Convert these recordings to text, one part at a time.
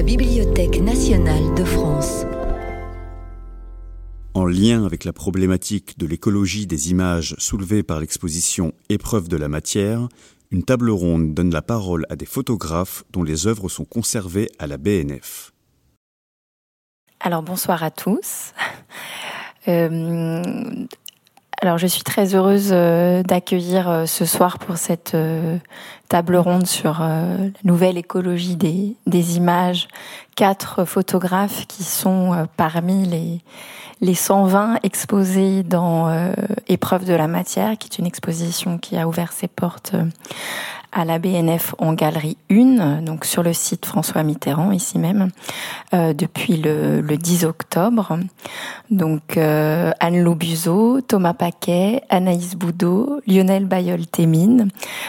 la Bibliothèque nationale de France. En lien avec la problématique de l'écologie des images soulevées par l'exposition Épreuve de la matière, une table ronde donne la parole à des photographes dont les œuvres sont conservées à la BNF. Alors bonsoir à tous. Euh, alors je suis très heureuse euh, d'accueillir euh, ce soir pour cette table ronde sur la nouvelle écologie des, des, images. Quatre photographes qui sont parmi les, les 120 exposés dans Épreuve de la matière, qui est une exposition qui a ouvert ses portes à la BNF en galerie 1, donc sur le site François Mitterrand, ici même, euh, depuis le, le, 10 octobre. Donc euh, Anne Lobuzeau, Thomas Paquet, Anaïs Boudot, Lionel Bayol-Témine,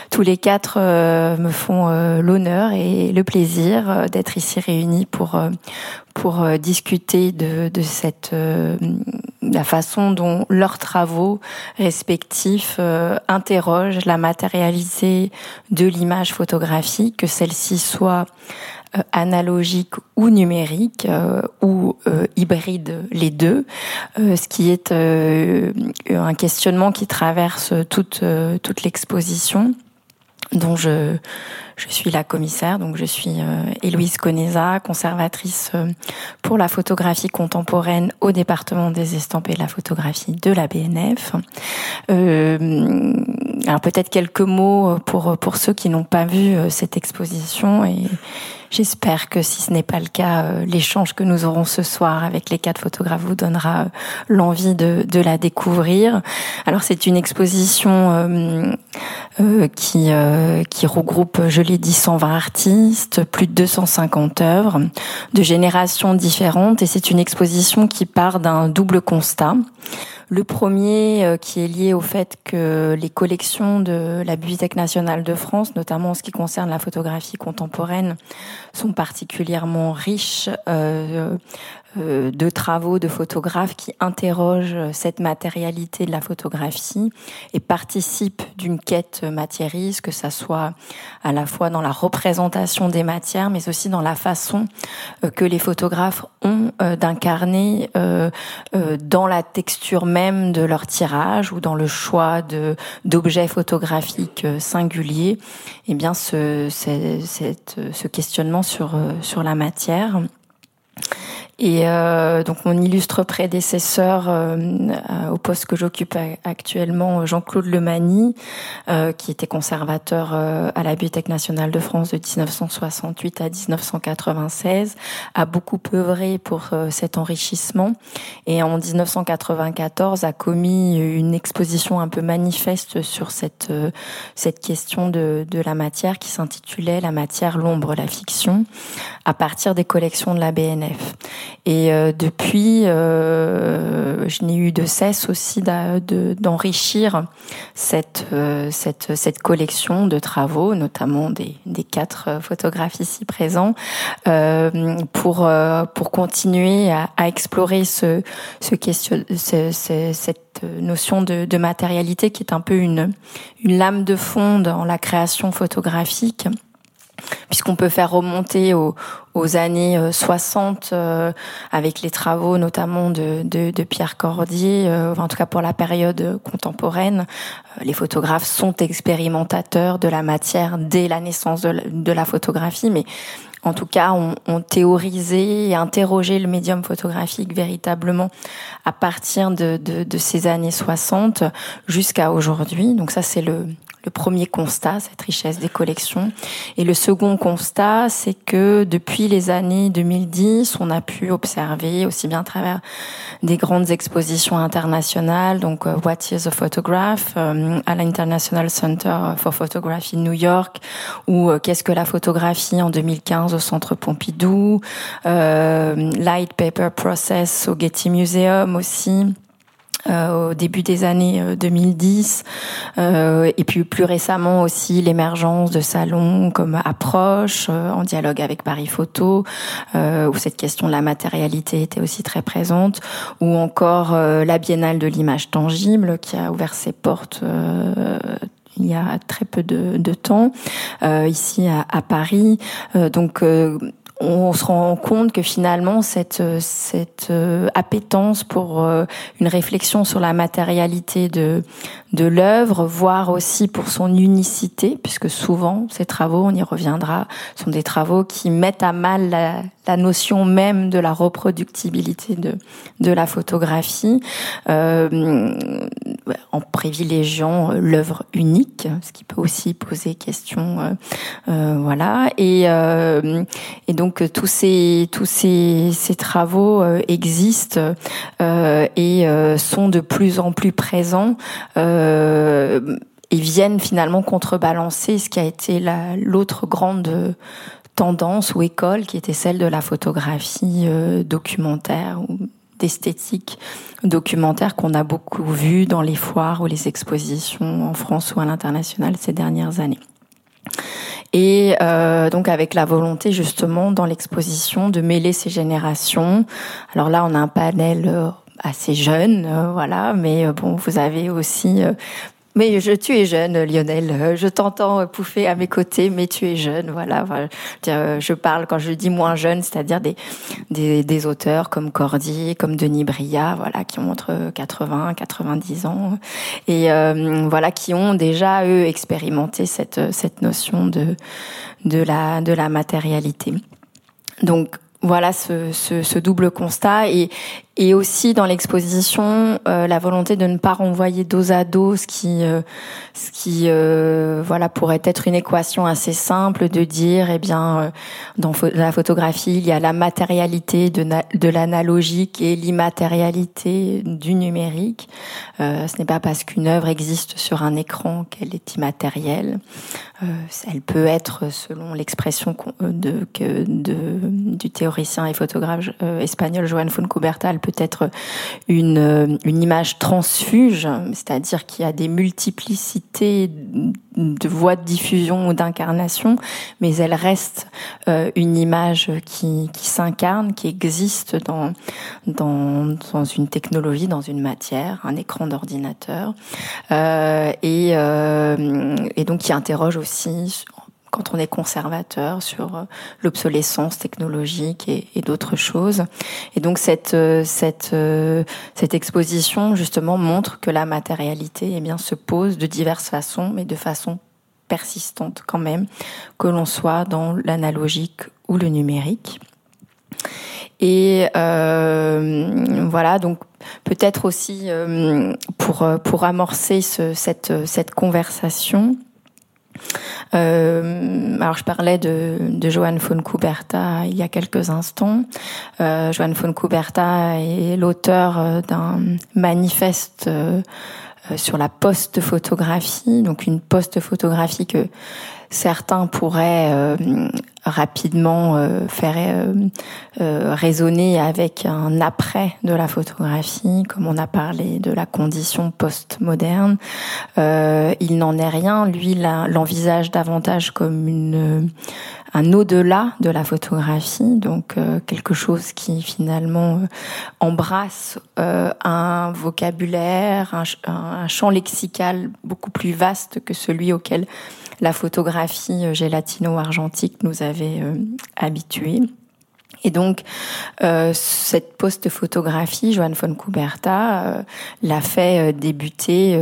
tous les quatre euh, me font euh, l'honneur et le plaisir euh, d'être ici réunis pour pour discuter de, de cette la façon dont leurs travaux respectifs interrogent la matérialité de l'image photographique, que celle-ci soit euh, analogique ou numérique euh, ou euh, hybride les deux, ce qui est un questionnement qui traverse toute toute l'exposition dont je je suis la commissaire, donc je suis euh, Héloïse Conesa, conservatrice euh, pour la photographie contemporaine au département des estampes et de la photographie de la BNF. Euh, alors peut-être quelques mots pour pour ceux qui n'ont pas vu euh, cette exposition et J'espère que si ce n'est pas le cas, euh, l'échange que nous aurons ce soir avec les quatre photographes vous donnera euh, l'envie de, de, la découvrir. Alors c'est une exposition euh, qui, qui regroupe, je l'ai dit, 120 artistes, plus de 250 œuvres de générations différentes et c'est une exposition qui part d'un double constat. Le premier euh, qui est lié au fait que les collections de la Bibliothèque nationale de France, notamment en ce qui concerne la photographie contemporaine, sont particulièrement riches euh, de travaux de photographes qui interrogent cette matérialité de la photographie et participent d'une quête matériste, que ça soit à la fois dans la représentation des matières, mais aussi dans la façon euh, que les photographes ont euh, d'incarner dans la texture même de leur tirage ou dans le choix d'objets photographiques singuliers, et eh bien ce, ce questionnement sur sur la matière. Et euh, donc mon illustre prédécesseur euh, euh, au poste que j'occupe actuellement, Jean-Claude Lemani, euh, qui était conservateur à la Bibliothèque nationale de France de 1968 à 1996, a beaucoup œuvré pour cet enrichissement et en 1994 a commis une exposition un peu manifeste sur cette cette question de, de la matière qui s'intitulait La matière, l'ombre, la fiction, à partir des collections de la BNF. Et euh, depuis, euh, je n'ai eu de cesse aussi d'enrichir cette, euh, cette, cette collection de travaux, notamment des, des quatre photographes ici présents, pour, pour continuer à, à explorer ce, ce question, ce, ce, cette notion de, de matérialité qui est un peu une, une lame de fond dans la création photographique puisqu'on peut faire remonter aux, aux années 60 euh, euh, avec les travaux notamment de, de, de Pierre Cordier, euh, en tout cas pour la période contemporaine. les photographes sont expérimentateurs de la matière dès la naissance de la, de la photographie, mais en tout cas, ont, ont, théorisé et interrogé le médium photographique véritablement à partir de, de, de ces années 60 jusqu'à aujourd'hui. Donc ça, c'est le, le premier constat, cette richesse des collections. Et le second constat, c'est que depuis les années 2010, on a pu observer, aussi bien à travers des grandes expositions internationales, donc euh, What is a Photograph euh, à l'International Center for Photography New York, ou euh, Qu'est-ce que la photographie en 2015 au Centre Pompidou, Light Paper Process au Getty Museum aussi. Euh, au début des années 2010 euh, euh, et puis plus récemment aussi l'émergence de salons comme Approche en dialogue avec Paris Photo où cette question de la matérialité était aussi très présente ou encore la Biennale de l'image tangible qui a ouvert ses portes il y a très peu de, de temps ici à, à Paris. Donc on se rend compte que finalement cette cette euh, appétence pour euh, une réflexion sur la matérialité de de l'œuvre, voire aussi pour son unicité, puisque souvent ces travaux, on y reviendra, sont des travaux qui mettent à mal la, notion même de la reproductibilité de de la photographie, euh, en privilégiant l'œuvre unique, ce qui peut aussi poser question, euh, euh voilà, et et donc tous ces tous ces ces travaux existent et sont de plus en plus présents. Euh, et viennent finalement contrebalancer ce qui a été l'autre grande tendance ou école qui était celle de la photographie euh, documentaire ou d'esthétique documentaire qu'on a beaucoup vu dans les foires ou les expositions en France ou à l'international ces dernières années. Et euh, donc avec la volonté justement dans l'exposition de mêler ces générations. Alors là, on a un panel assez jeune, euh, voilà. Mais euh, bon, vous avez aussi euh, mais je, tu es jeune, Lionel. Je t'entends pouffer à mes côtés, mais tu es jeune, voilà. Je parle quand je dis moins jeune, c'est-à-dire des, des, auteurs comme Cordy, comme Denis Bria, voilà, qui ont entre 80, 90 ans, et voilà, qui ont déjà eux expérimenté cette cette notion de de la de la matérialité. Donc voilà ce, ce, ce, double constat et, et aussi dans l'exposition euh, la volonté de ne pas renvoyer dos à dos ce qui euh, ce qui euh, voilà pourrait être une équation assez simple de dire eh bien dans la photographie il y a la matérialité de, de l'analogique et l'immatérialité du numérique. Ce n'est pas parce qu'une œuvre existe sur un écran qu'elle est immatérielle. Elle peut être selon l'expression de, de du théoricien et photographe espagnol Joan Fontcuberta peut-être une, euh, une image transfuge, c'est-à-dire qu'il y a des multiplicités de voies de diffusion ou d'incarnation, mais elle reste euh, une image qui, s'incarne, qui existe dans, dans, une technologie, dans une matière, un écran d'ordinateur, euh, et, et donc qui interroge aussi quand on est conservateur sur euh, l'obsolescence technologique et, d'autres choses. Et donc cette euh, cette euh, cette exposition justement montre que la matérialité eh bien se pose de diverses façons, mais de façon persistante quand même, que l'on soit dans l'analogique ou le numérique. Et euh, voilà, donc peut-être aussi pour pour amorcer ce, cette cette conversation, euh, alors je parlais de, de Johan von Kuberta il y a quelques instants. Euh, Johan von Kuberta est l'auteur euh, d'un manifeste euh, sur la post-photographie, donc une post-photographie que certains pourraient euh, rapidement euh, faire euh, euh, résonner avec un après de la photographie, comme on a parlé de la condition post-moderne. il n'en est rien. Lui, l'envisage davantage comme une un au-delà de la photographie, donc quelque chose qui finalement embrasse un vocabulaire, un, un, champ lexical beaucoup plus vaste que celui auquel la photographie euh, gélatino-argentique nous avait euh, habitués. Et donc, euh, cette post-photographie, Joan von Kuberta l'a fait débuter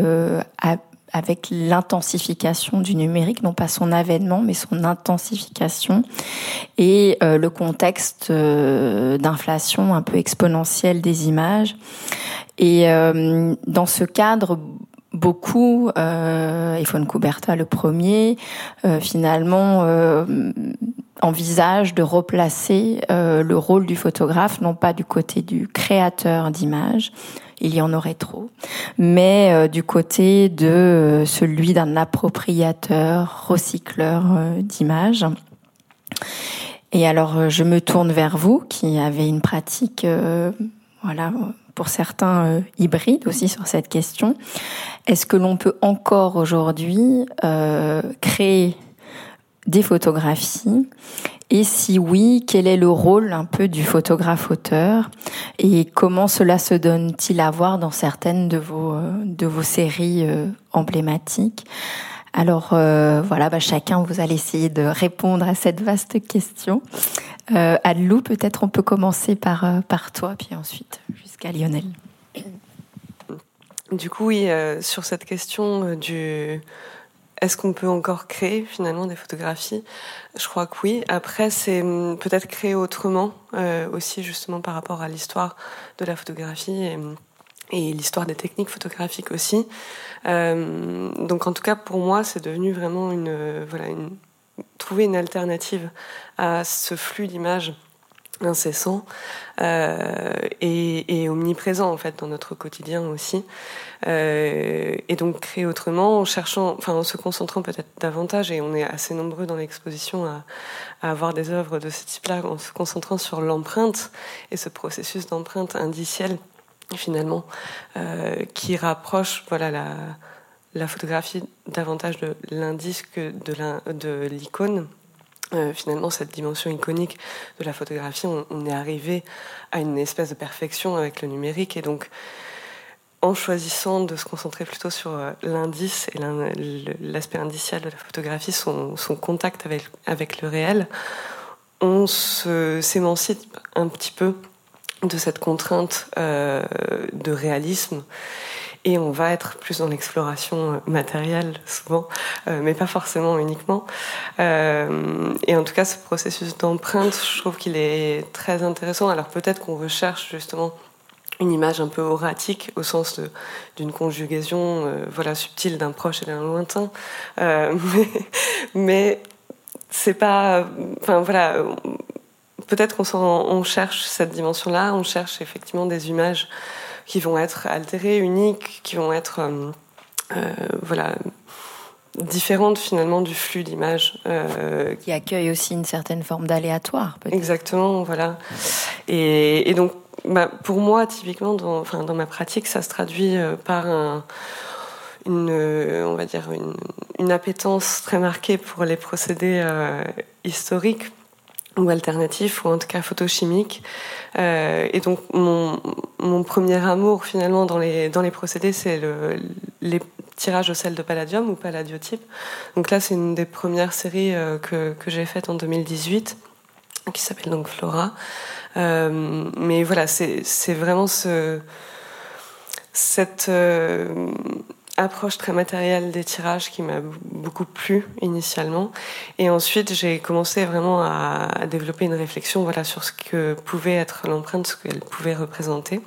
avec l'intensification du numérique, non pas son avènement, mais son intensification, et le contexte d'inflation un peu exponentielle des images. Et dans ce cadre, beaucoup, euh, Kuberta le premier, euh, finalement euh, envisage de replacer euh, le rôle du photographe, non pas du côté du créateur d'images, il y en aurait trop, mais du côté de celui d'un appropriateur, recycleur d'images. Et alors, je me tourne vers vous qui avez une pratique, voilà, pour certains euh, hybrides aussi sur cette question. Est-ce que l'on peut encore aujourd'hui euh, créer des photographies? Et si oui, quel est le rôle un peu du photographe-auteur et comment cela se donne-t-il à voir dans certaines de vos, euh, de vos séries emblématiques? Alors voilà, bah, chacun vous allez essayer de répondre à cette vaste question. Euh, Anne-Lou, peut-être on peut commencer par, euh, par toi, puis ensuite jusqu'à Lionel. Du coup, oui, euh, sur cette question euh, du est-ce qu'on peut encore créer finalement des photographies? Je crois que oui. Après, c'est hum, peut-être créer autrement euh, aussi, justement par rapport à l'histoire de la photographie et, et l'histoire des techniques photographiques aussi. Euh, donc, en tout cas, pour moi, c'est devenu vraiment une voilà trouver une alternative à ce flux d'images incessant euh, et, et, omniprésent en fait dans notre quotidien aussi euh, et donc créer autrement en cherchant enfin en se concentrant peut-être davantage et on est assez nombreux dans l'exposition à, à, avoir des œuvres de ce type-là en se concentrant sur l'empreinte et ce processus d'empreinte indicielle finalement euh, qui rapproche voilà la photographie davantage de l'indice que de l'icône. Euh, finalement cette dimension iconique de la photographie, on, est arrivé à une espèce de perfection avec le numérique. Et donc en choisissant de se concentrer plutôt sur euh, l'indice et l'aspect indiciel de la photographie, son, son, contact avec, avec le réel, on s'émancipe un petit peu de cette contrainte euh, de réalisme et on va être plus dans l'exploration euh, matérielle souvent, euh, mais pas forcément uniquement. Et en tout cas, ce processus d'empreinte, je trouve qu'il est très intéressant. Alors peut-être qu'on recherche justement une image un peu oratique au sens d'une conjugaison voilà subtile d'un proche et d'un lointain, mais, mais c'est pas, enfin voilà. Peut-être qu'on on cherche cette dimension-là, on cherche effectivement des images qui vont être altérées, uniques, qui vont être euh, euh, voilà différentes finalement du flux d'images. Euh, qui accueille aussi une certaine forme d'aléatoire. Exactement, voilà. Et, et donc, bah, pour moi, typiquement, dans, enfin, dans ma pratique, ça se traduit par un, une, on va dire une, une, appétence très marquée pour les procédés historiques ou alternatifs, ou en tout cas photochimiques. Euh, et donc mon, mon, premier amour finalement dans les, dans les procédés, c'est le, les tirages au sel de palladium ou palladiotype. Donc là, c'est une des premières séries euh, que, que j'ai faites en 2018, qui s'appelle donc Flora. Euh, mais voilà, c'est vraiment ce, cette euh, approche très matérielle des tirages qui m'a beaucoup plu initialement. Et ensuite, j'ai commencé vraiment à, développer une réflexion voilà, sur ce que pouvait être l'empreinte, ce qu'elle pouvait représenter.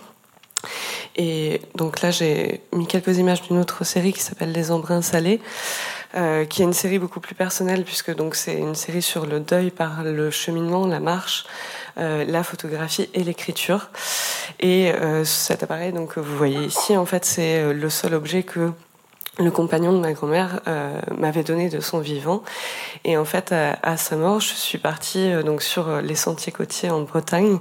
Et donc là, j'ai mis quelques images d'une autre série qui s'appelle Les embruns salés, euh, qui est une série beaucoup plus personnelle puisque donc c'est une série sur le deuil par le cheminement, la marche, euh, la photographie et l'écriture. Et euh, cet appareil donc que vous voyez ici, en fait, c'est euh, le seul objet que le compagnon de ma grand-mère euh, m'avait donné de son vivant. Et en fait, à, sa mort, je suis partie euh, donc sur les sentiers côtiers en Bretagne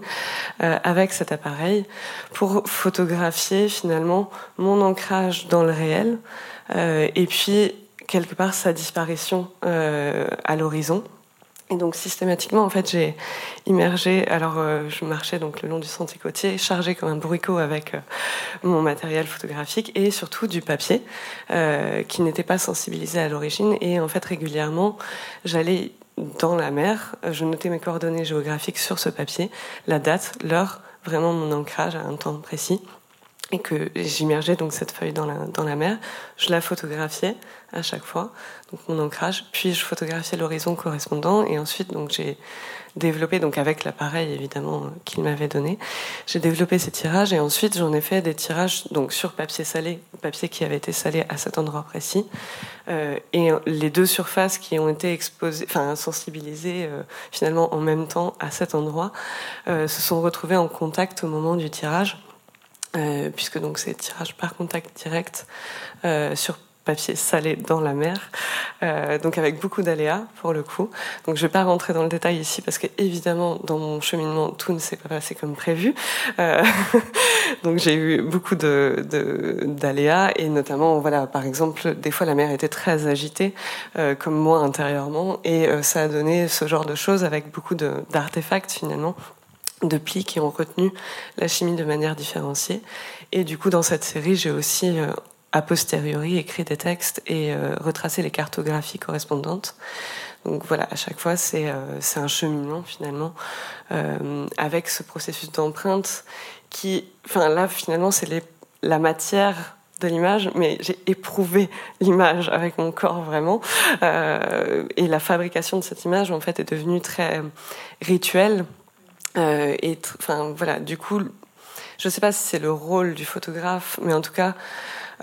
euh, avec cet appareil pour photographier finalement mon ancrage dans le réel et puis quelque part sa disparition à l'horizon. Et donc systématiquement, en fait, j'ai immergé. Alors, euh, je marchais donc le long du sentier côtier, chargé comme un bourricot avec euh, mon matériel photographique et surtout du papier euh, qui n'était pas sensibilisé à l'origine. Et en fait, régulièrement, j'allais dans la mer. Je notais mes coordonnées géographiques sur ce papier, la date, l'heure, vraiment mon ancrage à un temps précis et que j'immergeais donc cette feuille dans la, mer. Je la photographiais à chaque fois, donc mon ancrage, puis je photographiais l'horizon correspondant et ensuite donc j'ai développé donc avec l'appareil évidemment qu'il m'avait donné, j'ai développé ces tirages et ensuite j'en ai fait des tirages donc sur papier salé, papier qui avait été salé à cet endroit précis euh, et les deux surfaces qui ont été exposées, enfin sensibilisées euh, finalement en même temps à cet endroit euh, se sont retrouvées en contact au moment du tirage euh, puisque donc c'est tirage par contact direct euh, sur papier salé dans la mer, euh, donc avec beaucoup d'aléas pour le coup. Donc je vais pas rentrer dans le détail ici parce que évidemment dans mon cheminement tout ne s'est pas passé comme prévu. Euh, donc j'ai eu beaucoup de d'aléas et notamment voilà par exemple des fois la mer était très agitée euh, comme moi intérieurement et euh, ça a donné ce genre de choses avec beaucoup d'artefacts finalement de plis qui ont retenu la chimie de manière différenciée. Et du coup, dans cette série, j'ai aussi euh, a posteriori écrit des textes et retracé les cartographies correspondantes. Donc voilà, à chaque fois, c'est un cheminement finalement avec ce processus d'empreinte qui, enfin là, finalement, c'est la matière de l'image, mais j'ai éprouvé l'image avec mon corps vraiment. Euh, et la fabrication de cette image, en fait, est devenue très rituelle. Euh, et enfin, voilà, du coup, je ne sais pas si c'est le rôle du photographe, mais en tout cas,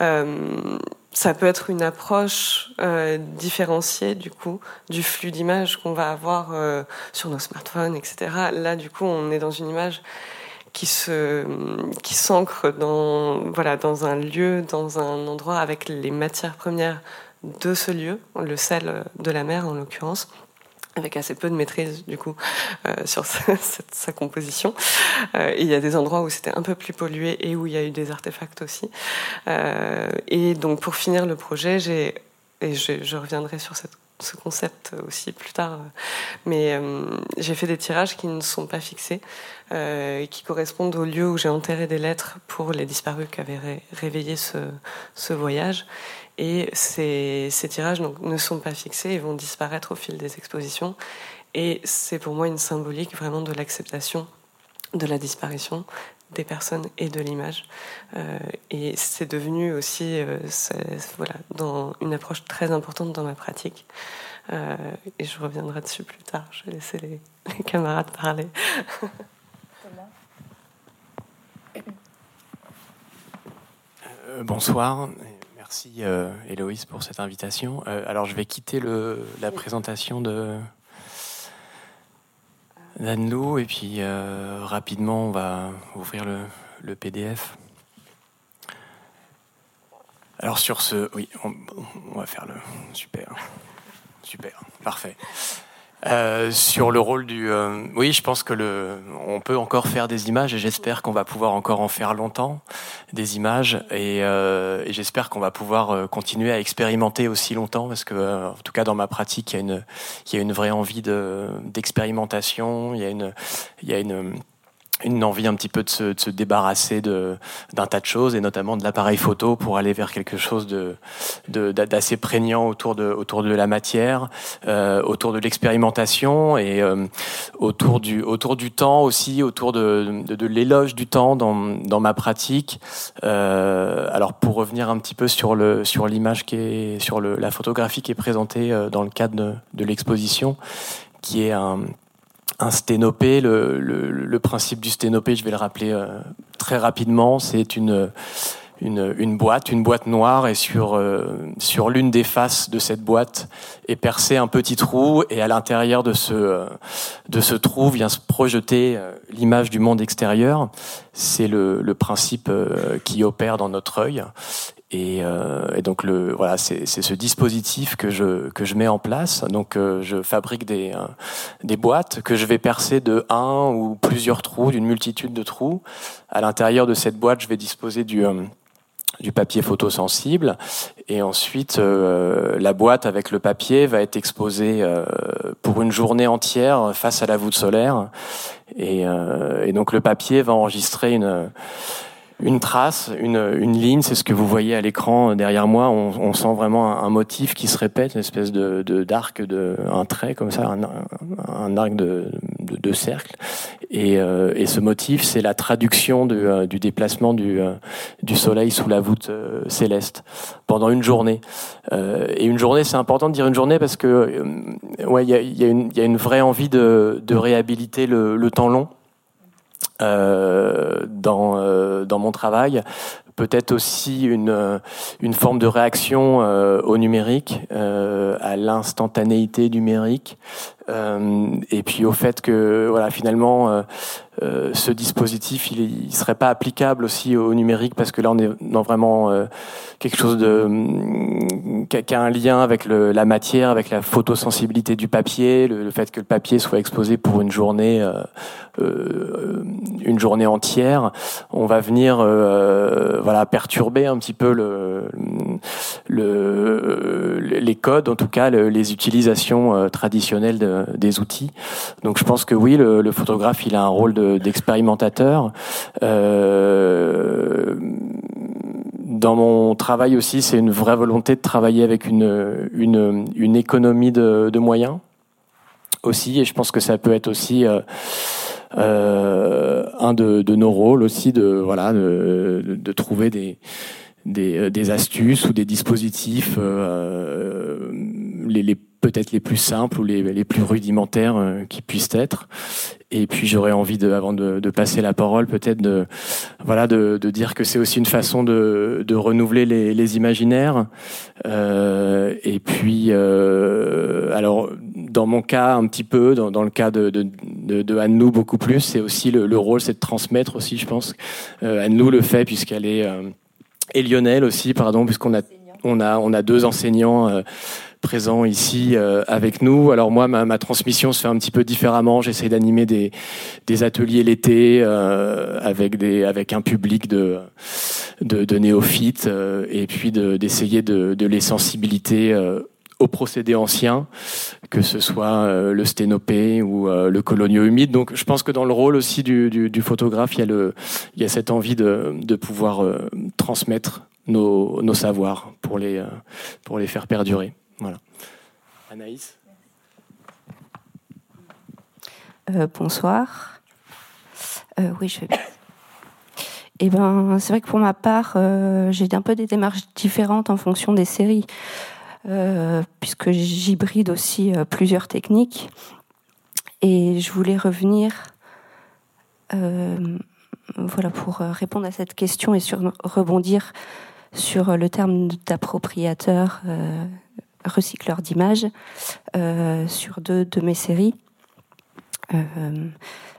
euh, ça peut être une approche différenciée du coup du flux d'images qu'on va avoir sur nos smartphones, etc. Là, du coup, on est dans une image qui se qui s'ancre dans voilà dans un lieu, dans un endroit avec les matières premières de ce lieu, le sel de la mer en l'occurrence avec assez peu de maîtrise du coup euh, sur sa, composition. Euh, il y a des endroits où c'était un peu plus pollué et où il y a eu des artefacts aussi. Euh, et donc pour finir le projet, j'ai et je, reviendrai sur ce concept aussi plus tard. Mais j'ai fait des tirages qui ne sont pas fixés, euh, qui correspondent au lieu où j'ai enterré des lettres pour les disparus qui avaient réveillé ce, voyage. Et ces, ces tirages donc, ne sont pas fixés et vont disparaître au fil des expositions. Et c'est pour moi une symbolique vraiment de l'acceptation de la disparition des personnes et de l'image. Euh, et c'est devenu aussi euh, voilà, dans une approche très importante dans ma pratique. Euh, et je reviendrai dessus plus tard. Je vais laisser les, camarades parler. bonsoir. Merci Héloïse pour cette invitation. alors je vais quitter le, la présentation de, Danlou, et puis euh, rapidement, on va ouvrir le, PDF. Alors sur ce, oui, on, va faire le super, super, parfait. Euh, sur le rôle du, euh, oui, je pense que le, on peut encore faire des images et j'espère qu'on va pouvoir encore en faire longtemps des images. Et, euh, et j'espère qu'on va pouvoir euh, continuer à expérimenter aussi longtemps parce que, en tout cas, dans ma pratique, il y a une, il y a une vraie envie de d'expérimentation, il y a une, il y a une une envie un petit peu de se, de se débarrasser d'un tas de choses et notamment de l'appareil photo pour aller vers quelque chose de d'assez prégnant autour de autour de la matière, euh, autour de l'expérimentation et euh, autour du autour du temps aussi, autour de de, de l'éloge du temps dans dans ma pratique. Euh, alors pour revenir un petit peu sur le sur l'image qui est sur le la photographie qui est présentée euh, dans le cadre de, de l'exposition, qui est un un sténopé. Le, le, principe du sténopé, je vais le rappeler euh, très rapidement, c'est une, boîte, une boîte noire, et sur, euh, sur l'une des faces de cette boîte est percé un petit trou, et à l'intérieur de ce, euh, de ce trou vient se projeter l'image du monde extérieur. C'est le, le principe qui opère dans notre œil. Et, euh, et, donc le voilà, c'est ce dispositif que je que je mets en place. Donc euh, je fabrique des euh, des boîtes que je vais percer de un ou plusieurs trous, d'une multitude de trous. À l'intérieur de cette boîte, je vais disposer du euh, du papier photosensible et ensuite la boîte avec le papier va être exposée pour une journée entière face à la voûte solaire et, et donc le papier va enregistrer une une trace, une, une ligne, c'est ce que vous voyez à l'écran derrière moi. On, sent vraiment un, motif qui se répète, une espèce de d'arc, de, un trait comme ça, un, arc de, de, de, cercle. Et, euh, et ce motif, c'est la traduction du, euh, du déplacement du, euh, du Soleil sous la voûte céleste pendant une journée. et une journée, c'est important de dire une journée parce que ouais, il y a, y, a y a une vraie envie de, de réhabiliter le, le temps long. Euh, dans, euh, dans mon travail, peut-être aussi une, une forme de réaction euh, au numérique, à l'instantanéité numérique, et puis au fait que voilà finalement ce dispositif il, il serait pas applicable aussi au numérique parce que là on est dans vraiment quelque chose de qui a un lien avec la matière, avec la photosensibilité du papier, le, fait que le papier soit exposé pour une journée euh, une journée entière, on va venir euh, voilà perturber un petit peu le, le, les codes, en tout cas les utilisations euh, traditionnelles de, des outils. Donc je pense que oui, le, photographe il a un rôle d'expérimentateur. Euh, dans mon travail aussi, c'est une vraie volonté de travailler avec une, une, économie de, moyens aussi, et je pense que ça peut être aussi euh, euh, un de, nos rôles aussi de voilà de, trouver des, des, astuces ou des dispositifs euh, les peut-être les plus simples ou les, les plus rudimentaires euh, qui puissent être. Et puis j'aurais envie de, avant de, de, passer la parole, peut-être de voilà de, de dire que c'est aussi une façon de, de renouveler les, les imaginaires. Euh, et puis euh, alors dans mon cas un petit peu, dans, dans le cas de, de, de, de Anne-Lou beaucoup plus, c'est aussi le, le rôle, c'est de transmettre aussi, je pense. Euh, Anne-Lou le fait puisqu'elle est et Lionel aussi, pardon, puisqu'on a on a on a deux enseignants. Présent ici euh, avec nous. Alors moi, ma, transmission se fait un petit peu différemment. J'essaie d'animer des, ateliers l'été euh, avec un public de néophytes euh, et puis d'essayer de, les sensibiliser aux procédés anciens, que ce soit le sténopé ou le colonio humide. Donc, je pense que dans le rôle aussi du, photographe, il y a cette envie de pouvoir transmettre nos, savoirs pour les faire perdurer. Voilà. Anaïs euh, Bonsoir. Euh, oui, je vais Eh ben, c'est vrai que pour ma part, euh, j'ai un peu des démarches différentes en fonction des séries, euh, puisque j'hybride aussi euh, plusieurs techniques. Et je voulais revenir, euh, voilà, pour répondre à cette question et sur, rebondir sur le terme d'appropriateur recycleur d'images euh, sur deux de mes séries. Euh,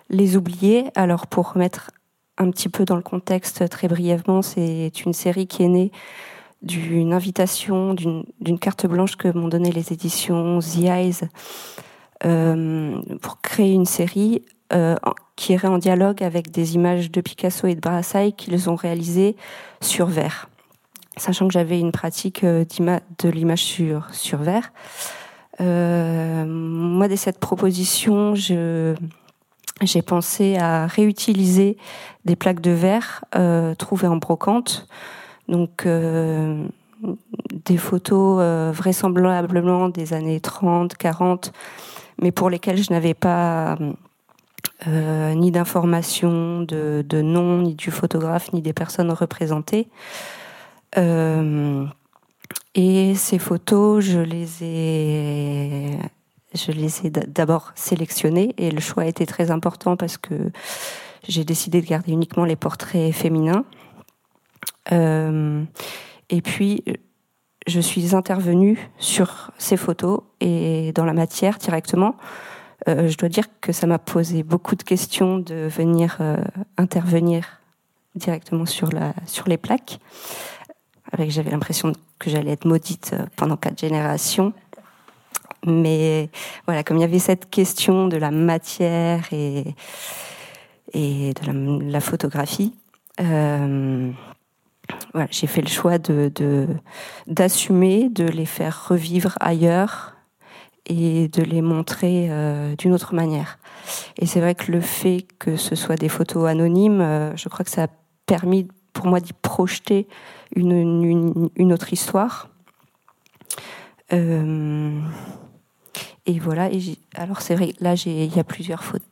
les oubliés, alors pour remettre un petit peu dans le contexte très brièvement, c'est une série qui est née d'une invitation, d'une carte blanche que m'ont donné les éditions The Eyes euh, pour créer une série qui irait en dialogue avec des images de Picasso et de Brassai qu'ils ont réalisées sur verre sachant que j'avais une pratique euh, de l'image sur, verre. Euh, moi, dès cette proposition, j'ai pensé à réutiliser des plaques de verre euh, trouvées en brocante. Donc, des photos vraisemblablement des années 30, 40, mais pour lesquelles je n'avais pas ni d'informations, de nom, ni du photographe, ni des personnes représentées. Euh, et ces photos, je les ai, je les ai d'abord sélectionnées et le choix a été très important parce que j'ai décidé de garder uniquement les portraits féminins. Euh, et puis, je suis intervenue sur ces photos et dans la matière directement. Euh, je dois dire que ça m'a posé beaucoup de questions de venir intervenir directement sur, la, sur les plaques avec j'avais l'impression que j'allais être maudite euh, pendant quatre générations. Mais voilà, comme il y avait cette question de la matière et, de la, photographie, euh, j'ai fait le choix d'assumer, de, les faire revivre ailleurs et de les montrer euh, d'une autre manière. Et c'est vrai que le fait que ce soit des photos anonymes, je crois que ça a permis pour moi d'y projeter une, une, une, autre histoire. Euh, et voilà. Et alors c'est vrai, là il y a plusieurs photos.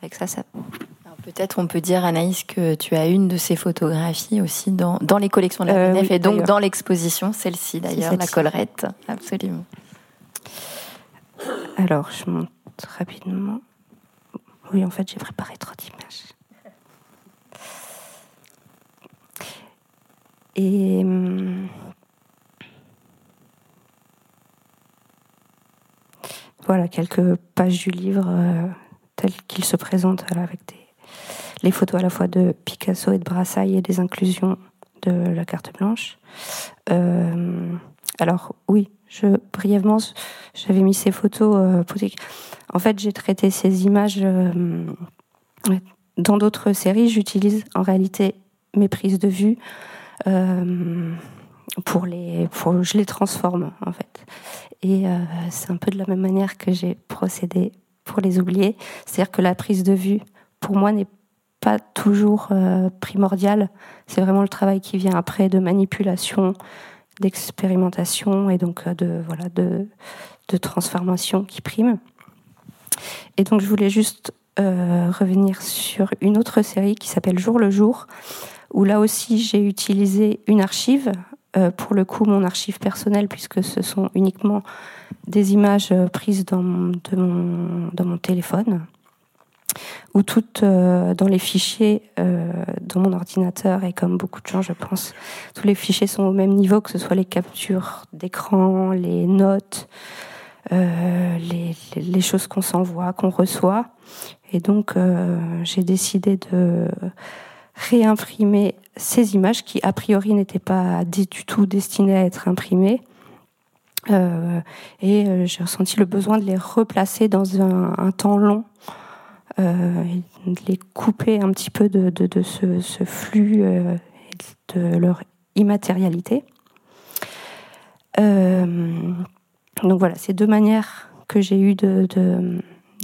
Avec ça, ça. Peut-être on peut dire, Anaïs, que tu as une de ces photographies aussi dans, dans les collections de la BNF euh, oui, et donc dans l'exposition, celle-ci d'ailleurs, celle la collerette. Absolument. Alors, je monte rapidement. Oui, en fait, j'ai préparé trop d'images. Et hum, voilà quelques pages du livre euh, tel qu'il se présente avec les photos à la fois de Picasso et de Brassailles et des inclusions de la carte blanche. Euh, alors oui, brièvement j'avais mis ces photos. Euh, en fait, j'ai traité ces images dans d'autres séries. J'utilise en réalité mes prises de vue pour les, pour, je les transforme en fait. Et euh, c'est un peu de la même manière que j'ai procédé pour les oublier. C'est-à-dire que la prise de vue, pour moi, n'est pas toujours primordial. C'est vraiment le travail qui vient après de manipulation, d'expérimentation et donc de voilà de, de transformation qui prime. Et donc je voulais juste revenir sur une autre série qui s'appelle Jour le jour, où là aussi j'ai utilisé une archive, euh, pour le coup mon archive personnelle, puisque ce sont uniquement des images euh, prises dans mon, téléphone, ou toutes euh, dans les fichiers dans mon ordinateur, et comme beaucoup de gens je pense, tous les fichiers sont au même niveau, que ce soit les captures d'écran, les notes, les, choses qu'on s'envoie, qu'on reçoit. Et donc j'ai décidé de réimprimer ces images qui, a priori, n'étaient pas du tout destinées à être imprimées. Euh, et euh, j'ai ressenti le besoin de les replacer dans un, temps long, euh, de les couper un petit peu de, de, ce, flux et de leur immatérialité. donc voilà, c'est deux manières que j'ai eu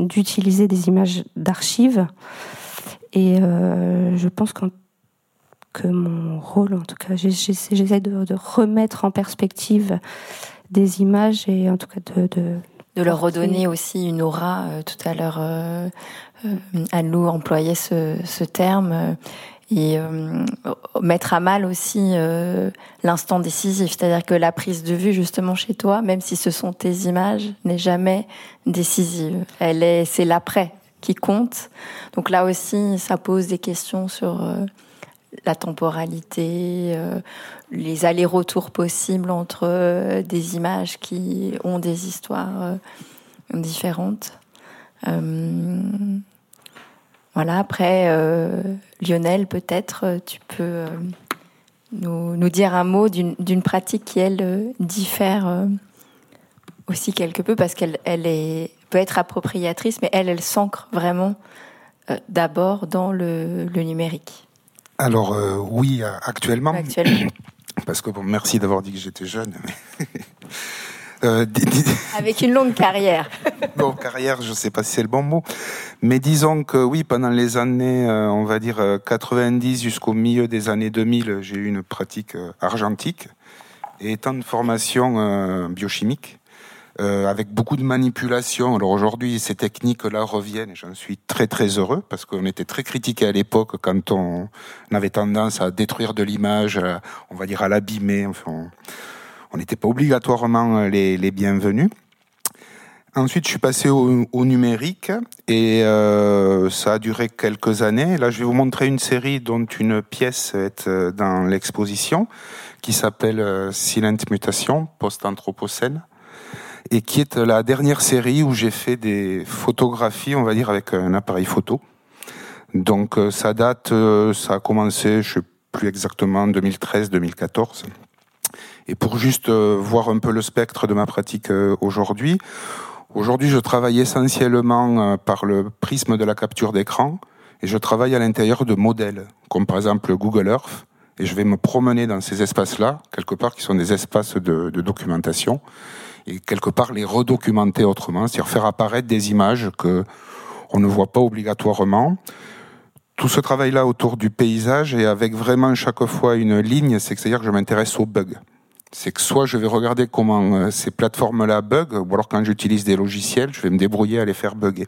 d'utiliser des images d'archives. Et je pense que mon rôle, en tout cas, j'essaie de, de, remettre en perspective des images et en tout cas de, de, de leur redonner aussi une aura. Euh, tout à l'heure, euh, euh, Anne-Lou employait ce, ce terme. Euh, et euh, mettre à mal aussi l'instant décisif, c'est-à-dire que la prise de vue justement chez toi, même si ce sont tes images, n'est jamais décisive. Elle est, c'est l'après qui compte. Donc là aussi, ça pose des questions sur la temporalité, euh, les allers-retours possibles entre euh, des images qui ont des histoires euh, différentes. voilà, après, Lionel, peut-être tu peux nous, dire un mot d'une pratique qui, elle, diffère aussi quelque peu parce qu'elle elle est, peut être appropriatrice, mais elle, elle s'ancre vraiment d'abord dans le, le numérique. Alors euh, oui, actuellement. Actuellement. Parce que bon, merci d'avoir dit que j'étais jeune. Euh, Avec une longue carrière. bon, carrière, je ne sais pas si c'est le bon mot. Mais disons que oui, pendant les années, euh, on va dire 90 jusqu'au milieu des années 2000, j'ai eu une pratique argentique. Et étant de formation biochimique, euh, avec beaucoup de manipulation. Alors aujourd'hui, ces techniques-là reviennent et j'en suis très très heureux parce qu'on était très critiqué à l'époque quand on avait tendance à détruire de l'image, on va dire à l'abîmer. Enfin, on n'était pas obligatoirement les, les, bienvenus. Ensuite, je suis passé au, numérique et euh, ça a duré quelques années. Là, je vais vous montrer une série dont une pièce est euh, dans l'exposition qui s'appelle euh, Silent Mutation, post-anthropocène et qui est la dernière série où j'ai fait des photographies, on va dire, avec un appareil photo. Donc euh, ça date, euh, ça a commencé, je sais plus exactement, 2013-2014. Et pour juste euh, voir un peu le spectre de ma pratique aujourd'hui, aujourd'hui je travaille essentiellement par le prisme de la capture d'écran et je travaille à l'intérieur de modèles, comme par exemple Google Earth, et je vais me promener dans ces espaces-là, quelque part qui sont des espaces de, de documentation et quelque part les redocumenter autrement, c'est-à-dire faire apparaître des images que on ne voit pas obligatoirement. Tout ce travail-là autour du paysage et avec vraiment chaque fois une ligne, c'est-à-dire que je m'intéresse aux bugs. C'est que soit je vais regarder comment euh, ces plateformes-là bug, ou alors quand j'utilise des logiciels, je vais me débrouiller à les faire bugger.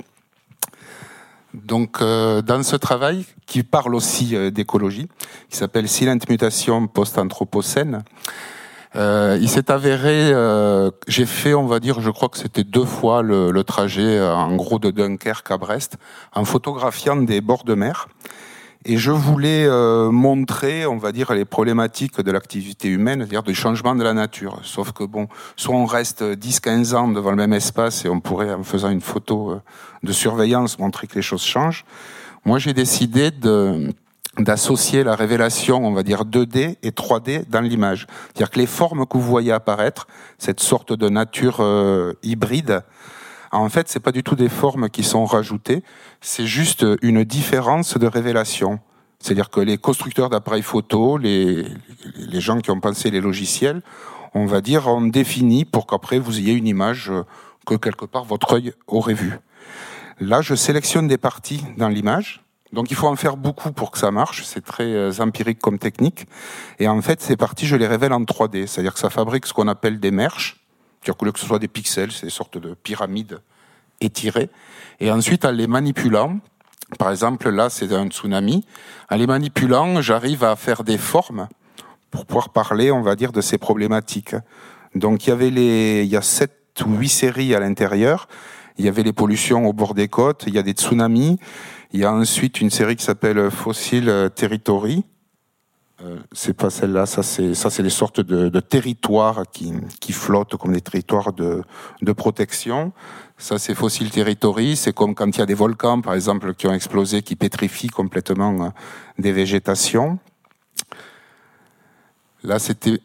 Donc, euh, dans ce travail qui parle aussi euh, d'écologie, qui s'appelle Silent Mutation post-anthropocène, euh, il s'est avéré, euh, j'ai fait, on va dire, je crois que c'était deux fois le, le, trajet, euh, en gros, de Dunkerque à Brest, en photographiant des bords de mer. Et je voulais euh, montrer, on va dire, les problématiques de l'activité humaine, c'est-à-dire du changement de la nature. Sauf que bon, soit on reste 10-15 ans devant le même espace et on pourrait, en faisant une photo euh, de surveillance, montrer que les choses changent. Moi, j'ai décidé de d'associer la révélation, on va dire 2D et 3D dans l'image. C'est-à-dire que les formes que vous voyez apparaître, cette sorte de nature euh, hybride, en fait, c'est pas du tout des formes qui sont rajoutées, c'est juste une différence de révélation. C'est-à-dire que les constructeurs d'appareils photo, les, les gens qui ont pensé les logiciels, on va dire, ont défini pour qu'après vous ayez une image que quelque part votre œil aurait vue. Là, je sélectionne des parties dans l'image, Donc il faut en faire beaucoup pour que ça marche. C'est très euh, empirique comme technique. Et en fait, ces parties, je les révèle en 3D. C'est-à-dire que ça fabrique ce qu'on appelle des merches. C'est-à-dire que ce soit des pixels, c'est des sortes de pyramides étirées. Et ensuite, en les manipulant, par exemple, là, c'est un tsunami. En les manipulant, j'arrive à faire des formes pour pouvoir parler, on va dire, de ces problématiques. Donc il y avait les, il y a sept ou huit séries à l'intérieur. Il y avait les pollutions au bord des côtes, il y a des tsunamis. Il y a ensuite une série qui s'appelle Fossil Territory. Euh, c'est pas celle-là, ça c'est ça c'est des sortes de, de territoires qui, qui flottent comme des territoires de, de protection. Ça c'est Fossil Territory, c'est comme quand il y a des volcans par exemple qui ont explosé, qui pétrifient complètement euh, des végétations. Là c'était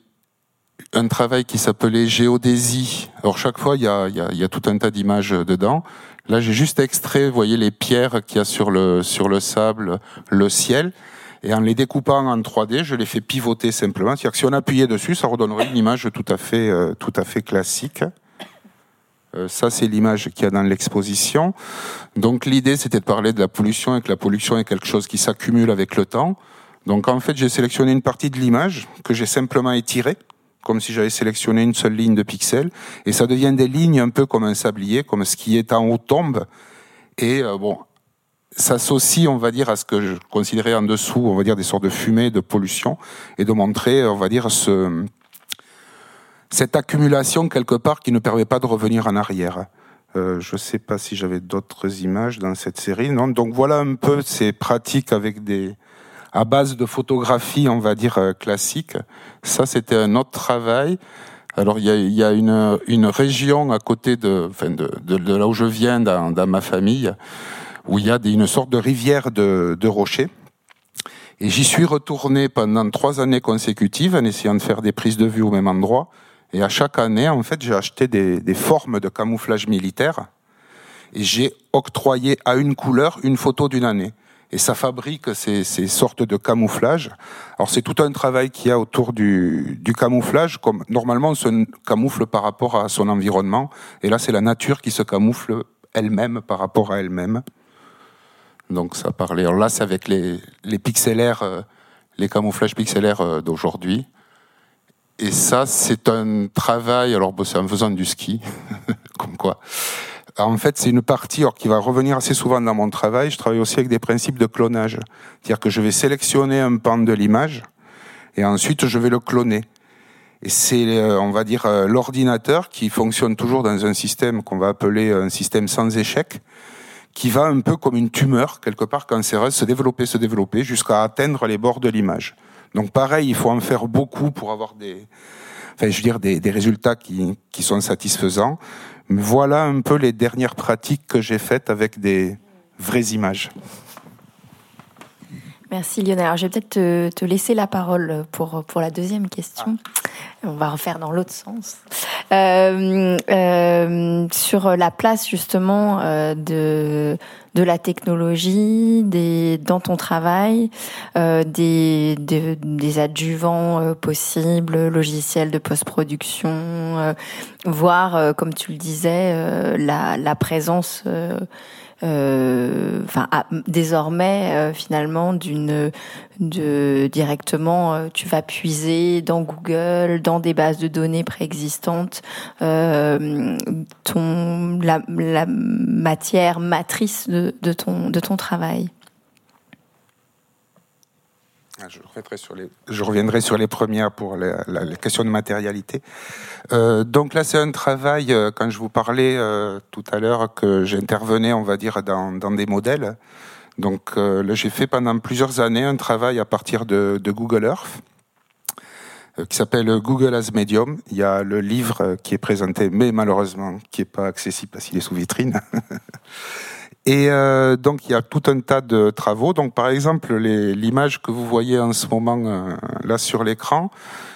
un travail qui s'appelait géodésie. Alors chaque fois, il y a, il y a, il y a tout un tas d'images dedans. Là, j'ai juste extrait, vous voyez, les pierres qu'il y a sur le, sur le sable, le ciel. Et en les découpant en 3D, je les fais pivoter simplement. C'est-à-dire que si on appuyait dessus, ça redonnerait une image tout à fait, euh, tout à fait classique. Euh, ça, c'est l'image qu'il y a dans l'exposition. Donc l'idée, c'était de parler de la pollution et que la pollution est quelque chose qui s'accumule avec le temps. Donc en fait, j'ai sélectionné une partie de l'image que j'ai simplement étirée comme si j'avais sélectionné une seule ligne de pixels, et ça devient des lignes un peu comme un sablier, comme ce qui est en haut tombe, et euh, bon, s'associe, on va dire, à ce que je considérais en dessous, on va dire, des sortes de fumée, de pollution, et de montrer, on va dire, ce, cette accumulation quelque part qui ne permet pas de revenir en arrière. Euh, je ne sais pas si j'avais d'autres images dans cette série. Non, donc voilà un peu ces pratiques avec des, à base de photographie, on va dire, euh, classique. Ça, c'était un autre travail. Alors, il y a, y a une, une, région à côté de, enfin de, de, là où je viens, dans, dans, ma famille, où il y a des, une sorte de rivière de, de rochers. Et j'y suis retourné pendant trois années consécutives en essayant de faire des prises de vue au même endroit. Et à chaque année, en fait, j'ai acheté des, des formes de camouflage militaire et j'ai octroyé à une couleur une photo d'une année et ça fabrique ces, ces, sortes de camouflage. Alors c'est tout un travail qu'il y a autour du, du, camouflage. Comme normalement on se camoufle par rapport à son environnement, et là c'est la nature qui se camoufle elle-même par rapport à elle-même. Donc ça parlait. Alors là c'est avec les, les euh, les camouflages pixelaires euh, d'aujourd'hui. Et ça c'est un travail. Alors bon, c'est en faisant du ski, comme quoi en fait, c'est une partie qui va revenir assez souvent dans mon travail. Je travaille aussi avec des principes de clonage. C'est-à-dire que je vais sélectionner un pan de l'image et ensuite je vais le cloner. Et c'est, euh, on va dire, euh, l'ordinateur qui fonctionne toujours dans un système qu'on va appeler un système sans échec, qui va un peu comme une tumeur, quelque part cancéreuse, se développer, se développer, jusqu'à atteindre les bords de l'image. Donc pareil, il faut en faire beaucoup pour avoir des, enfin, je veux dire, des, des résultats qui, qui sont satisfaisants. Voilà un peu les dernières pratiques que j'ai faites avec des vraies images. Merci Lionel. Alors, je vais peut-être te, te, laisser la parole pour, pour la deuxième question. Ah. On va refaire dans l'autre sens. Euh, euh, sur la place justement euh, de, de la technologie, des, dans ton travail, euh, des, des, des, adjuvants possibles, logiciels de post-production, euh, voire, comme tu le disais, la, la présence euh, enfin désormais euh, finalement d'une de directement euh, tu vas puiser dans Google dans des bases de données préexistantes ton la, matière matrice de, ton travail. ah, je reviendrai, sur les, je reviendrai sur les premières pour la, les questions de matérialité. Euh, donc là, c'est un travail, euh, quand je vous parlais euh, tout à l'heure, que j'intervenais, on va dire, dans, des modèles. Donc là, j'ai fait pendant plusieurs années un travail à partir de, de Google Earth qui s'appelle Google as Medium. Il y a le livre qui est présenté, mais malheureusement qui n'est pas accessible parce qu'il est sous vitrine. Et euh, donc il y a tout un tas de travaux. Donc par exemple l'image que vous voyez en ce moment euh, là sur l'écran,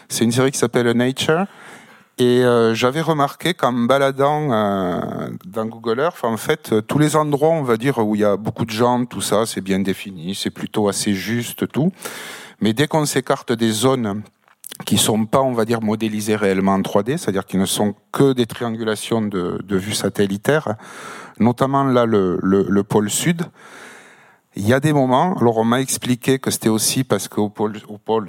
c'est une série qui s'appelle Nature. Et euh, j'avais remarqué qu'en me baladant euh, dans Google Earth, en fait, tous les endroits, on va dire, où il y a beaucoup de gens, tout ça, c'est bien défini, c'est plutôt assez juste, tout. Mais dès qu'on s'écarte des zones qui sont pas, on va dire, modélisées réellement en 3D, c'est-à-dire qui ne sont que des triangulations de, de vues satellitaires, notamment là le, le, le pôle sud, Il y a des moments, alors on m'a expliqué que c'était aussi parce que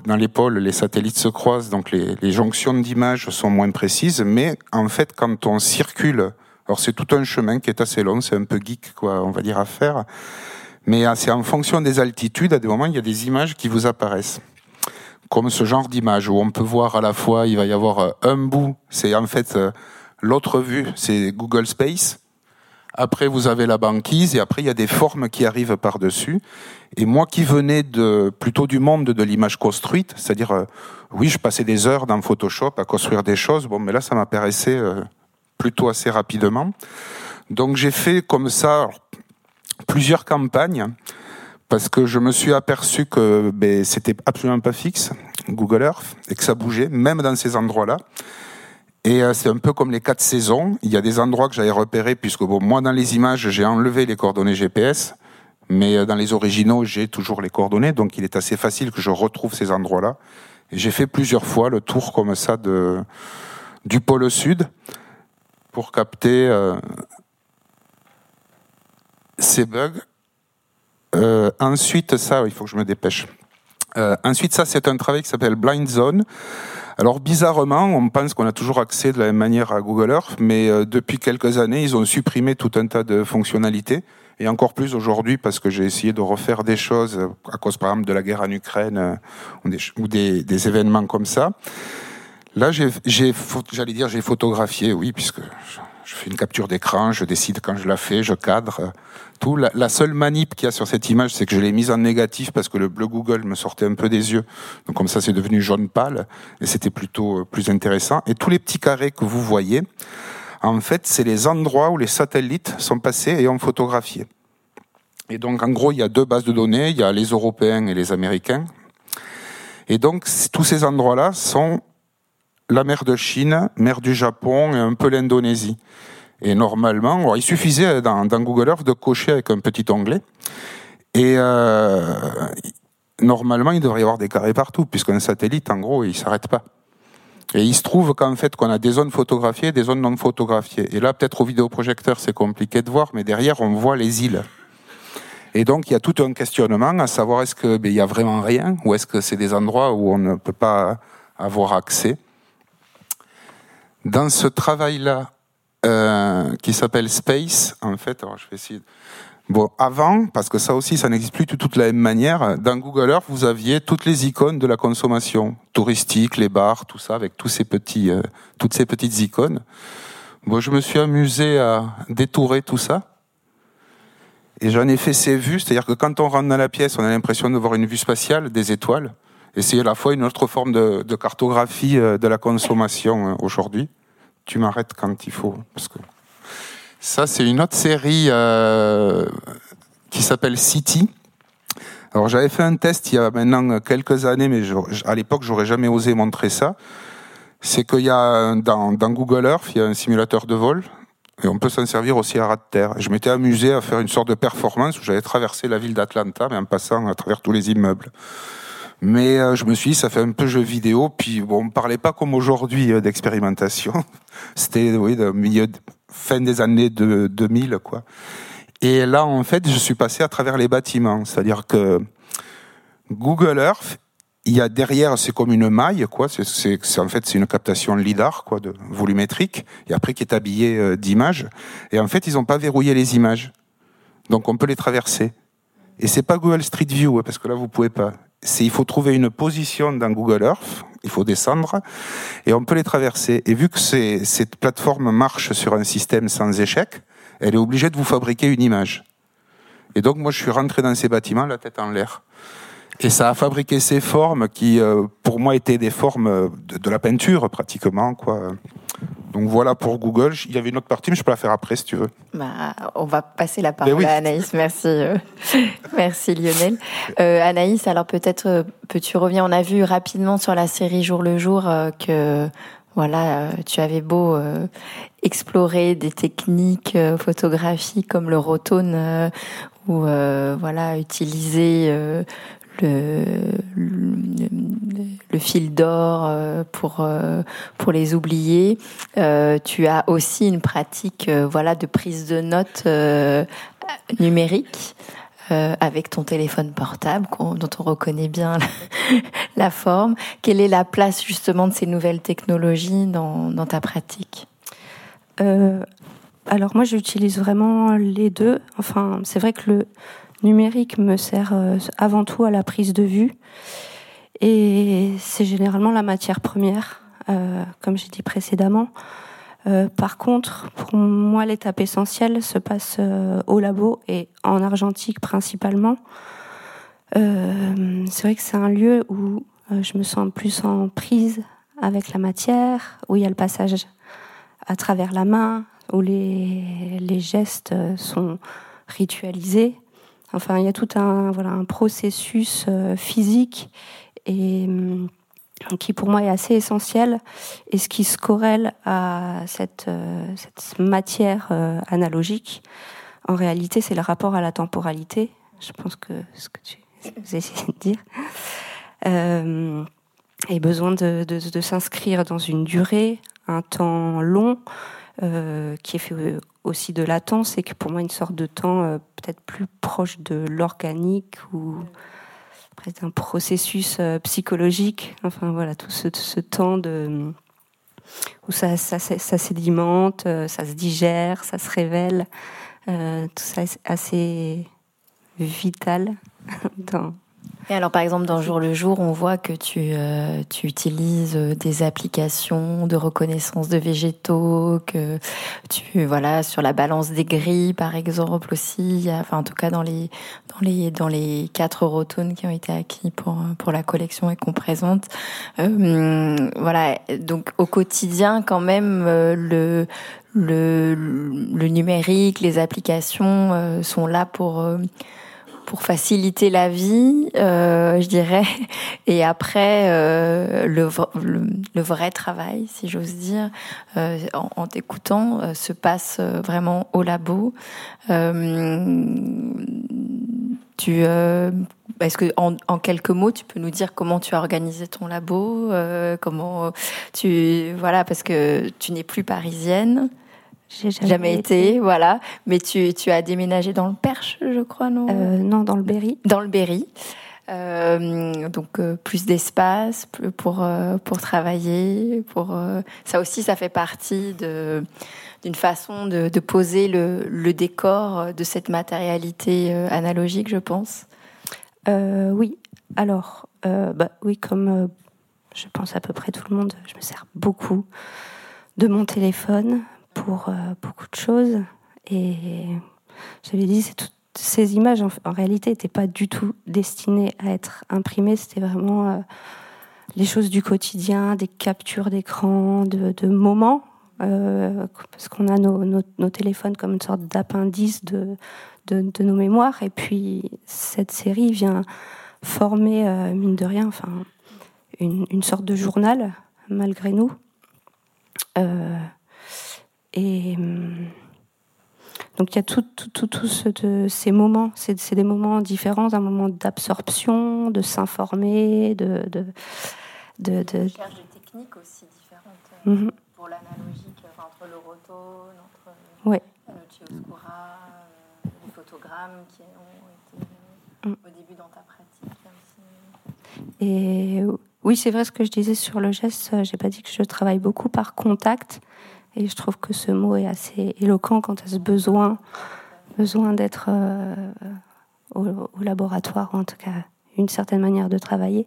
dans les pôles, les satellites se croisent, donc les, jonctions d'images sont moins précises, mais en fait, quand on circule, alors c'est tout un chemin qui est assez long, c'est un peu geek, quoi, on va dire, à faire, mais ah, c'est en fonction des altitudes, à des moments, il y a des images qui vous apparaissent. Comme ce genre d'image où on peut voir à la fois, il va y avoir euh, un bout, c'est en fait euh, l'autre vue, c'est Google Space. Après, vous avez la banquise et après, il y a des formes qui arrivent par-dessus. Et moi qui venais de, plutôt du monde de l'image construite, c'est-à-dire, euh, oui, je passais des heures dans Photoshop à construire des choses. Bon, mais là, ça m'apparaissait plutôt assez rapidement. Donc, j'ai fait comme ça plusieurs campagnes parce que je me suis aperçu que ben, c'était absolument pas fixe, Google Earth, et que ça bougeait, même dans ces endroits-là. Et euh, c'est un peu comme les quatre saisons. Il y a des endroits que j'avais repérés, puisque bon, moi, dans les images, j'ai enlevé les coordonnées GPS, mais euh, dans les originaux, j'ai toujours les coordonnées, donc il est assez facile que je retrouve ces endroits-là. J'ai fait plusieurs fois le tour comme ça de, du pôle sud pour capter euh, ces bugs. Ensuite, ça, il faut que je me dépêche. Ensuite, ça, c'est un travail qui s'appelle Blind Zone. Alors, bizarrement, on pense qu'on a toujours accès de la même manière à Google Earth, mais euh, depuis quelques années, ils ont supprimé tout un tas de fonctionnalités. Et encore plus aujourd'hui, parce que j'ai essayé de refaire des choses à cause, par exemple, de la guerre en Ukraine ou, des, des, événements comme ça. Là, j'ai, j'allais dire, j'ai photographié, oui, puisque je fais une capture d'écran, je décide quand je la fais, je cadre tout. La, seule manip qu'il y a sur cette image, c'est que je l'ai mise en négatif parce que le bleu Google me sortait un peu des yeux. Donc comme ça, c'est devenu jaune pâle et c'était plutôt euh, plus intéressant. Et tous les petits carrés que vous voyez, en fait, c'est les endroits où les satellites sont passés et ont photographié. Et donc, en gros, il y a deux bases de données. Il y a les Européens et les Américains. Et donc, tous ces endroits-là sont la mer de Chine, mer du Japon et un peu l'Indonésie. Et normalement, il suffisait dans, Google Earth de cocher avec un petit onglet. Et euh, normalement, il devrait y avoir des carrés partout, puisqu'un satellite, en gros, il s'arrête pas. Et il se trouve qu'en fait, qu'on a des zones photographiées et des zones non photographiées. Et là, peut-être au vidéoprojecteur, c'est compliqué de voir, mais derrière, on voit les îles. Et donc, il y a tout un questionnement à savoir est-ce qu'il ben, y a vraiment rien, ou est-ce que c'est des endroits où on ne peut pas avoir accès. Dans ce travail-là, euh, qui s'appelle Space, en fait, alors je vais essayer. Bon, avant, parce que ça aussi, ça n'existe plus de toute la même manière, dans Google Earth, vous aviez toutes les icônes de la consommation touristique, les bars, tout ça, avec tous ces petits, euh, toutes ces petites icônes. Bon, je me suis amusé à détourer tout ça. Et j'en ai fait ces vues, c'est-à-dire que quand on rentre dans la pièce, on a l'impression de voir une vue spatiale, des étoiles. C'est à la fois une autre forme de, cartographie euh, de la consommation euh, aujourd'hui. Tu m'arrêtes quand il faut. Parce que ça, c'est une autre série euh, qui s'appelle City. Alors j'avais fait un test il y a maintenant quelques années, mais à l'époque j'aurais jamais osé montrer ça. C'est qu'il y a dans, dans, Google Earth, il y a un simulateur de vol et on peut s'en servir aussi à ras de terre. je m'étais amusé à faire une sorte de performance où j'avais traversé la ville d'Atlanta, mais en passant à travers tous les immeubles. Mais euh, je me suis dit, ça fait un peu jeu vidéo. Puis bon, on ne parlait pas comme aujourd'hui euh, d'expérimentation. C'était oui, de milieu fin des années de, 2000, quoi. Et là, en fait, je suis passé à travers les bâtiments. C'est-à-dire que Google Earth, il y a derrière, c'est comme une maille, quoi. C'est, en fait, c'est une captation lidar, quoi, de volumétrique, et après qui est habillée euh, d'images. Et en fait, ils n'ont pas verrouillé les images, donc on peut les traverser. Et c'est pas Google Street View, hein, parce que là, vous pouvez pas c'est il faut trouver une position dans Google Earth, il faut descendre et on peut les traverser. Et vu que cette plateforme marche sur un système sans échec, elle est obligée de vous fabriquer une image. Et donc moi je suis rentré dans ces bâtiments la tête en l'air. Et ça a fabriqué ces formes qui, euh, pour moi, étaient des formes de, la peinture pratiquement, quoi. Donc voilà pour Google. Il y avait une autre partie, mais je peux la faire après si tu veux. Bah, on va passer la parole à Anaïs. Merci, euh, merci Lionel. Euh, Anaïs, alors peut-être peux-tu revenir? On a vu rapidement sur la série Jour le jour que voilà, tu avais beau explorer des techniques photographiques comme le rotone ou voilà utiliser le, fil d'or euh, pour euh, pour les oublier. Euh, tu as aussi une pratique voilà de prise de notes numérique. avec ton téléphone portable dont on reconnaît bien la, forme. Quelle est la place justement de ces nouvelles technologies dans, dans ta pratique? Alors moi j'utilise vraiment les deux. Enfin c'est vrai que le numérique me sert avant tout à la prise de vue et c'est généralement la matière première, euh, comme j'ai dit précédemment. Euh, par contre, pour moi, l'étape essentielle se passe euh, au labo et en argentique principalement. c'est vrai que c'est un lieu où je me sens plus en prise avec la matière, où il y a le passage à travers la main, où les, les gestes sont ritualisés. Enfin, il y a tout un, voilà, un processus physique hum, qui pour moi est assez essentiel et ce qui se corrèle à cette, euh, matière euh, analogique, en réalité, c'est le rapport à la temporalité. Je pense que ce que tu essayez de dire. Euh, et besoin de s'inscrire dans une durée, un temps long, euh, qui est fait aussi de latence, et que pour moi une sorte de temps peut-être plus proche de l'organique ou c'est un processus euh, psychologique. Enfin voilà, tout ce, temps de où ça, sédimente, euh, ça se digère, ça se révèle. Euh, tout ça est assez vital et alors, par exemple, dans Jour le jour, on voit que tu, euh, tu utilises euh, des applications de reconnaissance de végétaux, que tu, voilà, sur la balance des grilles, par exemple, aussi. Enfin, en tout cas, dans les, dans les, dans les quatre eurotones qui ont été acquis pour, pour la collection et qu'on présente. Euh, voilà. Donc, au quotidien, quand même, euh, le, le, le numérique, les applications sont là pour pour faciliter la vie, euh, je dirais. Et après, euh, le, le, vrai travail, si j'ose dire, euh, en, en t'écoutant, euh, se passe euh, vraiment au labo. Euh, tu, est-ce que en, en, quelques mots, tu peux nous dire comment tu as organisé ton labo, comment tu, voilà, parce que tu n'es plus parisienne. J'ai jamais, été, voilà. Mais tu, tu as déménagé dans le Perche, je crois, non euh, Non, dans le Berry. Dans le Berry. Euh, donc euh, plus d'espace pour euh, pour travailler, pour euh, ça aussi ça fait partie de d'une façon de, de poser le, le, décor de cette matérialité analogique, je pense. oui. Alors bah oui, comme je pense à peu près tout le monde, je me sers beaucoup de mon téléphone pour euh, beaucoup de choses. Et j'avais dit, ces images, en, réalité, n'étaient pas du tout destinées à être imprimées. C'était vraiment euh, les choses du quotidien, des captures d'écran, de, moments. Euh, parce qu'on a nos, téléphones comme une sorte d'appendice de, nos mémoires. Et puis, cette série vient former, mine de rien, enfin, une, sorte de journal, malgré nous. Et hum, donc il y a tout, tout, tout, tout ce, de, ces moments, c'est des moments différents, un moment d'absorption, de s'informer, de... de, de, de... Recherche de techniques aussi différentes mm -hmm. pour l'analogique entre l'orotone, entre ouais. le chioscura, euh, les photogrammes qui ont été mm. au début dans ta pratique. Aussi. Et oui, c'est vrai ce que je disais sur le geste, j'ai pas dit que je travaille beaucoup par contact. Et je trouve que ce mot est assez éloquent quant à ce besoin, besoin d'être euh, au, au, laboratoire, ou en tout cas une certaine manière de travailler.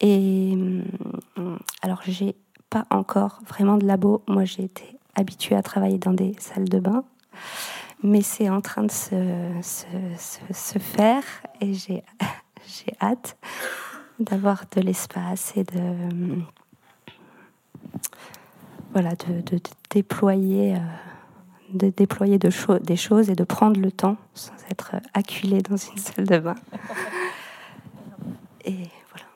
Et euh, alors, j'ai pas encore vraiment de labo. Moi, j'ai été habituée à travailler dans des salles de bain, mais c'est en train de se, se, faire et j'ai hâte d'avoir de l'espace et de voilà, de, de, de déployer, euh, de déployer de cho des choses et de prendre le temps sans être acculé dans une salle de bain. et voilà.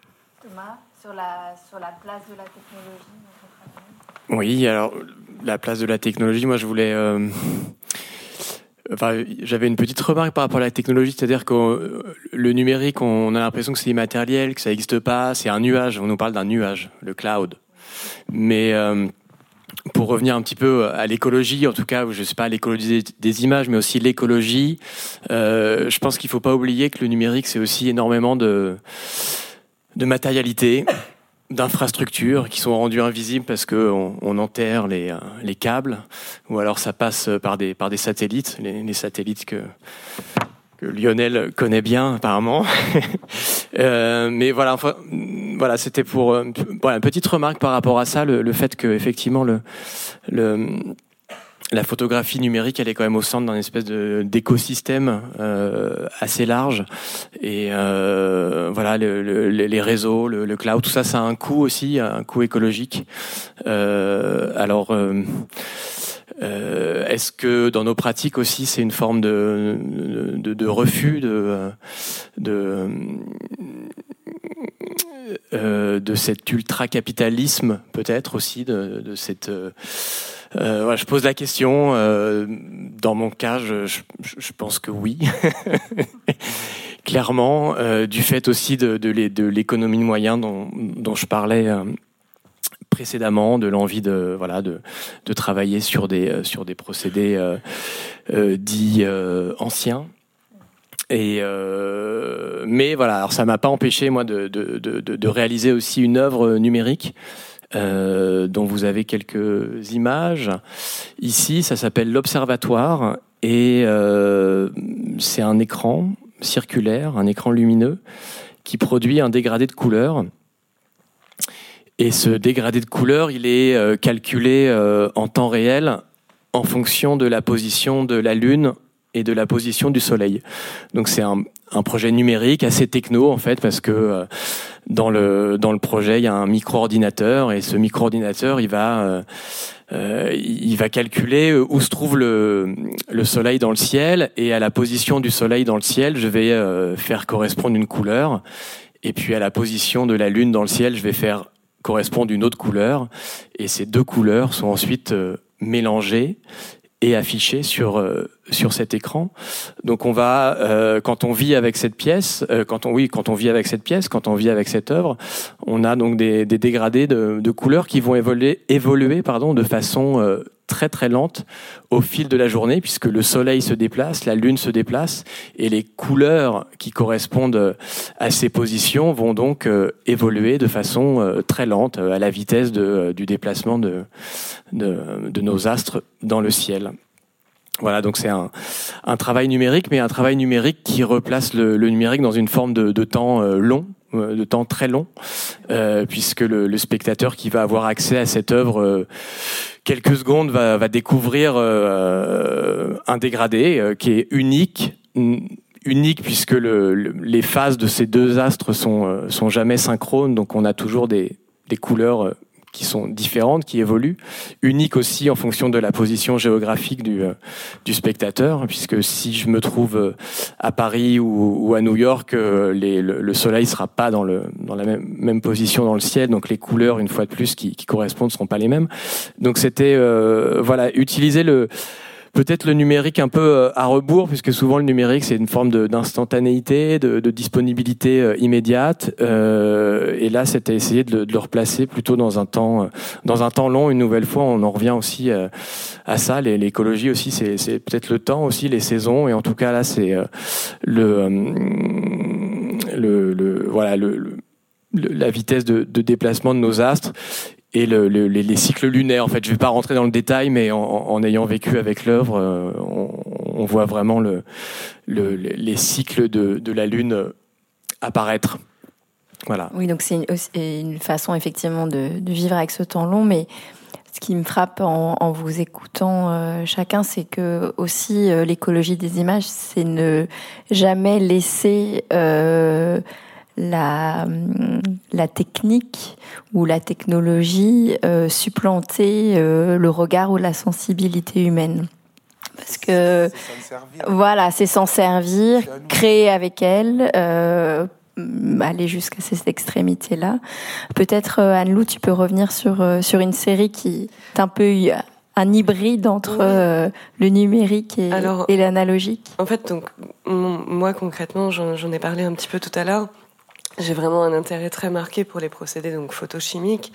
Thomas, sur la, sur la place de la technologie Oui, alors la place de la technologie, moi je voulais. Euh, enfin, j'avais une petite remarque par rapport à la technologie, c'est-à-dire que le numérique, on a l'impression que c'est immatériel, que ça n'existe pas, c'est un nuage. On nous parle d'un nuage, le cloud. Mais euh, pour revenir un petit peu à l'écologie, en tout cas, je ne sais pas l'écologie des images, mais aussi l'écologie, euh, je pense qu'il ne faut pas oublier que le numérique, c'est aussi énormément de, de matérialité, d'infrastructures qui sont rendues invisibles parce qu'on on enterre les, euh, les câbles, ou alors ça passe par des, par des satellites, les satellites que, Lionel connaît bien apparemment. euh, mais voilà, voilà, c'était pour euh, voilà, une petite remarque par rapport à ça, le, fait que effectivement le la photographie numérique, elle est quand même au centre d'un espèce d'écosystème euh, assez large. Et euh, voilà, le, le, les réseaux, le, le, cloud, tout ça, ça a un coût aussi, un coût écologique. Euh, alors. Euh, euh, Est-ce que dans nos pratiques aussi, c'est une forme de, de, de refus de, de, euh, de cet ultra-capitalisme, peut-être aussi, de, de cette. Euh, je pose la question. Euh, dans mon cas, je, pense que oui. Clairement, euh, du fait aussi de, l'économie de moyens dont, je parlais précédemment, de l'envie de travailler sur des sur des procédés dits anciens. Mais voilà, alors ça m'a pas empêché moi de, réaliser aussi une œuvre numérique euh, dont vous avez quelques images ici. Ça s'appelle l'Observatoire et euh, c'est un écran circulaire, un écran lumineux qui produit un dégradé de couleur. Et ce dégradé de couleur, il est euh, calculé euh, en temps réel en fonction de la position de la Lune et de la position du soleil. Donc c'est un, un, projet numérique assez techno en fait parce que euh, dans le dans le projet il y a un micro-ordinateur et ce micro-ordinateur il va euh, euh, il va calculer où se trouve le, le soleil dans le ciel et à la position du soleil dans le ciel je vais euh, faire correspondre une couleur et puis à la position de la lune dans le ciel je vais faire correspondre une autre couleur et ces deux couleurs sont ensuite euh, mélangées et affiché sur euh, sur cet écran. Donc on va euh, quand on vit avec cette pièce, euh, quand on oui quand on vit avec cette pièce, quand on vit avec cette œuvre, on a donc des, des dégradés de, de, couleurs qui vont évoluer évoluer pardon de façon euh, très très lente au fil de la journée puisque le soleil se déplace, la lune se déplace et les couleurs qui correspondent à ces positions vont donc euh, évoluer de façon euh, très lente à la vitesse de, du déplacement de, de, de nos astres dans le ciel. Voilà, donc c'est un, travail numérique, mais un travail numérique qui replace le, le numérique dans une forme de, de temps euh, long, de temps très long, euh, puisque le, spectateur qui va avoir accès à cette œuvre euh, quelques secondes va, va découvrir euh, un dégradé euh, qui est unique unique puisque le, le, les phases de ces deux astres sont, euh, sont jamais synchrones, donc on a toujours des couleurs qui sont différentes, qui évoluent, uniques aussi en fonction de la position géographique du, euh, du spectateur, puisque si je me trouve euh, à Paris ou, à New York, euh, le, le, soleil sera pas dans, le, dans la même, même, position dans le ciel, donc les couleurs, une fois de plus, qui, qui correspondent, seront pas les mêmes. Donc c'était, euh, voilà, utiliser le peut-être le numérique un peu euh, à rebours, puisque souvent le numérique c'est une forme d'instantanéité, de, disponibilité euh, immédiate. Euh, et là, c'était essayer de le, replacer plutôt dans un temps, euh, dans un temps long. Une nouvelle fois, on en revient aussi à ça. L'écologie aussi, c'est peut-être le temps aussi, les saisons. Et en tout cas là, c'est le, le, le, voilà le la vitesse de, déplacement de nos astres et le, le, les, les, cycles lunaires. En fait, je ne vais pas rentrer dans le détail, mais en, en ayant vécu avec l'œuvre, euh, on, on, voit vraiment le, le, les cycles de, de la Lune apparaître. Voilà. Oui, donc c'est une, une, façon effectivement de, de, vivre avec ce temps long, mais ce qui me frappe en, en vous écoutant euh, chacun, c'est que aussi euh, l'écologie des images, c'est ne jamais laisser euh, la, la technique ou la technologie euh, supplanter euh, le regard ou la sensibilité humaine. Parce que voilà, c'est s'en servir, créer avec elle, euh, aller jusqu'à cette extrémité-là. Peut-être Anne-Lou, tu peux revenir sur sur une série qui est un peu un hybride entre euh, le numérique et, et l'analogique. En fait, donc moi concrètement, j'en ai parlé un petit peu tout à l'heure j'ai vraiment un intérêt très marqué pour les procédés donc photochimiques.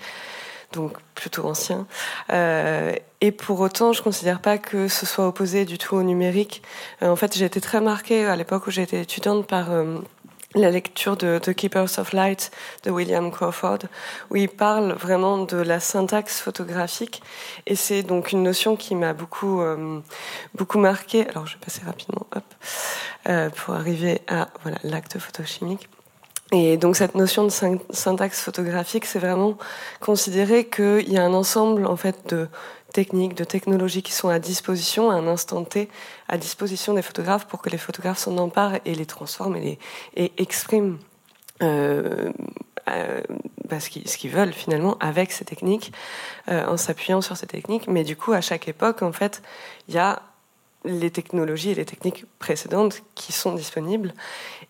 donc plutôt ancien. Euh, et pour autant, je ne considère pas que ce soit opposé du tout au numérique. en fait, j'ai été très marquée à l'époque où j'étais étudiante par la lecture de The Keepers of Light de William Crawford, où il parle vraiment de la syntaxe photographique. Et c'est donc une notion qui m'a beaucoup, euh, beaucoup marqué. Alors, je vais passer rapidement, hop, euh, pour arriver à voilà l'acte photochimique. Et donc cette notion de syntaxe photographique, c'est vraiment considérer qu'il y a un ensemble en fait de techniques, de technologies qui sont à disposition à un instant T, à disposition des photographes pour que les photographes s'en emparent et les transforment et, expriment euh, euh, bah, ce qu'ils veulent finalement avec ces techniques, euh, en s'appuyant sur ces techniques. Mais du coup, à chaque époque, en fait, il y a les technologies et les techniques précédentes qui sont disponibles.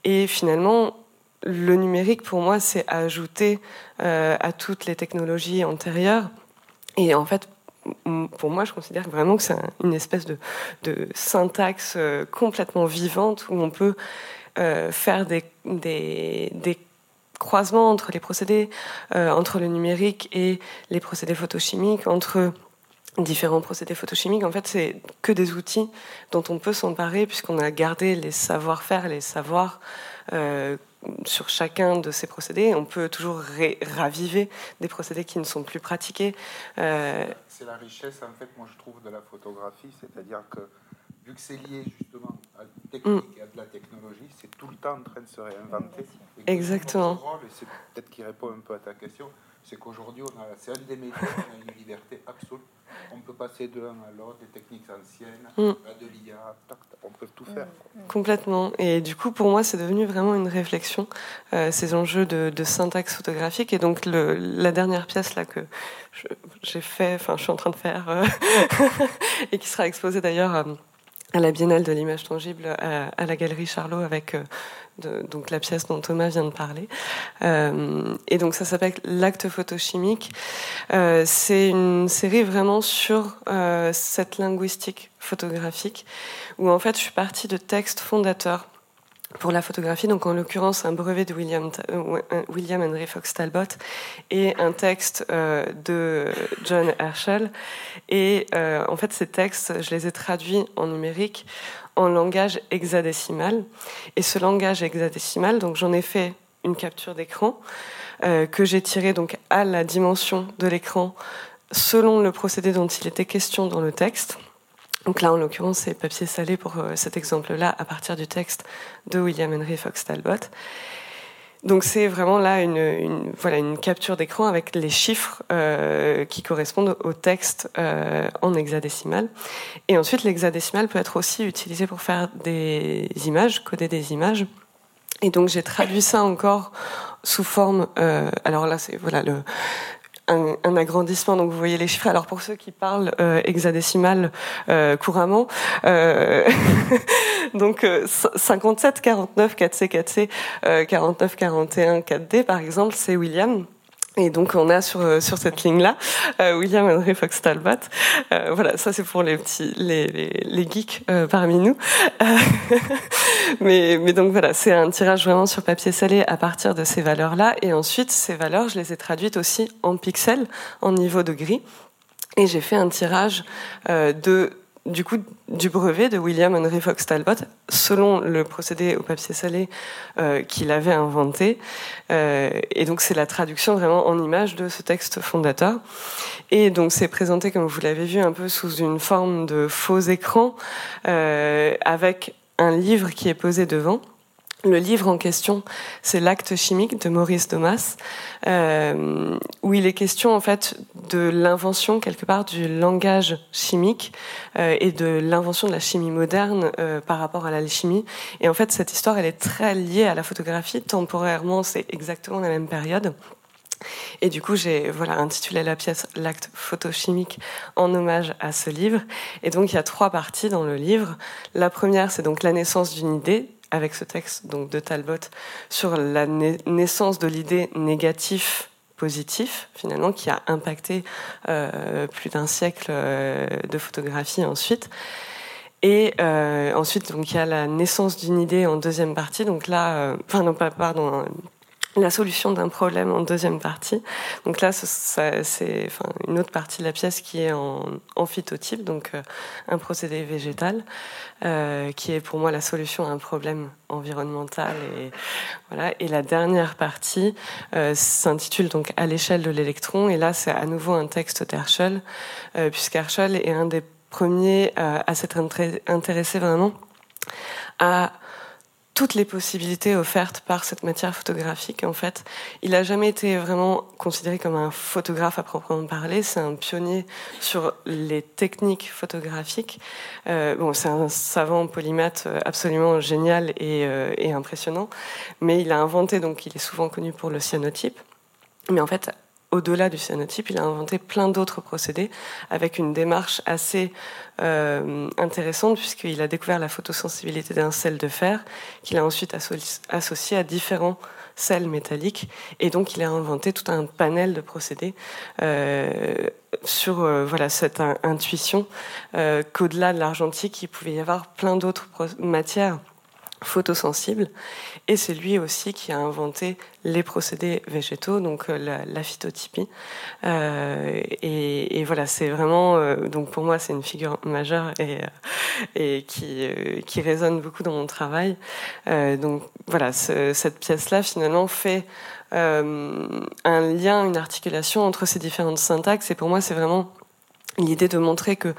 Et finalement, le numérique, pour moi, c'est ajouter euh, à toutes les technologies antérieures. Et en fait, pour moi, je considère vraiment que c'est une espèce de, syntaxe euh, complètement vivante où on peut euh, faire des, croisements entre les procédés, entre le numérique et les procédés photochimiques, entre différents procédés photochimiques. En fait, c'est que des outils dont on peut s'emparer puisqu'on a gardé les savoir-faire, les savoirs sur chacun de ces procédés. On peut toujours raviver des procédés qui ne sont plus pratiqués. Euh, c'est la richesse, en fait, moi je trouve, de la photographie, c'est-à-dire que vu que c'est lié justement à la technique et à de la technologie, c'est tout le temps en train de se réinventer. Exactement. c'est peut-être qui répond un peu à ta question, c'est qu'aujourd'hui, c'est un des médias on a une liberté absolue. On peut passer de l'un à l'autre, des techniques anciennes, mm. à de l'IA, on peut tout faire. Complètement. Et du coup, pour moi, c'est devenu vraiment une réflexion, euh, ces enjeux de, syntaxe photographique. Et donc, le, la dernière pièce là que j'ai fait, enfin, je suis en train de faire, euh, et qui sera exposée d'ailleurs. Euh, à la Biennale de l'image tangible à, la Galerie Charlot avec donc la pièce dont Thomas vient de parler. Euh, et donc ça s'appelle L'acte photochimique. Euh, c'est une série vraiment sur euh, cette linguistique photographique où en fait je suis partie de textes fondateurs pour la photographie, donc en l'occurrence un brevet de William, William Henry Fox Talbot et un texte de John Herschel. Et en fait, ces textes, je les ai traduits en numérique en langage hexadécimal. Et ce langage hexadécimal, donc j'en ai fait une capture d'écran euh, que j'ai tirée donc à la dimension de l'écran selon le procédé dont il était question dans le texte. Donc là, en l'occurrence, c'est papier salé pour euh, cet exemple-là à partir du texte de William Henry Fox Talbot. Donc c'est vraiment là une, voilà une capture d'écran avec les chiffres euh, qui correspondent au texte euh, en hexadécimal. Et ensuite l'hexadécimal peut être aussi utilisé pour faire des images, coder des images. Et donc j'ai traduit ça encore sous forme. Alors là c'est voilà le un, agrandissement. Donc vous voyez les chiffres. Alors pour ceux qui parlent euh, hexadécimal euh, couramment, euh, donc 57, 49, 4C, 4C, 49, 41, 4D par exemple, c'est William. Et donc on a sur euh, sur cette ligne là euh, William Henry Fox Talbot. Euh, voilà, ça c'est pour les petits les les, geeks parmi nous. mais mais donc voilà, c'est un tirage vraiment sur papier salé à partir de ces valeurs là et ensuite ces valeurs, je les ai traduites aussi en pixels en niveau de gris. Et j'ai fait un tirage de du coup du brevet de William Henry Fox Talbot selon le procédé au papier salé euh, qu'il avait inventé. Euh, et donc c'est la traduction vraiment en image de ce texte fondateur. Et donc c'est présenté, comme vous l'avez vu, un peu sous une forme de faux écran euh, avec un livre qui est posé devant. Le livre en question, c'est L'acte chimique de Maurice Domas, euh, où il est question en fait de l'invention quelque part du langage chimique euh, et de l'invention de la chimie moderne euh, par rapport à l'alchimie. Et en fait, cette histoire, elle est très liée à la photographie. Temporairement, c'est exactement la même période. Et du coup, j'ai voilà intitulé la pièce L'acte photochimique en hommage à ce livre. Et donc, il y a trois parties dans le livre. La première, c'est donc la naissance d'une idée avec ce texte donc de Talbot sur la naissance de l'idée négatif positif finalement qui a impacté euh, plus d'un siècle euh, de photographie ensuite. Et euh, ensuite donc il y a la naissance d'une idée en deuxième partie. Donc là enfin non pas pardon la solution d'un problème en deuxième partie. Donc là, c'est une autre partie de la pièce qui est en, en phytotype, donc euh, un procédé végétal, euh, qui est pour moi la solution à un problème environnemental. Et, voilà. et la dernière partie euh, s'intitule donc À l'échelle de l'électron. Et là, c'est à nouveau un texte d'Herschel, puisqu'Herschel est un des premiers à s'être intéressé vraiment à toutes les possibilités offertes par cette matière photographique. En fait, il n'a jamais été vraiment considéré comme un photographe à proprement parler. C'est un pionnier sur les techniques photographiques. Euh, bon, c'est un savant polymath absolument génial et, euh, et, impressionnant. Mais il a inventé, donc, il est souvent connu pour le cyanotype. Mais en fait, au-delà du cyanotype, il a inventé plein d'autres procédés avec une démarche assez euh, intéressante puisqu'il a découvert la photosensibilité d'un sel de fer qu'il a ensuite associé à différents sels métalliques et donc il a inventé tout un panel de procédés euh, sur euh, voilà cette intuition qu'au-delà de l'argentique, il pouvait y avoir plein d'autres matières photosensible. Et c'est lui aussi qui a inventé les procédés végétaux, donc euh, la, la phytotypie. Euh, et, voilà, c'est vraiment, euh, donc pour moi, c'est une figure majeure et, qui, résonne beaucoup dans mon travail. donc voilà, ce, cette pièce-là, finalement, fait un lien, une articulation entre ces différentes syntaxes. Et pour moi, c'est vraiment l'idée de montrer que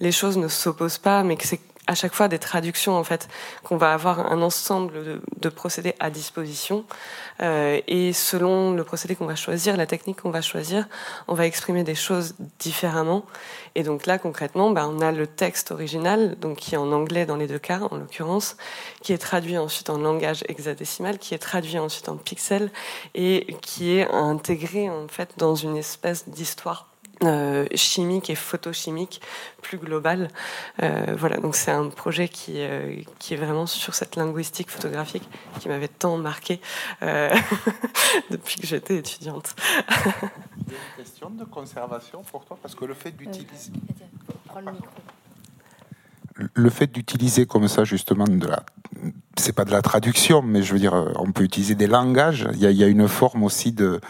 les choses ne s'opposent pas, mais que c'est à chaque fois des traductions en fait qu'on va avoir un ensemble de, procédés à disposition. Euh, et selon le procédé qu'on va choisir la technique qu'on va choisir on va exprimer des choses différemment. Et donc là concrètement bah, on a le texte original donc qui est en anglais dans les deux cas en l'occurrence qui est traduit ensuite en langage hexadécimal qui est traduit ensuite en pixels et qui est intégré en fait dans une espèce d'histoire euh, chimique et photochimique plus globale. Euh, voilà, donc c'est un projet qui, euh, qui est vraiment sur cette linguistique photographique qui m'avait tant marqué euh, depuis que j'étais étudiante. Il y a une question de conservation pour toi parce que le fait d'utiliser le fait d'utiliser comme ça justement de la c'est pas de la traduction mais je veux dire on peut utiliser des langages il y a, il y a une forme aussi de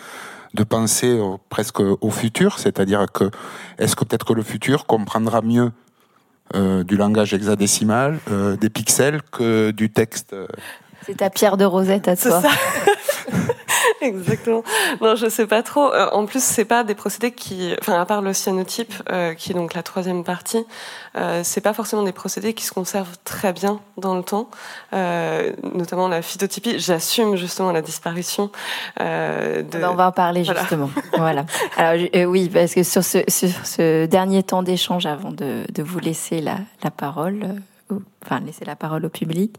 de penser presque au futur, c'est-à-dire que est-ce que peut-être que le futur comprendra mieux euh, du langage hexadécimal, euh, des pixels que du texte. Euh. C'est ta pierre de rosette à toi. Exactement. Non, je sais pas trop. Euh, en plus, c'est pas des procédés qui, enfin, à part le cyanotype, euh, qui est donc la troisième partie, euh, c'est pas forcément des procédés qui se conservent très bien dans le temps, euh, notamment la phytotypie. J'assume justement la disparition. Euh, de... on va en parler justement. voilà. Alors oui, parce que sur ce, sur ce dernier temps d'échange, avant de, de, vous laisser la, la parole enfin laisser la parole au public.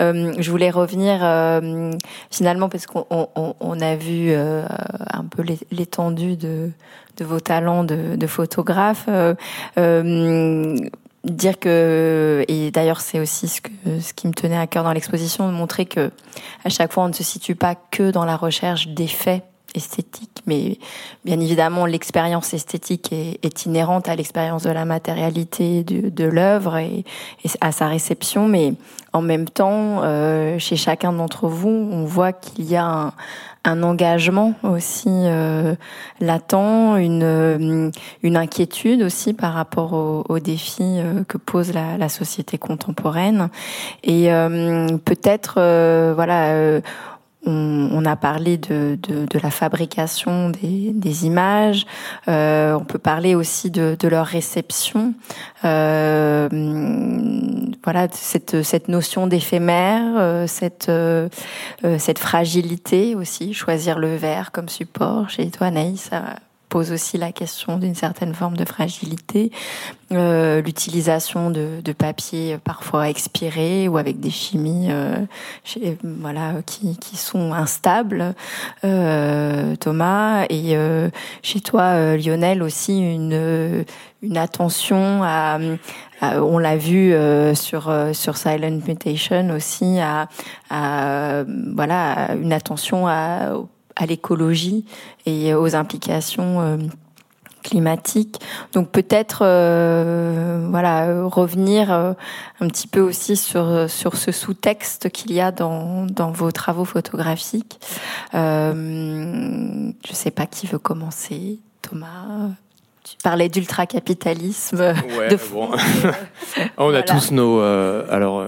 Euh, je voulais revenir euh, finalement parce qu'on on, on a vu euh, un peu l'étendue de, de vos talents de, de photographe. Euh, euh, dire que et d'ailleurs c'est aussi ce que ce qui me tenait à cœur dans l'exposition de montrer que à chaque fois on ne se situe pas que dans la recherche des faits esthétique, mais bien évidemment l'expérience esthétique est, est, inhérente à l'expérience de la matérialité de, de l'œuvre et, et, à sa réception, mais en même temps, euh, chez chacun d'entre vous, on voit qu'il y a un, un engagement aussi euh, latent, une, une inquiétude aussi par rapport aux, aux défis euh, que pose la, la, société contemporaine, et euh, peut-être euh, voilà on, on, a parlé de, de, de la fabrication des, des images. Euh, on peut parler aussi de, de leur réception. Euh, voilà, cette, cette notion d'éphémère, euh, cette, euh, cette fragilité aussi. Choisir le verre comme support. Chez toi, Anaïs, ça pose aussi la question d'une certaine forme de fragilité, euh, l'utilisation de, de, papier parfois expiré ou avec des chimies euh, voilà qui, qui sont instables. Euh, Thomas et euh, chez toi euh, Lionel aussi une une attention à, à on l'a vu euh, sur sur Silent Mutation aussi à, à voilà une attention à à l'écologie et aux implications euh, climatique. Donc peut-être euh, voilà revenir euh, un petit peu aussi sur sur ce sous-texte qu'il y a dans dans vos travaux photographiques. Euh, je sais pas qui veut commencer, Thomas. Tu parlais d'ultra-capitalisme. Ouais, de bon. on a Voilà. tous nos. euh, alors,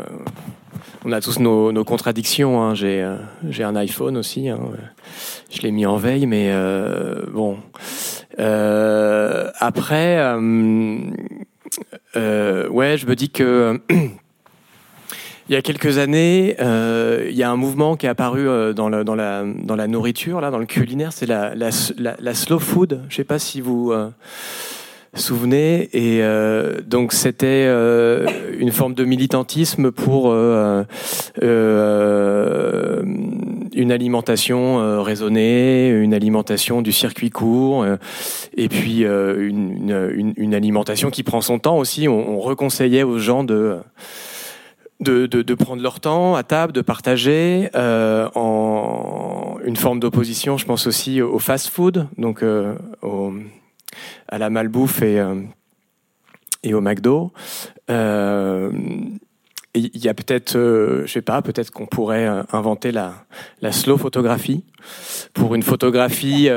on a tous nos, contradictions. hein. J'ai, euh, j'ai un iPhone aussi. hein. Je l'ai mis en veille, mais euh, bon. Euh, après, ouais, je me dis que. Il y a quelques années, il y a un mouvement qui est apparu dans, la, nourriture, là, dans le culinaire, c'est la, la, slow food. Je sais pas si vous souvenez. Et euh, donc c'était euh, une forme de militantisme pour euh, une alimentation raisonnée, une alimentation du circuit court, et puis une, une, alimentation qui prend son temps aussi. On, on reconseillait aux gens de de, de, prendre leur temps à table, de partager, en une forme d'opposition, je pense aussi au fast-food, donc au, à la malbouffe et, euh, et au McDo. Euh, Il y a peut-être, euh, je sais pas, peut-être qu'on pourrait inventer la, la slow photographie pour une photographie.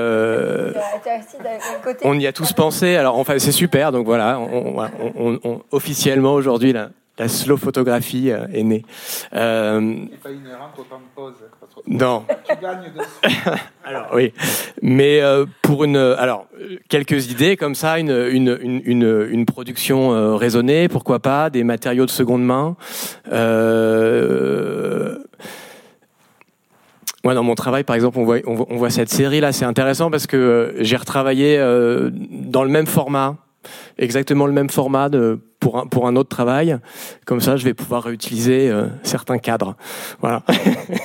on y a tous pensé. Alors, enfin, c'est super. Donc voilà, on, officiellement aujourd'hui, la, la slow photographie est née. Non. Tu gagnes dessus. Alors oui, mais euh, pour une, alors euh, quelques idées comme ça, une une une une, une production euh, raisonnée, pourquoi pas, des matériaux de seconde main. Euh, Ouais, dans mon travail, par exemple, on voit, on voit, on voit cette série-là, c'est intéressant parce que euh, j'ai retravaillé euh, dans le même format, exactement le même format de, pour, un, pour un autre travail. Comme ça, je vais pouvoir réutiliser euh, certains cadres. Voilà.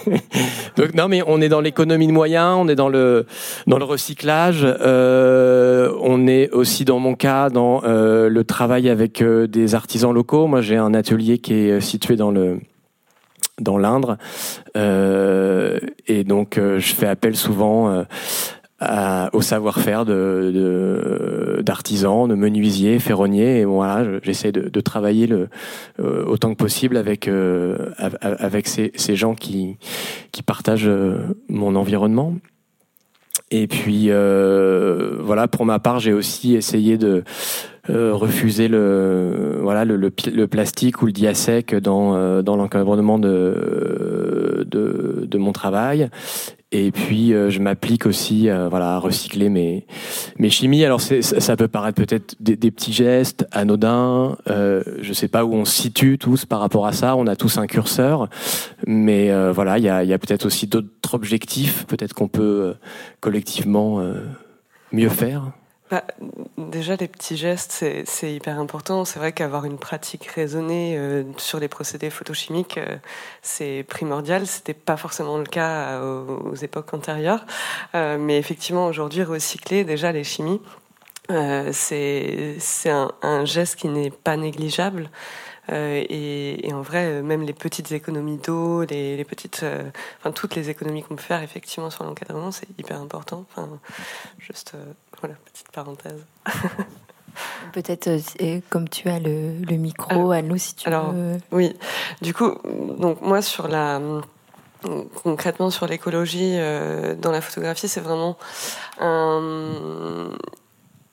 Donc, non, mais on est dans l'économie de moyens, on est dans le, dans le recyclage, euh, on est aussi, dans mon cas, dans euh, le travail avec euh, des artisans locaux. Moi, j'ai un atelier qui est situé dans le dans l'Indre. Euh, et donc, euh, je fais appel souvent euh, à- au savoir-faire de, de- d'artisans, de menuisiers, ferronniers. Et voilà, je- j'essaie de, de travailler le, euh, autant que possible avec, euh, av- avec ces, ces gens qui, qui partagent euh, mon environnement. Et puis, euh, voilà, pour ma part, j'ai aussi essayé de euh, refuser le voilà le, le plastique ou le diasec dans euh, dans l'encadrement de, de de mon travail et puis euh, je m'applique aussi euh, voilà à recycler mes mes chimies. Alors ça, peut paraître peut-être des, des petits gestes anodins euh, je sais pas où on se situe tous par rapport à ça. On a tous un curseur. Mais voilà il y a y a peut-être aussi d'autres objectifs peut-être qu'on peut collectivement mieux faire Bah, déjà, les petits gestes, c'est hyper important. C'est vrai qu'avoir une pratique raisonnée euh, sur les procédés photochimiques, euh, c'est primordial. C'était pas forcément le cas aux, aux époques antérieures. Euh, mais effectivement, aujourd'hui, recycler déjà les chimies, euh, c'est c'est un, un geste qui n'est pas négligeable. Euh, et, et en vrai, euh, même les petites économies d'eau, les, les petites, euh, enfin toutes les économies qu'on peut faire effectivement sur l'encadrement, c'est hyper important. Enfin, juste, voilà, petite parenthèse. Peut-être, comme tu as le, le micro, à nous si tu alors, veux. Oui, du coup, donc moi sur la concrètement sur l'écologie dans la photographie, c'est vraiment un,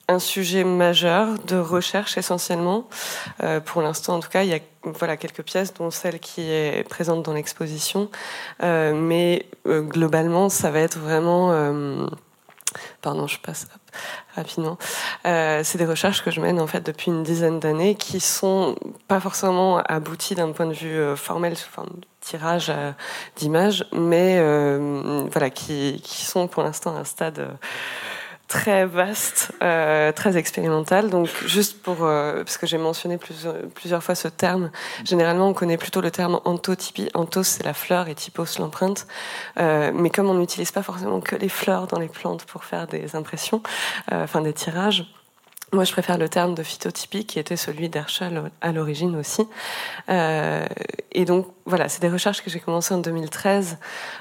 un sujet majeur de recherche essentiellement. Euh, pour l'instant, en tout cas, il y a voilà quelques pièces, dont celle qui est présente dans l'exposition, Euh, mais euh, globalement, ça va être vraiment Pardon, je passe rapidement. C'est des recherches que je mène en fait depuis une dizaine d'années qui sont pas forcément abouties d'un point de vue formel sous forme de tirage d'images, mais voilà qui, sont pour l'instant à un stade très vaste, euh, très expérimental. Donc juste pour euh, parce que j'ai mentionné plusieurs, plusieurs fois ce terme. Généralement, on connaît plutôt le terme anthotypie. Anthos, c'est la fleur et typos, l'empreinte. Euh, mais comme on n'utilise pas forcément que les fleurs dans les plantes pour faire des impressions, euh, enfin des tirages. Moi, je préfère le terme de phytotypie, qui était celui d'Herschel à l'origine aussi. Euh, et donc, voilà, c'est des recherches que j'ai commencées en 2013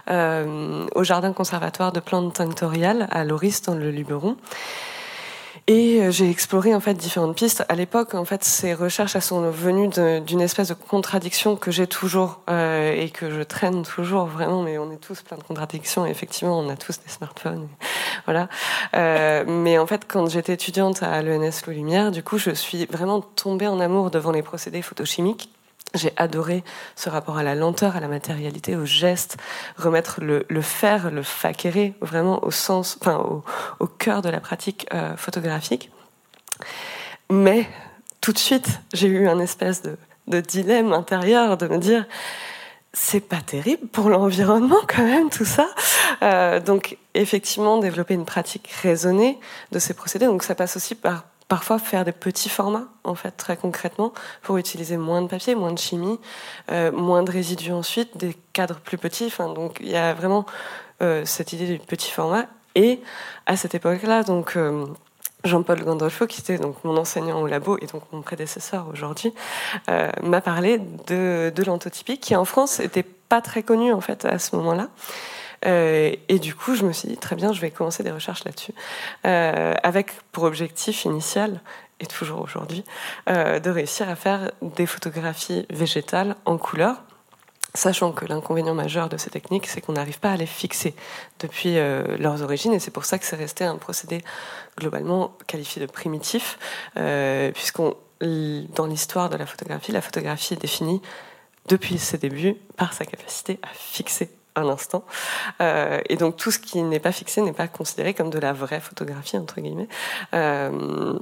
euh, au Jardin conservatoire de plantes tinctoriales à Loris, dans le Luberon. Et euh, j'ai exploré en fait différentes pistes. À l'époque, en fait, ces recherches elles sont venues d'une espèce de contradiction que j'ai toujours euh, et que je traîne toujours vraiment. Mais on est tous plein de contradictions. Effectivement, on a tous des smartphones. voilà. Euh, mais en fait, quand j'étais étudiante à l'ENS Louis Lumière, du coup, je suis vraiment tombée en amour devant les procédés photochimiques j'ai adoré ce rapport à la lenteur, à la matérialité, au geste, remettre le, faire, le facérer vraiment au sens, enfin au, cœur de la pratique euh, photographique. Mais tout de suite, j'ai eu un espèce de, de dilemme intérieur de me dire c'est pas terrible pour l'environnement quand même tout ça. Euh, donc effectivement développer une pratique raisonnée de ces procédés. Donc ça passe aussi par parfois faire des petits formats, en fait, très concrètement, pour utiliser moins de papier, moins de chimie, euh, moins de résidus ensuite, des cadres plus petits. Enfin, donc, il y a vraiment euh, cette idée du petit format. Et à cette époque-là, donc, euh, Jean-Paul Gandolfo, qui était donc mon enseignant au labo et donc mon prédécesseur aujourd'hui, m'a parlé de, de l'antotypie, qui en France était pas très connue en fait à ce moment-là. Euh, et du coup, je me suis dit, très bien, je vais commencer des recherches là-dessus, euh, avec pour objectif initial, et toujours aujourd'hui, euh, de réussir à faire des photographies végétales en couleur. Sachant que l'inconvénient majeur de ces techniques, c'est qu'on n'arrive pas à les fixer depuis leurs origines, et c'est pour ça que c'est resté un procédé globalement qualifié de primitif, euh, puisqu'on, dans l'histoire de la photographie, la photographie est définie depuis ses débuts par sa capacité à fixer un instant. Euh, et donc tout ce qui n'est pas fixé n'est pas considéré comme de la vraie photographie, entre guillemets. Euh,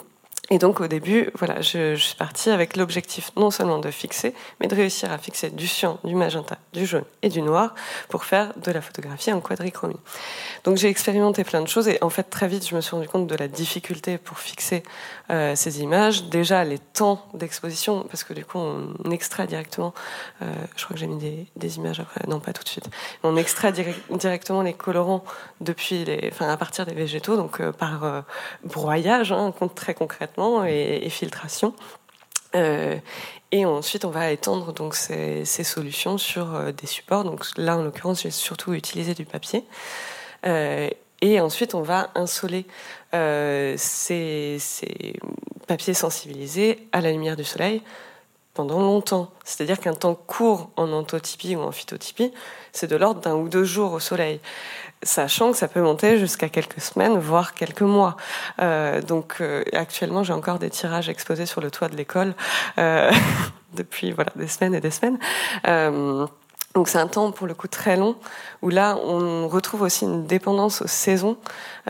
et donc au début, voilà, je, suis partie avec l'objectif non seulement de fixer, mais de réussir à fixer du cyan, du magenta, du jaune et du noir pour faire de la photographie en quadrichromie. Donc j'ai expérimenté plein de choses et en fait très vite je me suis rendu compte de la difficulté pour fixer euh, ces images. Déjà les temps d'exposition, parce que du coup on extrait directement, euh, je crois que j'ai mis des, images après, non pas tout de suite, on extrait directement les colorants depuis les, enfin à partir des végétaux, donc euh, par broyage, hein, très concrètement et, filtration. Euh, et ensuite, on va étendre donc ces, solutions sur euh, des supports. Donc là, en l'occurrence, j'ai surtout utilisé du papier. Euh, et ensuite, on va insoler ces, ces, papiers sensibilisés à la lumière du soleil pendant longtemps. C'est-à-dire qu'un temps court en anthotypie ou en phytotypie, c'est de l'ordre d'un ou deux jours au soleil sachant que ça peut monter jusqu'à quelques semaines, voire quelques mois. Euh, donc euh, actuellement, j'ai encore des tirages exposés sur le toit de l'école euh, depuis voilà des semaines et des semaines. Donc c'est un temps pour le coup très long où là on retrouve aussi une dépendance aux saisons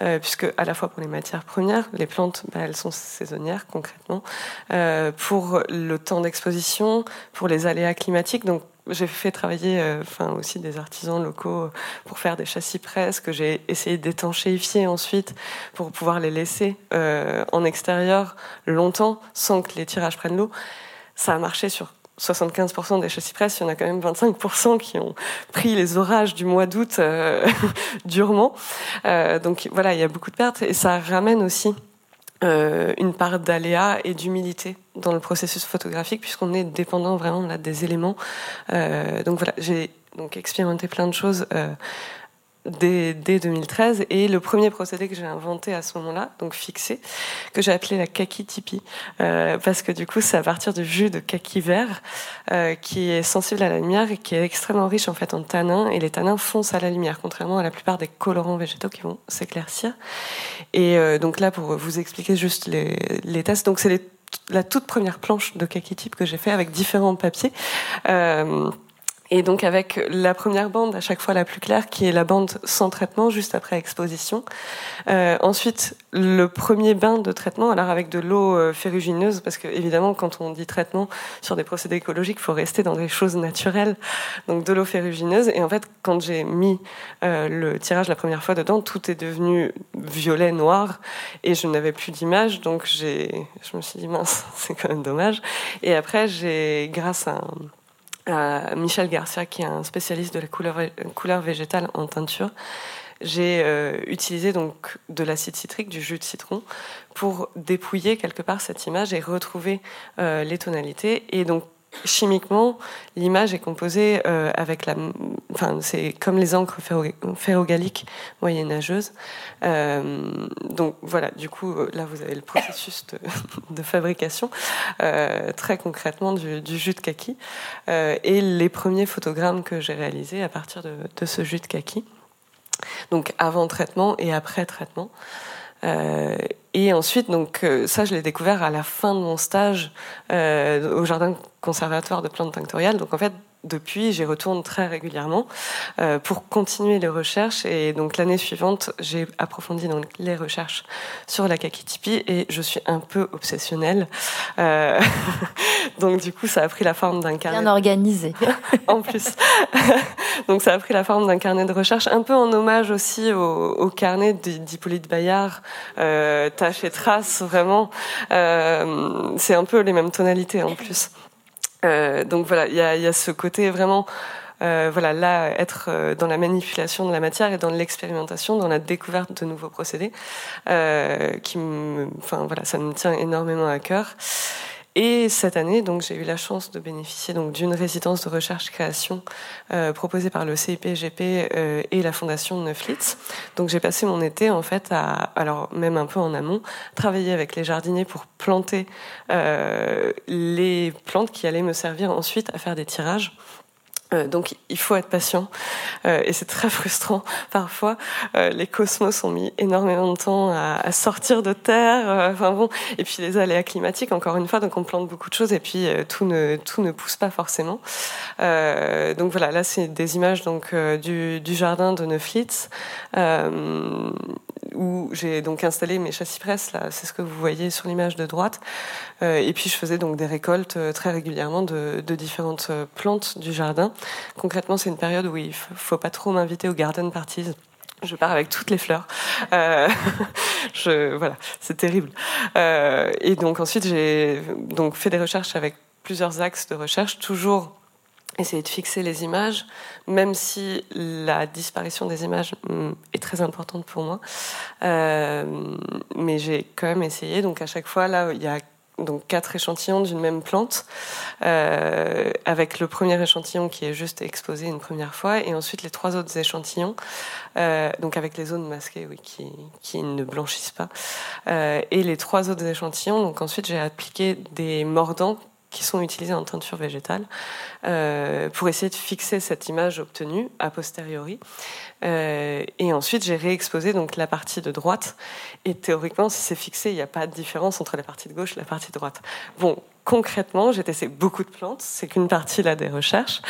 euh, puisque à la fois pour les matières premières, les plantes bah, elles sont saisonnières concrètement, euh, pour le temps d'exposition, pour les aléas climatiques. Donc j'ai fait travailler euh, enfin aussi des artisans locaux pour faire des châssis presse que j'ai essayé d'étanchéifier ensuite pour pouvoir les laisser en extérieur longtemps sans que les tirages prennent l'eau. Ça a marché sur 75% des châssis presse, il y en a quand même 25% qui ont pris les orages du mois d'août euh, durement. Euh, donc voilà, il y a beaucoup de pertes et ça ramène aussi euh, une part d'aléa et d'humilité dans le processus photographique puisqu'on est dépendant vraiment là des éléments. Donc voilà, j'ai donc expérimenté plein de choses dès, dès, 2013. Et le premier procédé que j'ai inventé à ce moment-là, donc fixé, que j'ai appelé la kaki tipi, euh, parce que du coup, c'est à partir du jus de kaki vert euh, qui est sensible à la lumière et qui est extrêmement riche en fait en tanins. Et les tanins foncent à la lumière, contrairement à la plupart des colorants végétaux qui vont s'éclaircir. Et euh, donc là, pour vous expliquer juste les, tests, donc c'est la toute première planche de kaki type que j'ai fait avec différents papiers. Et donc avec la première bande à chaque fois la plus claire, qui est la bande sans traitement, juste après exposition. Euh, ensuite, le premier bain de traitement, alors avec de l'eau euh, ferrugineuse, parce que évidemment, quand on dit traitement sur des procédés écologiques, il faut rester dans des choses naturelles. Donc de l'eau ferrugineuse. Et en fait, quand j'ai mis euh, le tirage la première fois dedans, tout est devenu violet, noir, et je n'avais plus d'image. Donc j'ai, je me suis dit mince, c'est quand même dommage. Et après, j'ai, grâce à un Michel Garcia, qui est un spécialiste de la couleur, végétale en teinture. J'ai euh, utilisé donc de l'acide citrique, du jus de citron, pour dépouiller quelque part cette image et retrouver euh, les tonalités. Et donc chimiquement, l'image est composée euh, avec la enfin, c'est comme les encres ferrogaliques moyenâgeuses. Euh, donc voilà, du coup, là, vous avez le processus de, fabrication, euh, très concrètement, du, jus de kaki, et les premiers photogrammes que j'ai réalisés à partir de, ce jus de kaki. Donc avant traitement et après traitement. Et ensuite, donc euh, ça, je l'ai découvert à la fin de mon stage euh, au jardin conservatoire de plantes tinctoriales. Donc en fait, depuis, j'y retourne très régulièrement euh, pour continuer les recherches. Et donc l'année suivante, j'ai approfondi donc les recherches sur la kakitipi et je suis un peu obsessionnelle. Euh, donc du coup, ça a pris la forme d'un carnet. Bien organisé. en plus. donc ça a pris la forme d'un carnet de recherche, un peu en hommage aussi au, au carnet d'Hippolyte Bayard, euh, Tâche et Trace, vraiment. Euh, c'est un peu les mêmes tonalités en plus. Euh, donc voilà, il y a, y a, ce côté vraiment, euh, voilà, là, être euh, dans la manipulation de la matière et dans l'expérimentation, dans la découverte de nouveaux procédés, euh, qui enfin voilà, ça me tient énormément à cœur. Et cette année, donc, j'ai eu la chance de bénéficier donc d'une résidence de recherche-création euh, proposée par le CIPGP euh, et la Fondation Neuflitz. Donc, j'ai passé mon été en fait à, alors même un peu en amont, travailler avec les jardiniers pour planter euh, les plantes qui allaient me servir ensuite à faire des tirages. Euh, donc il faut être patient euh, et c'est très frustrant parfois. Euh, les cosmos ont mis énormément de temps à, à sortir de terre. Euh, enfin bon, et puis les aléas climatiques encore une fois. Donc on plante beaucoup de choses et puis tout ne tout ne pousse pas forcément. donc voilà, là c'est des images donc du, du, jardin de Neuflitz où j'ai donc installé mes châssis presse. Là, c'est ce que vous voyez sur l'image de droite. et puis je faisais donc des récoltes très régulièrement de, différentes plantes du jardin. Concrètement, c'est une période où il faut pas trop m'inviter aux garden parties. Je pars avec toutes les fleurs. Euh, voilà, c'est terrible. Euh, et donc ensuite, j'ai donc fait des recherches avec plusieurs axes de recherche, toujours essayer de fixer les images, même si la disparition des images mm, est très importante pour moi. Euh, mais j'ai quand même essayé. Donc à chaque fois, là, il y a donc quatre échantillons d'une même plante, euh, avec le premier échantillon qui est juste exposé une première fois, et ensuite les trois autres échantillons, euh, donc avec les zones masquées, oui, qui, qui ne blanchissent pas, et les trois autres échantillons. Donc ensuite j'ai appliqué des mordants qui sont utilisés en teinture végétale euh, pour essayer de fixer cette image obtenue a posteriori. Euh, et ensuite, j'ai réexposé donc la partie de droite. Et théoriquement, si c'est fixé, il n'y a pas de différence entre la partie de gauche et la partie de droite. Bon, concrètement, j'ai testé beaucoup de plantes. C'est qu'une partie là des recherches.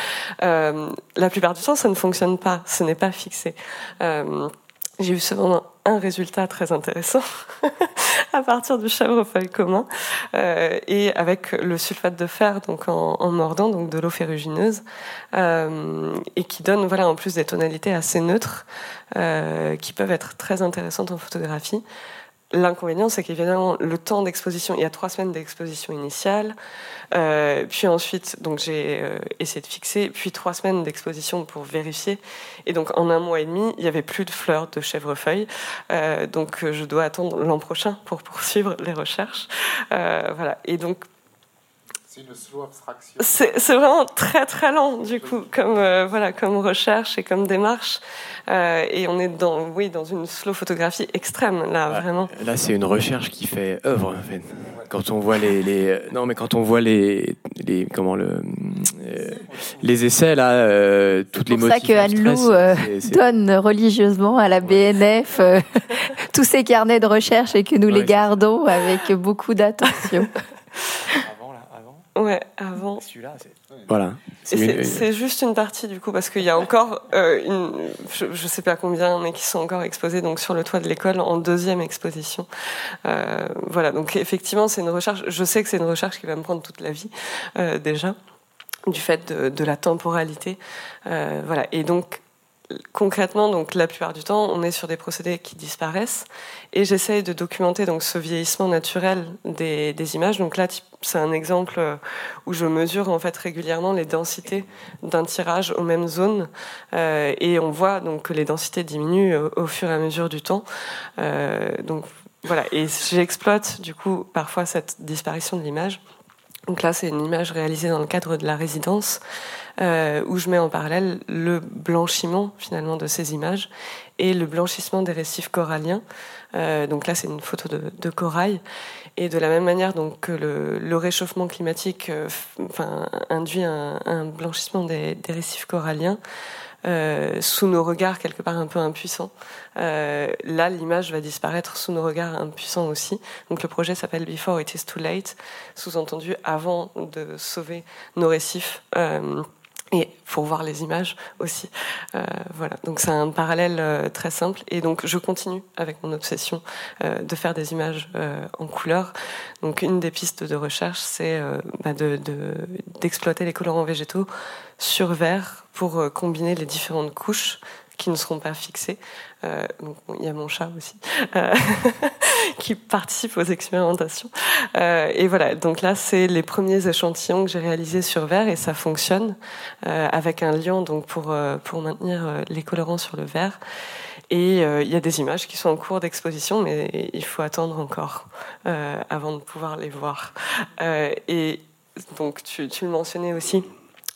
Euh, la plupart du temps, ça ne fonctionne pas. Ce n'est pas fixé. J'ai eu cependant un résultat très intéressant à partir du chèvrefeuille commun euh, et avec le sulfate de fer donc en, mordant donc de l'eau ferrugineuse euh, et qui donne voilà en plus des tonalités assez neutres euh, qui peuvent être très intéressantes en photographie. L'inconvénient, c'est qu'évidemment, le temps d'exposition, il y a trois semaines d'exposition initiale, euh, puis ensuite, donc j'ai euh, essayé de fixer, puis trois semaines d'exposition pour vérifier, et donc en un mois et demi, il y avait plus de fleurs de chèvrefeuille, euh, donc je dois attendre l'an prochain pour poursuivre les recherches, voilà. Et donc c'est une slow abstraction. C'est vraiment très très lent du coup, comme euh, voilà, comme recherche et comme démarche. Euh, et on est dans, oui, dans une slow photographie extrême là, Ouais. vraiment. Là, c'est une recherche qui fait œuvre. En fait. Quand on voit les, les non, mais quand on voit les, les comment le euh, les essais là, euh, toutes C'est les pour ça que Anne-Lou euh, c'est- c'est- donne religieusement à la BNF euh, tous ces carnets de recherche et que nous Ouais, les c'est gardons avec beaucoup d'attention. Ouais, avant. Celui-là, c'est voilà. C'est juste une partie du coup parce qu'il y a encore euh, une, je, je sais pas combien, mais qui sont encore exposés donc sur le toit de l'école en deuxième exposition. Euh, voilà, donc effectivement c'est une recherche. Je sais que c'est une recherche qui va me prendre toute la vie euh, déjà du fait de, de la temporalité. Euh, voilà, et donc concrètement, donc la plupart du temps, on est sur des procédés qui disparaissent, et j'essaye de documenter donc ce vieillissement naturel des, images. Donc là, c'est un exemple euh, où je mesure en fait régulièrement les densités d'un tirage aux mêmes zones, euh, et on voit donc que les densités diminuent au, au fur et à mesure du temps. Euh, donc voilà, et j'exploite du coup parfois cette disparition de l'image Donc là, c'est une image réalisée dans le cadre de la résidence euh, où je mets en parallèle le blanchiment finalement de ces images et le blanchissement des récifs coralliens. Euh, donc là, c'est une photo de, corail. Et de la même manière donc, que le, réchauffement climatique euh, induit un, blanchissement des, récifs coralliens, sous nos regards quelque part un peu impuissants. là, l'image va disparaître sous nos regards impuissants aussi. Donc le projet s'appelle Before It Is Too Late, sous-entendu avant de sauver nos récifs et pour voir les images aussi. Euh, voilà, donc c'est un parallèle euh, très simple. Et donc je continue avec mon obsession euh, de faire des images euh, en couleur. Donc une des pistes de recherche, c'est euh, bah d'exploiter de, les colorants végétaux sur verre pour combiner les différentes couches qui ne seront pas fixées. Euh, donc, il y a mon chat aussi euh, qui participe aux expérimentations. Euh, et voilà, donc là, c'est les premiers échantillons que j'ai réalisés sur verre et ça fonctionne euh, avec un liant donc pour euh, pour maintenir les colorants sur le verre. Et il y a des images qui sont en cours d'exposition, mais il faut attendre encore avant de pouvoir les voir. et donc, tu, tu le mentionnais aussi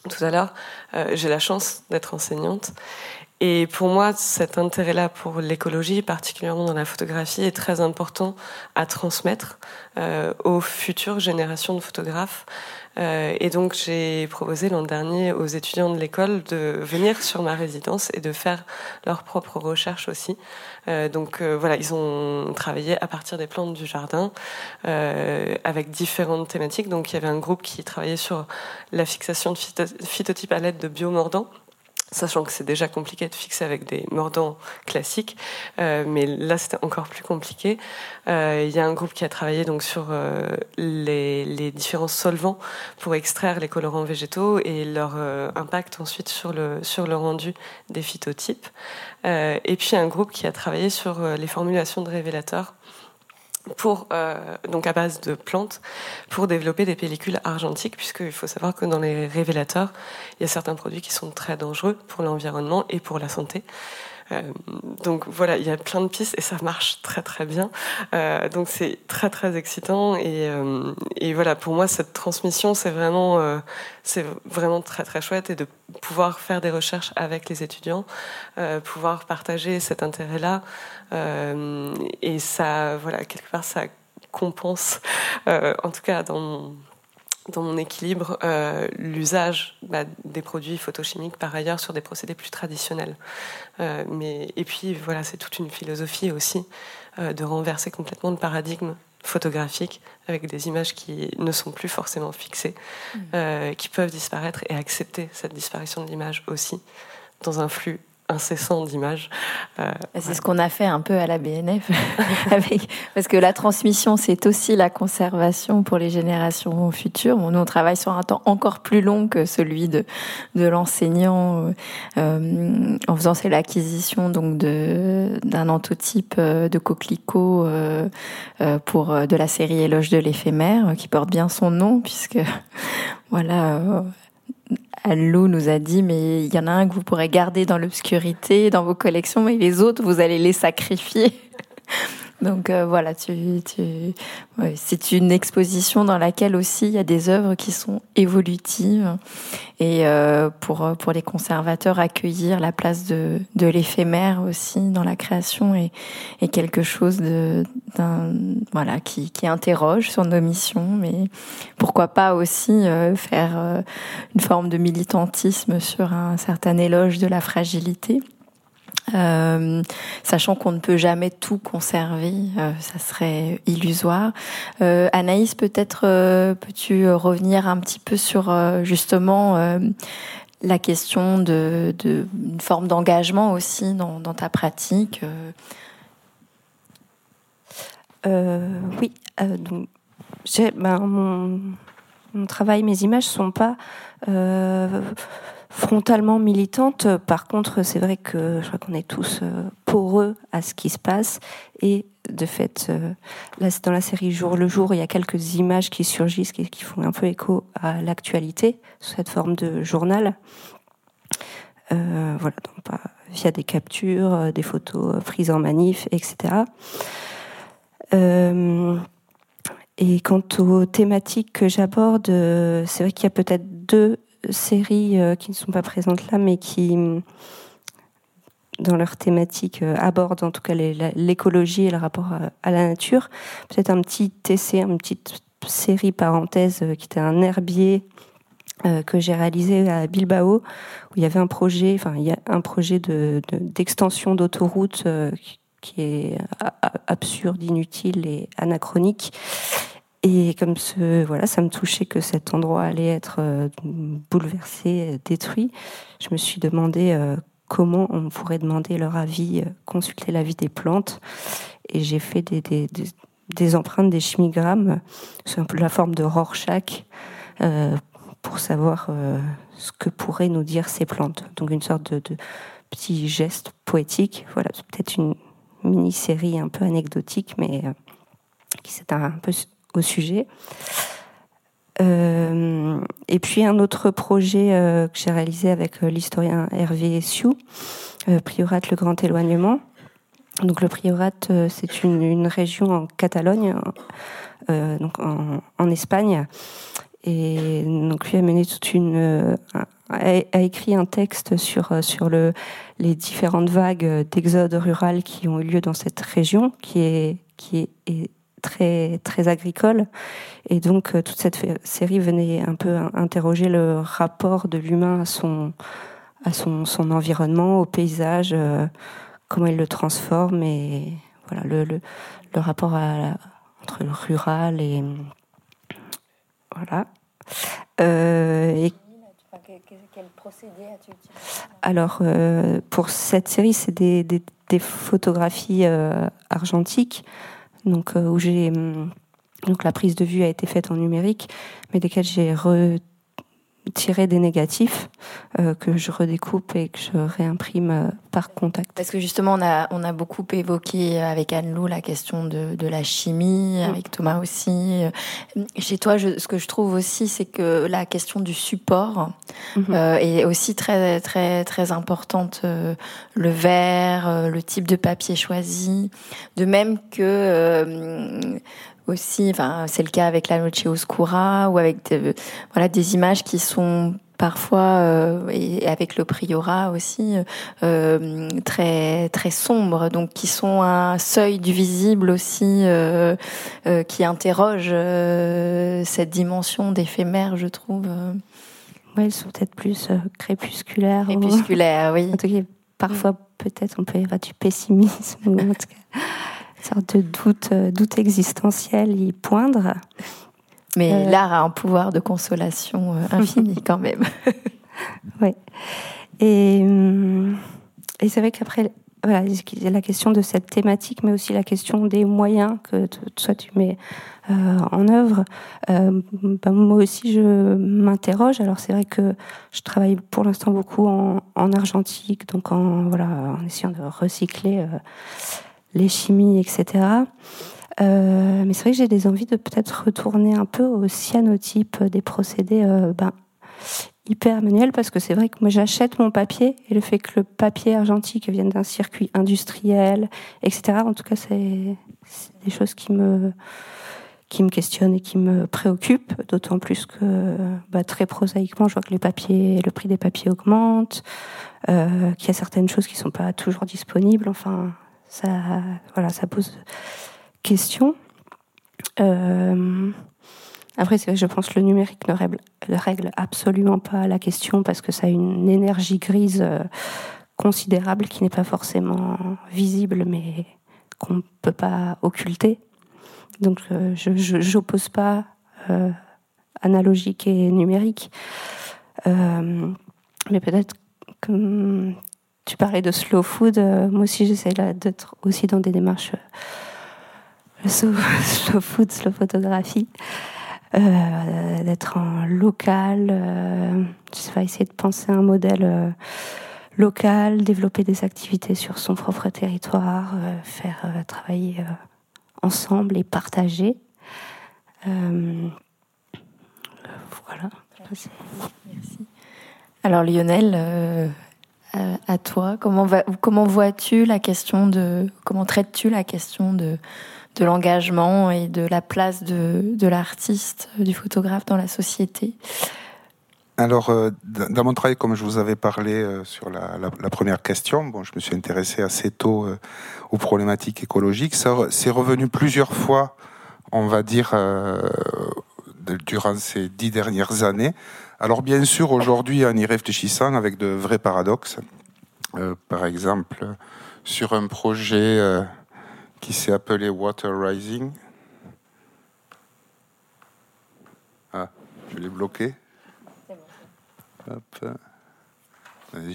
tout à l'heure, j'ai la chance d'être enseignante et pour moi, cet intérêt-là pour l'écologie, particulièrement dans la photographie, est très important à transmettre euh, aux futures générations de photographes. Euh, et donc, j'ai proposé l'an dernier aux étudiants de l'école de venir sur ma résidence et de faire leurs propres recherches aussi. Euh, donc, euh, voilà, ils ont travaillé à partir des plantes du jardin avec différentes thématiques. Donc, il y avait un groupe qui travaillait sur la fixation de phytotypes à l'aide de biomordants sachant que c'est déjà compliqué de fixer avec des mordants classiques, euh, mais là c'était encore plus compliqué. Euh, il y a un groupe qui a travaillé donc sur euh, les, différents solvants pour extraire les colorants végétaux et leur impact ensuite sur le sur le rendu des phytotypes. Et puis un groupe qui a travaillé sur les formulations de révélateurs pour euh, donc à base de plantes pour développer des pellicules argentiques puisqu'il faut savoir que dans les révélateurs il y a certains produits qui sont très dangereux pour l'environnement et pour la santé euh, donc voilà, il y a plein de pistes et ça marche très très bien. Euh, donc c'est très très excitant et, et, voilà pour moi cette transmission c'est vraiment c'est vraiment très très chouette et de pouvoir faire des recherches avec les étudiants, pouvoir partager cet intérêt là et ça voilà quelque part ça compense en tout cas dans mon dans mon équilibre euh, l'usage bah, des produits photochimiques par ailleurs sur des procédés plus traditionnels. Euh, mais, et puis voilà, c'est toute une philosophie aussi euh, de renverser complètement le paradigme photographique avec des images qui ne sont plus forcément fixées, mmh. euh, qui peuvent disparaître et accepter cette disparition de l'image aussi dans un flux incessant d'images. Euh, c'est ce qu'on a fait un peu à la BNF, avec, parce que la transmission, c'est aussi la conservation pour les générations futures. Bon, nous, on travaille sur un temps encore plus long que celui de, de l'enseignant, euh, en faisant c'est l'acquisition donc de d'un antotype euh, de coquelicot euh, euh, pour de la série Éloge de l'éphémère, qui porte bien son nom, puisque voilà Lou nous a dit, mais il y en a un que vous pourrez garder dans l'obscurité, dans vos collections, mais les autres, vous allez les sacrifier. Donc euh, voilà, tu, tu, c'est une exposition dans laquelle aussi il y a des œuvres qui sont évolutives et euh, pour pour les conservateurs accueillir la place de de l'éphémère aussi dans la création est, quelque chose de d'un voilà qui qui interroge sur nos missions, mais pourquoi pas aussi euh, faire euh, une forme de militantisme sur un certain éloge de la fragilité. Euh, sachant qu'on ne peut jamais tout conserver, euh, ça serait illusoire. Euh, Anaïs, peut-être peux-tu revenir un petit peu sur justement la question de, forme d'engagement aussi dans, ta pratique. oui, donc ben, mon, mon, travail, mes images sont pas frontalement militante. Par contre, c'est vrai que je crois qu'on est tous euh, poreux à ce qui se passe. Et de fait, euh, dans la série Jour le jour, il y a quelques images qui surgissent, qui, font un peu écho à l'actualité, sous cette forme de journal. Euh, voilà, donc, pas, via des captures, des photos prises en manif, etc. Et quant aux thématiques que j'aborde, c'est vrai qu'il y a peut-être deux séries qui ne sont pas présentes là, mais qui, dans leur thématique, abordent en tout cas l'écologie et le rapport à, la nature. Peut-être un petit essai, une petite série parenthèse qui était un herbier euh, que j'ai réalisé à Bilbao, où il y avait un projet, enfin il y a un projet de, d'extension d'autoroute euh, qui est absurde, inutile et anachronique. Et comme ça me touchait que cet endroit allait être euh, bouleversé, détruit. Je me suis demandé comment on pourrait demander leur avis, consulter l'avis des plantes. Et j'ai fait des, empreintes, des chimigrammes, sous un peu la forme de Rorschach, pour savoir euh, ce que pourraient nous dire ces plantes. Donc une sorte de, petit geste poétique. Voilà, c'est peut-être une mini-série un peu anecdotique, mais euh, qui s'éteint un peu au sujet. Euh, et puis un autre projet que j'ai réalisé avec l'historien Hervé Sioux, Priorat le Grand Éloignement. Donc le Priorat, c'est une, région en Catalogne, donc en, Espagne, et donc lui a mené toute une, euh, a, écrit un texte sur euh, sur le les différentes vagues d'exode rural qui ont eu lieu dans cette région, qui est qui est, très très agricole. Et donc euh, toute cette série venait un peu interroger le rapport de l'humain à son à son, son environnement, au paysage, comment il le transforme et voilà le, le, le rapport à entre le rural et voilà. Euh, quel procédé as-tu utilisé? Alors, euh, pour cette série, c'est des, des, des, photographies euh, argentiques, donc où j'ai donc la prise de vue a été faite en numérique, mais desquelles j'ai re tirer des négatifs euh, que je redécoupe et que je réimprime euh, par contact. Parce que justement, on a, on a beaucoup évoqué avec Anne-Lou la question de, de la chimie, mm. avec Thomas aussi. Chez toi, je, ce que je trouve aussi, c'est que la question du support mm-hmm. euh, est aussi très, très, très importante. Euh, le verre, le type de papier choisi. De même que aussi, enfin, c'est le cas avec la Noche Oscura ou avec des, voilà, des images qui sont parfois euh, et avec le priorat aussi euh, très très sombres donc qui sont un seuil du visible aussi euh, qui interroge cette dimension d'éphémère je trouve. Ouais elles sont peut-être plus crépusculaires crépusculaires oui. En tout cas parfois peut-être on peut du pessimisme en tout cas sorte de doute, euh, doute existentiel y poindre. Mais euh, l'art a un pouvoir de consolation euh, infini quand même. oui. Et, et c'est vrai qu'après, voilà, la question de cette thématique, mais aussi la question des moyens que toi tu mets en œuvre. Bah, moi aussi, je m'interroge. Alors c'est vrai que je travaille pour l'instant beaucoup en, en, argentique, donc en voilà, en essayant de recycler les chimies, etc. Euh, mais c'est vrai que j'ai des envies de peut-être retourner un peu au cyanotype des procédés euh, ben, hyper manuels parce que c'est vrai que moi j'achète mon papier et le fait que le papier argentique vienne d'un circuit industriel, etc. En tout cas, c'est des choses qui me qui me questionnent et qui me préoccupent, d'autant plus que bah, très prosaïquement, je vois que les papiers, le prix des papiers augmente, euh, qu'il y a certaines choses qui sont pas toujours disponibles. Enfin, ça, voilà, ça pose question. Euh, après, je pense que le numérique ne règle, absolument pas la question parce que ça a une énergie grise euh, considérable qui n'est pas forcément visible, mais qu'on ne peut pas occulter. Donc, euh, je n'oppose pas analogique et numérique. mais peut-être tu parlais de slow food. Euh, moi aussi, j'essaie d'être aussi dans des démarches euh, slow, food, slow photographie. Euh, d'être en local, je vais essayer de penser un modèle local, développer des activités sur son propre territoire, faire travailler ensemble et partager. voilà. Merci. Alors Lionel, à, toi. Comment, comment vois-tu la question de, comment traites-tu la question de, de l'engagement et de la place de, de l'artiste, du photographe dans la société? Alors, euh, dans mon travail, comme je vous avais parlé euh, sur la, première question, bon, je me suis intéressé assez tôt euh, aux problématiques écologiques. Ça, c'est revenu plusieurs fois, on va dire, durant ces dix dernières années. Alors, bien sûr, aujourd'hui, en y réfléchissant, avec de vrais paradoxes, par exemple, sur un projet qui s'est appelé Water Rising. Ah, je l'ai bloqué. Hop.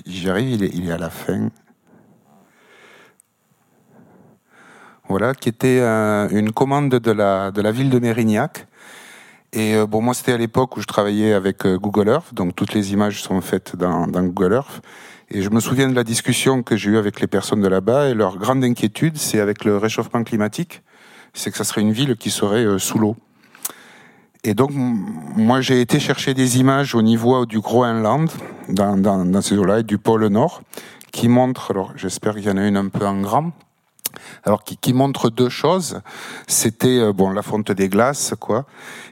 J'y arrive, il est, à la fin. Voilà, qui était euh, une commande de la ville de Mérignac. Et euh, bon, moi, c'était à l'époque où je travaillais avec euh, Google Earth, donc toutes les images sont faites dans, dans, Google Earth. Et je me souviens de la discussion que j'ai eue avec les personnes de là-bas, et leur grande inquiétude, c'est avec le réchauffement climatique, c'est que ça serait une ville qui serait sous l'eau. Et donc, moi, j'ai été chercher des images au niveau du Groenland, dans, dans, dans ces eaux-là, et du pôle Nord, qui montrent, alors j'espère qu'il y en a une un peu en grand, alors qui, montre deux choses. C'était euh, bon la fonte des glaces, quoi,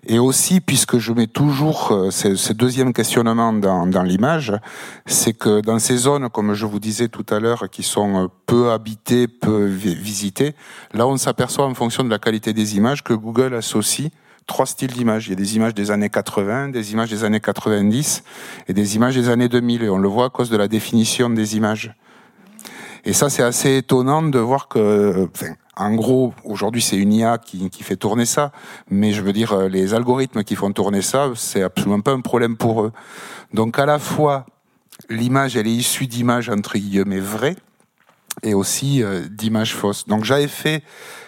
et aussi puisque je mets toujours euh, ce, deuxième questionnement dans, dans l'image, c'est que dans ces zones, comme je vous disais tout à l'heure, qui sont euh, peu habitées, peu visitées, là on s'aperçoit en fonction de la qualité des images que Google associe trois styles d'images. Il y a des images des années 80, des images des années 90 et des images des années 2000. Et on le voit à cause de la définition des images. Et ça, c'est assez étonnant de voir que, enfin, en gros, aujourd'hui, c'est une IA qui, qui, fait tourner ça. Mais je veux dire, les algorithmes qui font tourner ça, c'est absolument pas un problème pour eux. Donc, à la fois, l'image, elle est issue d'images entre guillemets vraies et aussi euh, d'images fausses. Donc, j'avais fait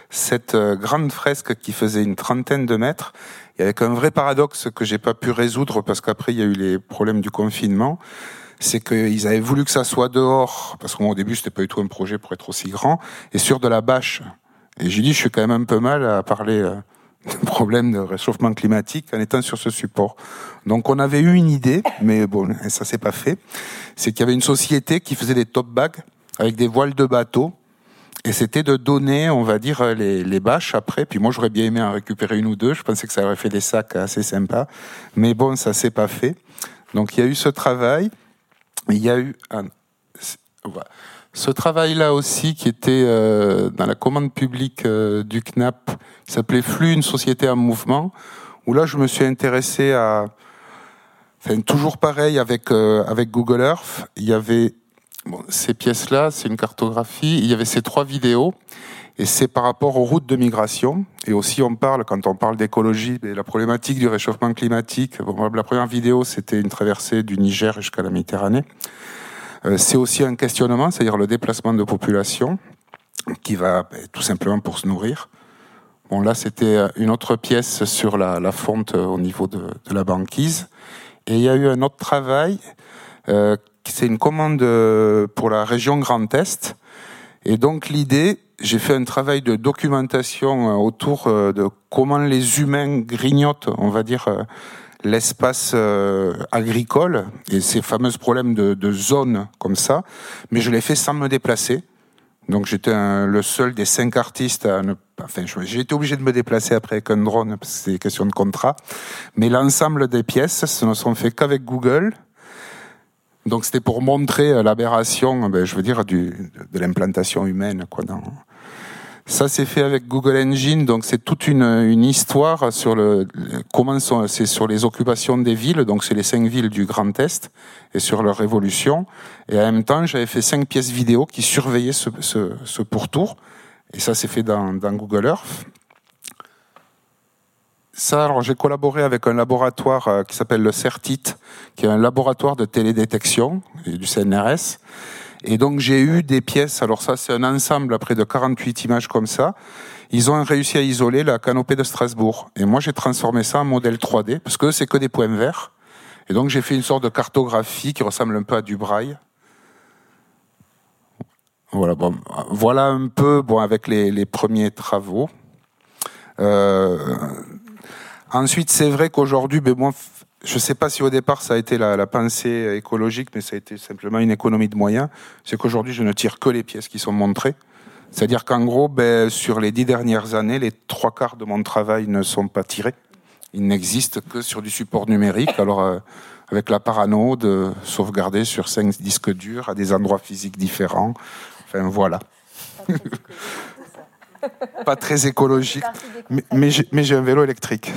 cette euh, grande fresque qui faisait une trentaine de mètres. Y avait un vrai paradoxe que j'ai pas pu résoudre parce qu'après il y a eu les problèmes du confinement. C'est qu'ils avaient voulu que ça soit dehors, parce qu'au début c'était pas du tout un projet pour être aussi grand, et sur de la bâche. Et j'ai dit, je suis quand même un peu mal à parler euh, de problème de réchauffement climatique en étant sur ce support. Donc on avait eu une idée, mais bon, ça s'est pas fait. C'est qu'il y avait une société qui faisait des top bags avec des voiles de bateau et c'était de donner, on va dire, les, les, bâches après. Puis moi, j'aurais bien aimé en récupérer une ou deux. Je pensais que ça aurait fait des sacs assez sympas. Mais bon, ça s'est pas fait. Donc il y a eu ce travail. Il y a eu un... ce travail-là aussi qui était euh, dans la commande publique euh, du CNAP, qui s'appelait Flux, une société en mouvement, où là je me suis intéressé à, enfin, toujours pareil avec euh, avec Google Earth, il y avait ces pièces-là, c'est une cartographie. Il y avait ces trois vidéos. Et c'est par rapport aux routes de migration. Et aussi, on parle, quand on parle d'écologie, la problématique du réchauffement climatique. la première vidéo, c'était une traversée du Niger jusqu'à la Méditerranée. Euh, c'est aussi un questionnement, c'est-à-dire le déplacement de population qui va ben, tout simplement pour se nourrir. Bon, là, c'était une autre pièce sur la, fonte au niveau de, la banquise. Et il y a eu un autre travail euh, c'est une commande euh, pour la région Grand Est. Et donc l'idée, j'ai fait un travail de documentation euh, autour euh, de comment les humains grignotent, on va dire, l'espace agricole et ces fameux problèmes de, de zones comme ça. Mais je l'ai fait sans me déplacer. Donc j'étais le seul des cinq artistes à ne Enfin, j'ai été obligé de me déplacer après avec un drone parce que c'est des questions de contrat. Mais l'ensemble des pièces ce ne sont faites qu'avec Google donc c'était pour montrer euh, l'aberration, ben, je veux dire, du, de l'implantation humaine. Quoi, dans... Ça c'est fait avec Google Engine, donc c'est toute une, une, histoire sur le comment sont, c'est sur les occupations des villes, donc c'est les cinq villes du Grand Est et sur leur évolution. Et en même temps, j'avais fait cinq pièces vidéo qui surveillaient ce, ce, ce pourtour. Et ça c'est fait dans, dans Google Earth. Ça, alors j'ai collaboré avec un laboratoire euh, qui s'appelle le CERTIT, qui est un laboratoire de télédétection du CNRS. Et donc j'ai eu des pièces, alors ça c'est un ensemble après de 48 images comme ça. Ils ont réussi à isoler la canopée de Strasbourg. Et moi j'ai transformé ça en modèle 3D, parce que c'est que des points verts. Et donc j'ai fait une sorte de cartographie qui ressemble un peu à du braille. Voilà, bon, voilà un peu bon, avec les, premiers travaux. Euh, Ensuite, c'est vrai qu'aujourd'hui, ben moi, je ne sais pas si au départ ça a été la, pensée écologique, mais ça a été simplement une économie de moyens. C'est qu'aujourd'hui, je ne tire que les pièces qui sont montrées. C'est-à-dire qu'en gros, ben, sur les dix dernières années, les trois quarts de mon travail ne sont pas tirés. Ils n'existent que sur du support numérique. Alors, euh, avec la parano de sauvegarder sur cinq disques durs à des endroits physiques différents. Enfin, voilà. Pas très écologique, mais, mais j'ai un vélo électrique.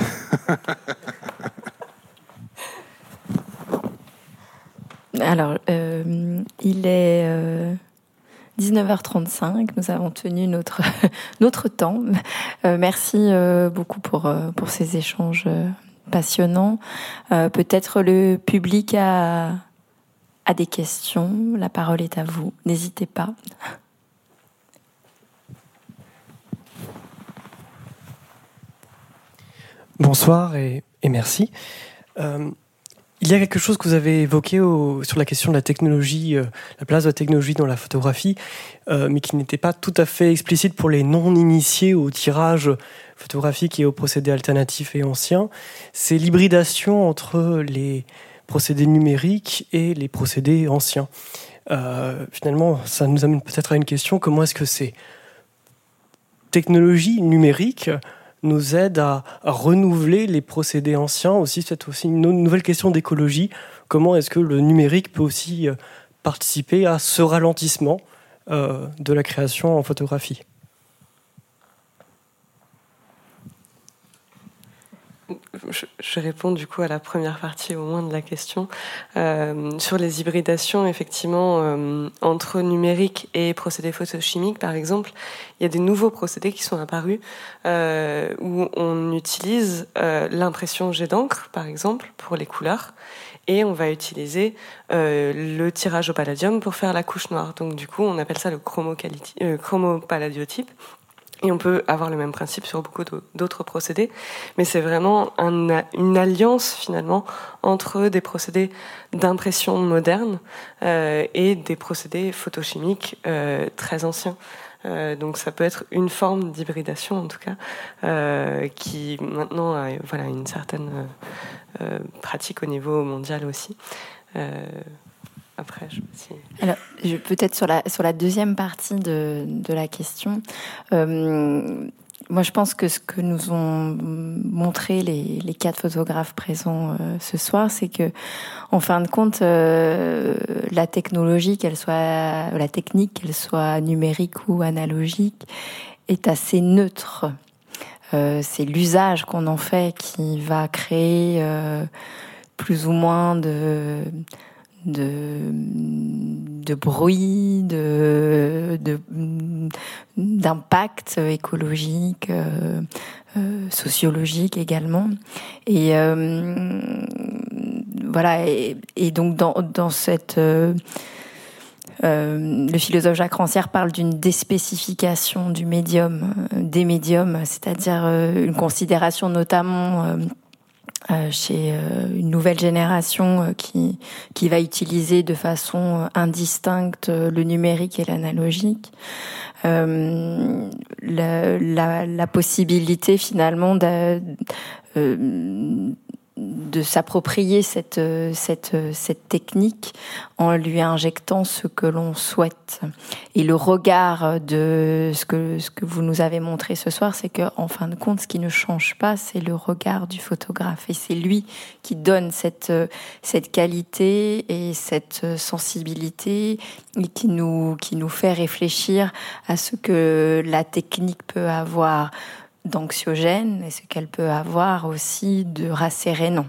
Alors, euh, il est 19h35. Euh, Nous avons tenu notre, notre temps. Euh, merci beaucoup pour, pour ces échanges passionnants. Peut-être le public a, a des questions. La parole est à vous. N'hésitez pas. Bonsoir et, merci. Il y a quelque chose que vous avez évoqué sur la question de la technologie, euh, la place de la technologie dans la photographie, euh, mais qui n'était pas tout à fait explicite pour les non-initiés au tirage photographique et aux procédés alternatifs et anciens. C'est l'hybridation entre les procédés numériques et les procédés anciens. Euh, finalement, ça nous amène peut-être à une question comment est-ce que ces technologies numériques nous aide à, renouveler les procédés anciens. Aussi, c'est aussi une nouvelle question d'écologie. Comment est-ce que le numérique peut aussi euh, participer à ce ralentissement euh, de la création en photographie? Je, réponds du coup à la première partie au moins de la question. Euh, sur les hybridations, effectivement, euh, entre numérique et procédés photochimiques, par exemple, il y a des nouveaux procédés qui sont apparus euh, où on utilise l'impression jet d'encre, par exemple, pour les couleurs, et on va utiliser le tirage au palladium pour faire la couche noire. Donc du coup, on appelle ça le chromopaladiotype. Et on peut avoir le même principe sur beaucoup d'autres procédés, mais c'est vraiment une alliance finalement entre des procédés d'impression moderne euh, et des procédés photochimiques euh, très anciens. Euh, donc ça peut être une forme d'hybridation en tout cas, qui maintenant a une certaine pratique au niveau mondial aussi. Je Alors, peut-être sur la, sur la deuxième partie de, de la question, euh, moi je pense que ce que nous ont montré les, les quatre photographes présents euh, ce soir, c'est que, en fin de compte, euh, la technologie, qu'elle soit, la technique, qu'elle soit numérique ou analogique, est assez neutre. c'est l'usage qu'on en fait qui va créer plus ou moins de de, de bruit, de, d'impact écologique, euh, euh, sociologique également. Et euh, voilà. Et, donc dans, dans cette le philosophe Jacques Rancière parle d'une déspécification du médium, des médiums, c'est-à-dire une considération notamment euh, chez euh, une nouvelle génération euh, qui qui va utiliser de façon indistincte le numérique et l'analogique. La, la, la, possibilité finalement de, de s'approprier cette, cette, cette technique en lui injectant ce que l'on souhaite. Et le regard de ce que, ce que vous nous avez montré ce soir, c'est que, en fin de compte, ce qui ne change pas, c'est le regard du photographe. Et c'est lui qui donne cette, cette qualité et cette sensibilité et qui nous, qui nous fait réfléchir à ce que la technique peut avoir d'anxiogène et ce qu'elle peut avoir aussi de rassérénant.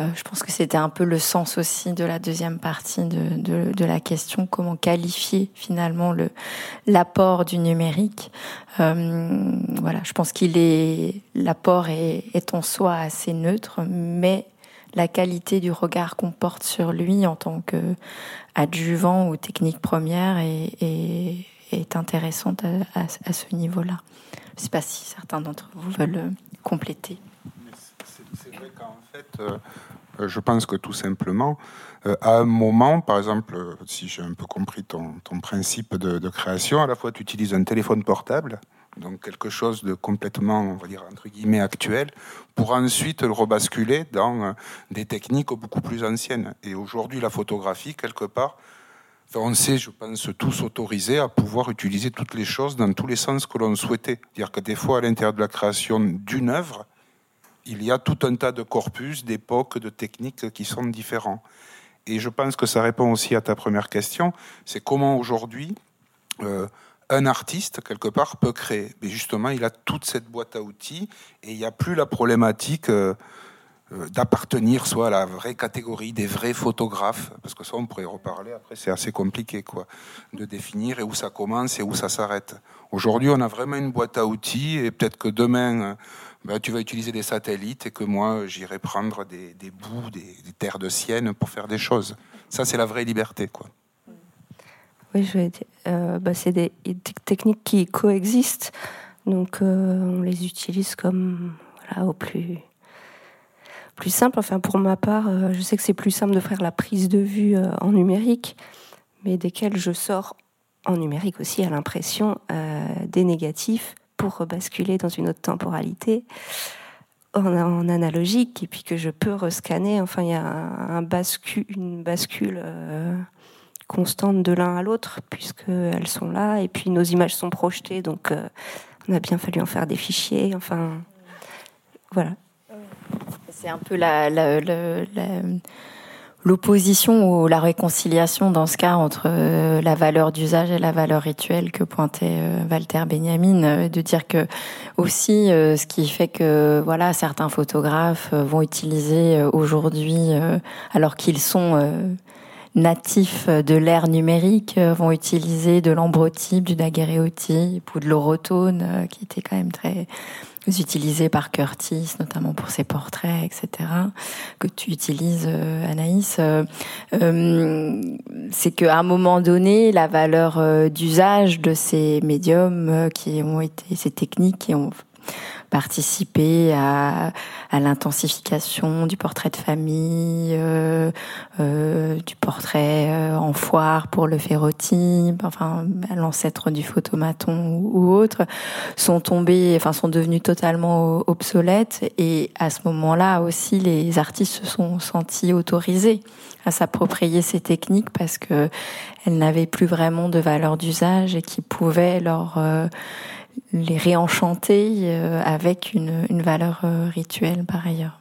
Euh, je pense que c'était un peu le sens aussi de la deuxième partie de, de, de la question, comment qualifier finalement le l'apport du numérique. Euh, voilà, je pense qu'il est l'apport est, est en soi assez neutre, mais la qualité du regard qu'on porte sur lui en tant que adjuvant ou technique première est, est, est intéressante à, ce niveau-là. Je ne sais pas si certains d'entre vous veulent euh, compléter. C'est vrai qu'en fait, euh, je pense que tout simplement, euh, à un moment, par exemple, si j'ai un peu compris ton, principe de, création, à la fois tu utilises un téléphone portable donc quelque chose de complètement, on va dire, entre guillemets, actuel, pour ensuite le rebasculer dans des techniques beaucoup plus anciennes. Et aujourd'hui, la photographie, quelque part, on sait, je pense, tous autorisés à pouvoir utiliser toutes les choses dans tous les sens que l'on souhaitait. Dire que des fois, à l'intérieur de la création d'une œuvre, il y a tout un tas de corpus, d'époques, de techniques qui sont différents. Et je pense que ça répond aussi à ta première question, c'est comment aujourd'hui euh, un artiste, quelque part, peut créer. Mais justement, il a toute cette boîte à outils et il n'y a plus la problématique euh, d'appartenir soit à la vraie catégorie des vrais photographes, parce que ça, on pourrait reparler après, c'est assez compliqué, quoi, de définir et où ça commence et où ça s'arrête. Aujourd'hui, on a vraiment une boîte à outils et peut-être que demain, ben, tu vas utiliser des satellites et que moi, j'irai prendre des, bouts, des, terres de sienne pour faire des choses. Ça, c'est la vraie liberté, quoi. Oui, je vais dire, euh, bah, c'est des, techniques qui coexistent, donc euh, on les utilise comme voilà, au plus plus simple. Enfin, pour ma part, euh, je sais que c'est plus simple de faire la prise de vue en numérique, mais desquels je sors en numérique aussi à l'impression des négatifs pour basculer dans une autre temporalité en, analogique et puis que je peux rescanner. Enfin, il y a une bascule euh, constante de l'un à l'autre puisqu'elles sont là et puis nos images sont projetées donc euh, on a bien fallu en faire des fichiers. Enfin, voilà. C'est un peu l'opposition ou la réconciliation dans ce cas entre euh, la valeur d'usage et la valeur rituelle que pointait euh, Walter Benjamin, euh, de dire que aussi ce qui fait que voilà certains photographes vont utiliser aujourd'hui alors qu'ils sont natifs de l'ère numérique vont utiliser de l'ambrotype, du daguerréotype ou de l'orotone qui était quand même très utilisés par Curtis, notamment pour ses portraits, etc., que tu utilises, euh, Anaïs, euh, euh, c'est qu'à un moment donné, la valeur d'usage de ces médiums qui ont été, ces techniques qui ont participer à, à l'intensification du portrait de famille, euh, euh, du portrait euh, en foire pour le ferrotype, enfin l'ancêtre du photomaton ou, ou, autre, sont tombés, enfin sont devenus totalement obsolètes. Et à ce moment-là aussi, les artistes se sont sentis autorisés à s'approprier ces techniques parce que elles n'avaient plus vraiment de valeur d'usage et qui pouvaient leur euh, les réenchanter euh, avec une, valeur euh, rituelle par ailleurs.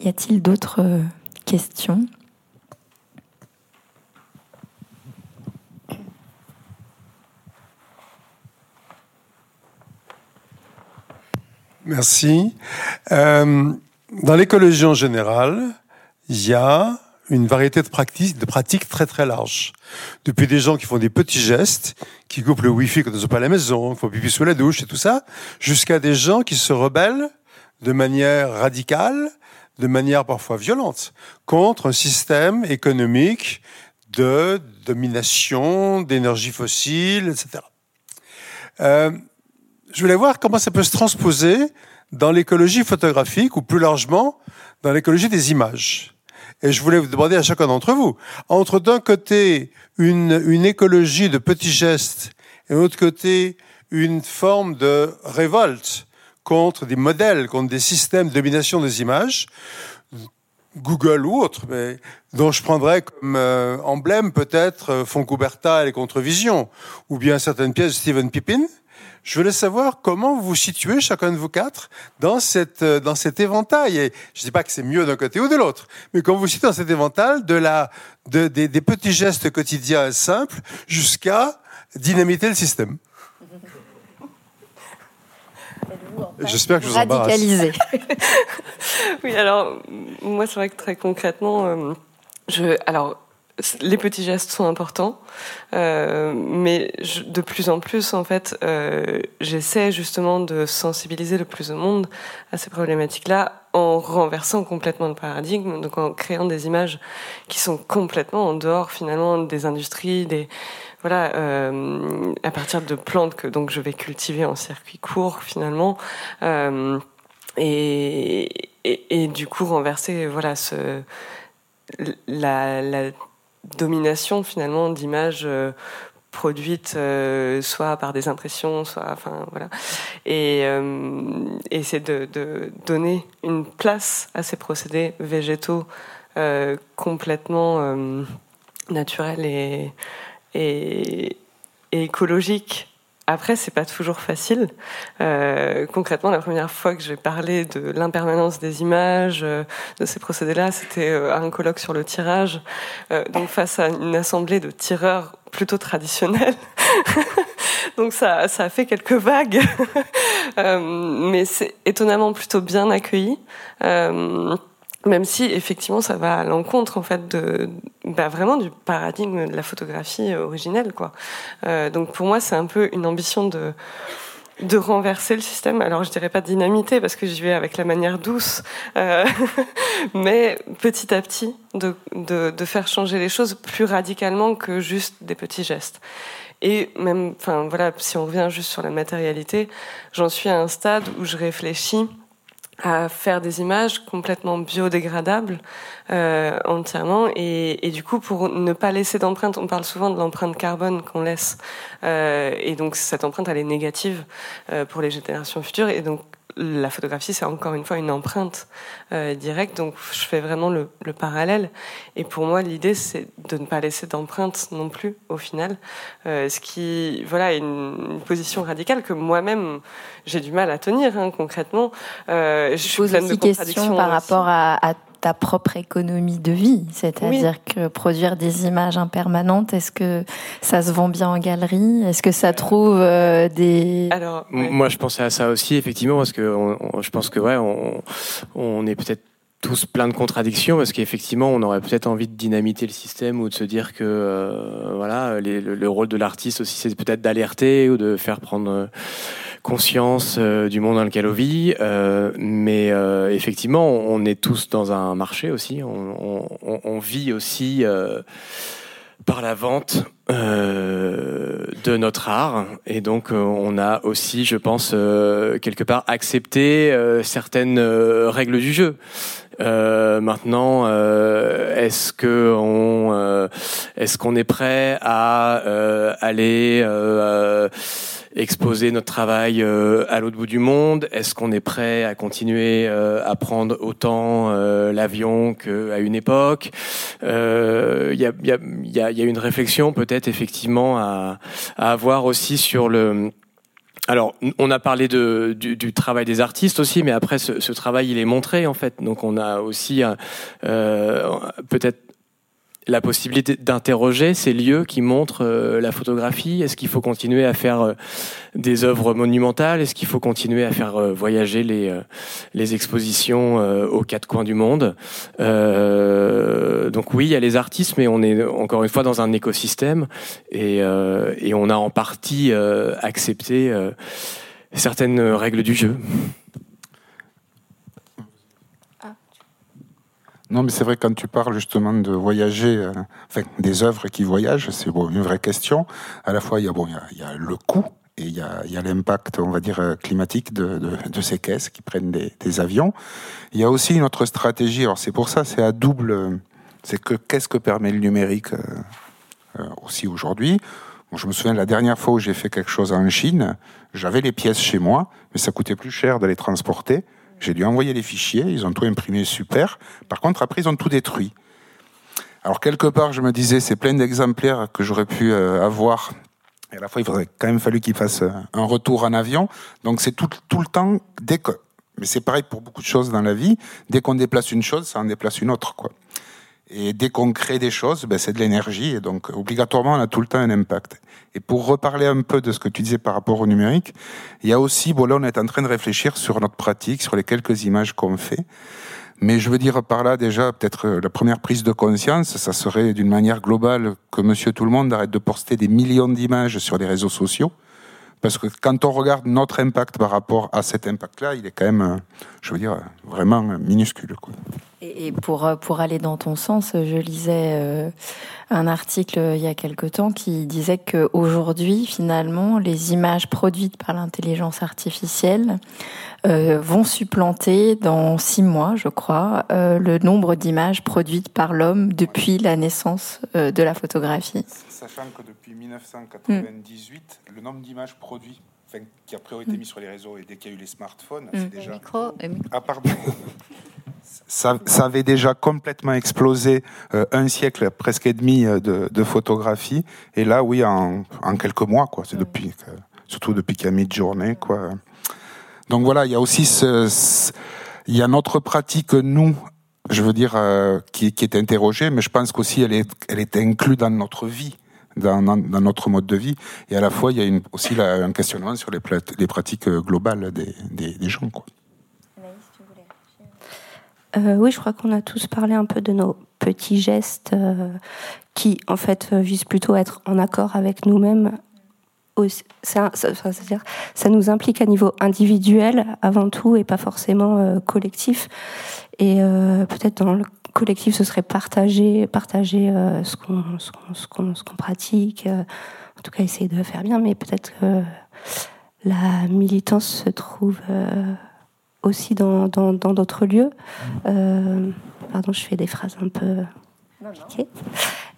Y a-t-il d'autres euh, questions? Merci. Dans l'écologie en général, il y a une variété de pratiques, de pratiques très très larges. Depuis des gens qui font des petits gestes, qui coupent le wifi quand ils sont pas à la maison, qui font pipi sous la douche et tout ça, jusqu'à des gens qui se rebellent de manière radicale, de manière parfois violente, contre un système économique de domination, d'énergie fossile, etc. Euh, je voulais voir comment ça peut se transposer dans l'écologie photographique ou plus largement dans l'écologie des images. Et je voulais vous demander à chacun d'entre vous, entre d'un côté une, une écologie de petits gestes et de l'autre côté une forme de révolte contre des modèles, contre des systèmes de domination des images, Google ou autres, mais dont je prendrais comme euh, emblème peut-être euh, Foncouberta et les Contrevisions, ou bien certaines pièces de Stephen Pippin, je voulais savoir comment vous vous situez, chacun de vous quatre, dans, cette, euh, dans cet éventail. Et je ne dis pas que c'est mieux d'un côté ou de l'autre, mais comment vous vous situez dans cet éventail de la, de, des, des petits gestes quotidiens simples jusqu'à dynamiter le système. J'espère que je vous embarrasse. Oui, alors, moi, c'est vrai que très concrètement, euh, je, alors, les petits gestes sont importants, euh, mais de plus en plus, en fait, euh, j'essaie justement de sensibiliser le plus au monde à ces problématiques-là en renversant complètement le paradigme, donc en créant des images qui sont complètement en dehors finalement des industries, des voilà, euh, à partir de plantes que donc je vais cultiver en circuit court finalement. Et, du coup renverser voilà ce la domination finalement d'images euh, produites soit par des impressions, soit, enfin voilà, et, et c'est de, donner une place à ces procédés végétaux complètement naturels et, et écologiques après, c'est pas toujours facile. Euh, concrètement, la première fois que j'ai parlé de l'impermanence des images, euh, de ces procédés-là, c'était euh, à un colloque sur le tirage, donc face à une assemblée de tireurs plutôt traditionnels. donc ça, ça a fait quelques vagues, mais c'est étonnamment plutôt bien accueilli même si effectivement ça va à l'encontre en fait de bah, vraiment du paradigme de la photographie originelle quoi. Euh, donc pour moi c'est un peu une ambition de de renverser le système. Alors je dirais pas dynamiter parce que j'y vais avec la manière douce, euh, mais petit à petit de, de, de faire changer les choses plus radicalement que juste des petits gestes. Et même, enfin voilà, si on revient juste sur la matérialité, j'en suis à un stade où je réfléchis à faire des images complètement biodégradables euh, entièrement. Et, du coup pour ne pas laisser d'empreinte on parle souvent de l'empreinte carbone qu'on laisse. Euh, et donc cette empreinte elle est négative euh, pour les générations futures. Et donc la photographie, c'est encore une fois une empreinte euh, directe, donc je fais vraiment le, le parallèle. Et pour moi, l'idée, c'est de ne pas laisser d'empreinte non plus, au final. Euh, ce qui, voilà, est une, une, position radicale que moi-même, j'ai du mal à tenir, hein, concrètement. Euh, je suis pleine de contradictions. par rapport à, à ta propre économie de vie, c'est-à-dire oui. que produire des images impermanentes, est-ce que ça se vend bien en galerie? Est-ce que ça trouve euh, des Alors, ouais. moi je pensais à ça aussi effectivement parce que on, on, je pense que ouais, on, on est peut-être tous plein de contradictions parce qu'effectivement on aurait peut-être envie de dynamiter le système ou de se dire que euh, voilà les, le, le, rôle de l'artiste aussi c'est peut-être d'alerter ou de faire prendre euh, conscience euh, du monde dans lequel on vit euh, mais euh, effectivement on est tous dans un marché aussi. On, vit aussi par la vente de notre art. Et donc on a aussi je pense quelque part accepté certaines règles du jeu. Maintenant, est-ce que est-ce qu'on est prêt à aller exposer notre travail à l'autre bout du monde Est-ce qu'on est prêt à continuer à prendre autant l'avion qu'à une époque? Il y a, y, a, y, a, y, a, une réflexion peut-être effectivement à, à avoir aussi sur le alors, on a parlé de, du, du, travail des artistes aussi, mais après, ce, ce, travail, il est montré, en fait. Donc, on a aussi euh, peut-être la possibilité d'interroger ces lieux qui montrent euh, la photographie. Est-ce qu'il faut continuer à faire euh, des œuvres monumentales? Est-ce qu'il faut continuer à faire euh, voyager les, les expositions aux quatre coins du monde? Donc oui, il y a les artistes, mais on est encore une fois dans un écosystème et on a en partie accepté certaines règles du jeu. Non, mais c'est vrai, quand tu parles justement de voyager, euh, enfin, des œuvres qui voyagent, c'est bon, une vraie question. À la fois, il y a, bon, il y a, y a le coût et il y a, y a l'impact, on va dire, euh, climatique de, de, de, ces caisses qui prennent des, des, avions. Il y a aussi une autre stratégie. Alors, c'est pour ça, c'est à double. C'est que qu'est-ce que permet le numérique euh, aussi aujourd'hui? Bon, je me souviens la dernière fois où j'ai fait quelque chose en Chine, j'avais les pièces chez moi, mais ça coûtait plus cher de les transporter. J'ai dû envoyer les fichiers, ils ont tout imprimé super. Par contre, après, ils ont tout détruit. Alors, quelque part, je me disais, c'est plein d'exemplaires que j'aurais pu euh, avoir. Et à la fois, il faudrait quand même fallu qu'ils fassent un retour en avion. Donc, c'est tout, tout le temps, dès que, mais c'est pareil pour beaucoup de choses dans la vie, dès qu'on déplace une chose, ça en déplace une autre, quoi. Et dès qu'on crée des choses, ben, c'est de l'énergie, et donc obligatoirement, on a tout le temps un impact. Et pour reparler un peu de ce que tu disais par rapport au numérique, il y a aussi, bon là, on est en train de réfléchir sur notre pratique, sur les quelques images qu'on fait. Mais je veux dire par là déjà, peut-être la première prise de conscience, ça serait d'une manière globale que Monsieur Tout le Monde arrête de poster des millions d'images sur les réseaux sociaux. Parce que quand on regarde notre impact par rapport à cet impact-là, il est quand même, je veux dire, vraiment minuscule. Quoi. Et pour, pour aller dans ton sens, je lisais euh, un article il y a quelque temps qui disait qu'aujourd'hui, finalement, les images produites par l'intelligence artificielle euh, vont supplanter dans six mois, je crois, euh, le nombre d'images produites par l'homme depuis la naissance de la photographie. Sachant que depuis 1998, le nombre d'images produites qui a priori été mis sur les réseaux et dès qu'il y a eu les smartphones, c'est déjà. Micro, Ah, pardon. ça, avait déjà complètement explosé euh, un siècle presque et demi euh, de, photographie. Et là, oui, en, quelques mois, quoi. C'est depuis, surtout depuis qu'il y a mis de journée, quoi. Donc voilà, il y a aussi ce, il y a notre pratique nous, je veux dire, euh, qui, qui, est interrogée, mais je pense qu'aussi elle est, elle est inclue dans notre vie. Dans, dans, notre mode de vie et à la fois il y a une, aussi un questionnement sur les, les pratiques globales des, des, des gens quoi. Euh, oui, je crois qu'on a tous parlé un peu de nos petits gestes euh, qui, en fait, euh, visent plutôt à être en accord avec nous-mêmes. Ça, ça, ça nous implique à niveau individuel avant tout et pas forcément collectif. Et peut-être dans le collectif, ce serait partager, ce qu'on ce qu'on pratique. en tout cas, essayer de faire bien. Mais peut-être que la militance se trouve aussi dans d'autres lieux. Euh, pardon, je fais des phrases un peu.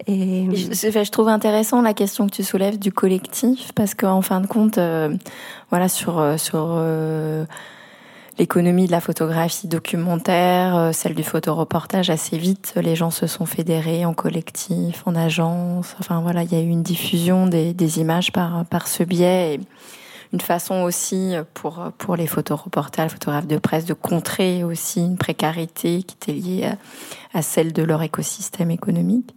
Et... Je, trouve intéressant la question que tu soulèves du collectif parce qu'en fin de compte, euh, voilà sur euh, sur l'économie de la photographie documentaire, celle du photoreportage, assez vite, les gens se sont fédérés en collectif, en agence. Enfin voilà, il y a eu une diffusion des, des images par par ce biais. Une façon aussi pour, pour les photoreporters, les photographes de presse, de contrer aussi une précarité qui était liée à, celle de leur écosystème économique.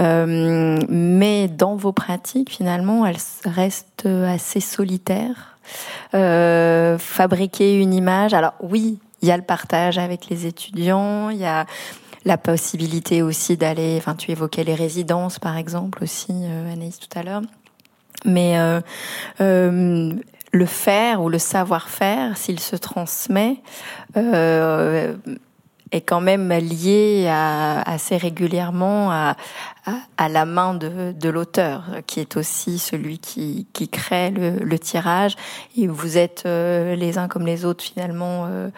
Euh, mais dans vos pratiques, finalement, elles restent assez solitaires. Euh, fabriquer une image, alors oui, il y a le partage avec les étudiants, il y a la possibilité aussi d'aller, enfin tu évoquais les résidences par exemple aussi, euh, Anaïs tout à l'heure, mais euh, euh, le faire ou le savoir-faire, s'il se transmet, euh, est quand même lié assez régulièrement à, la main de, l'auteur, qui est aussi celui qui, crée le, tirage. Et vous êtes euh, les uns comme les autres finalement euh,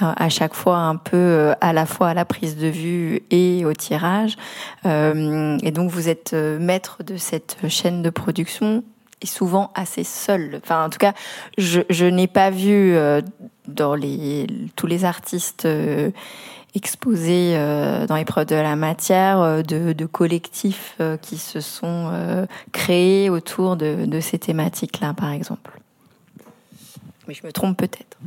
à, chaque fois un peu à la fois à la prise de vue et au tirage. et donc vous êtes maître de cette chaîne de production souvent assez seul. Enfin, en tout cas, je, n'ai pas vu euh, dans les, tous les artistes euh, exposés euh, dans l'épreuve de la matière de, collectifs qui se sont créés autour de, de ces thématiques-là, par exemple. Mais je me trompe peut-être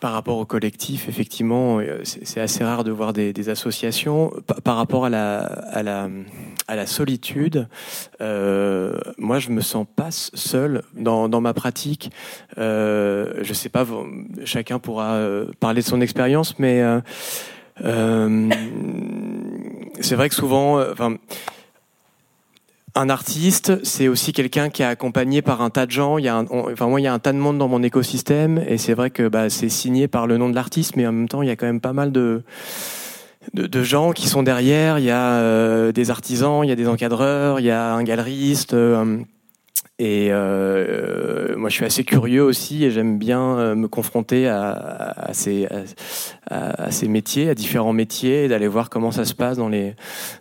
par rapport au collectif, effectivement, euh, c'est assez rare de voir des, associations. Par, rapport à la, solitude, euh, moi, je me sens pas seul dans, dans ma pratique. Euh, je sais pas, chacun pourra euh, parler de son expérience, mais c'est vrai que souvent, enfin un artiste, c'est aussi quelqu'un qui est accompagné par un tas de gens. Il y a enfin moi, il y a un tas de monde dans mon écosystème, et c'est vrai que bah, c'est signé par le nom de l'artiste, mais en même temps, il y a quand même pas mal de de, gens qui sont derrière. Il y a euh, des artisans, il y a des encadreurs, il y a un galeriste. Euh, et euh, moi, je suis assez curieux aussi et j'aime bien euh, me confronter à, à, ces, à, ces métiers, à différents métiers, et d'aller voir comment ça se passe dans les,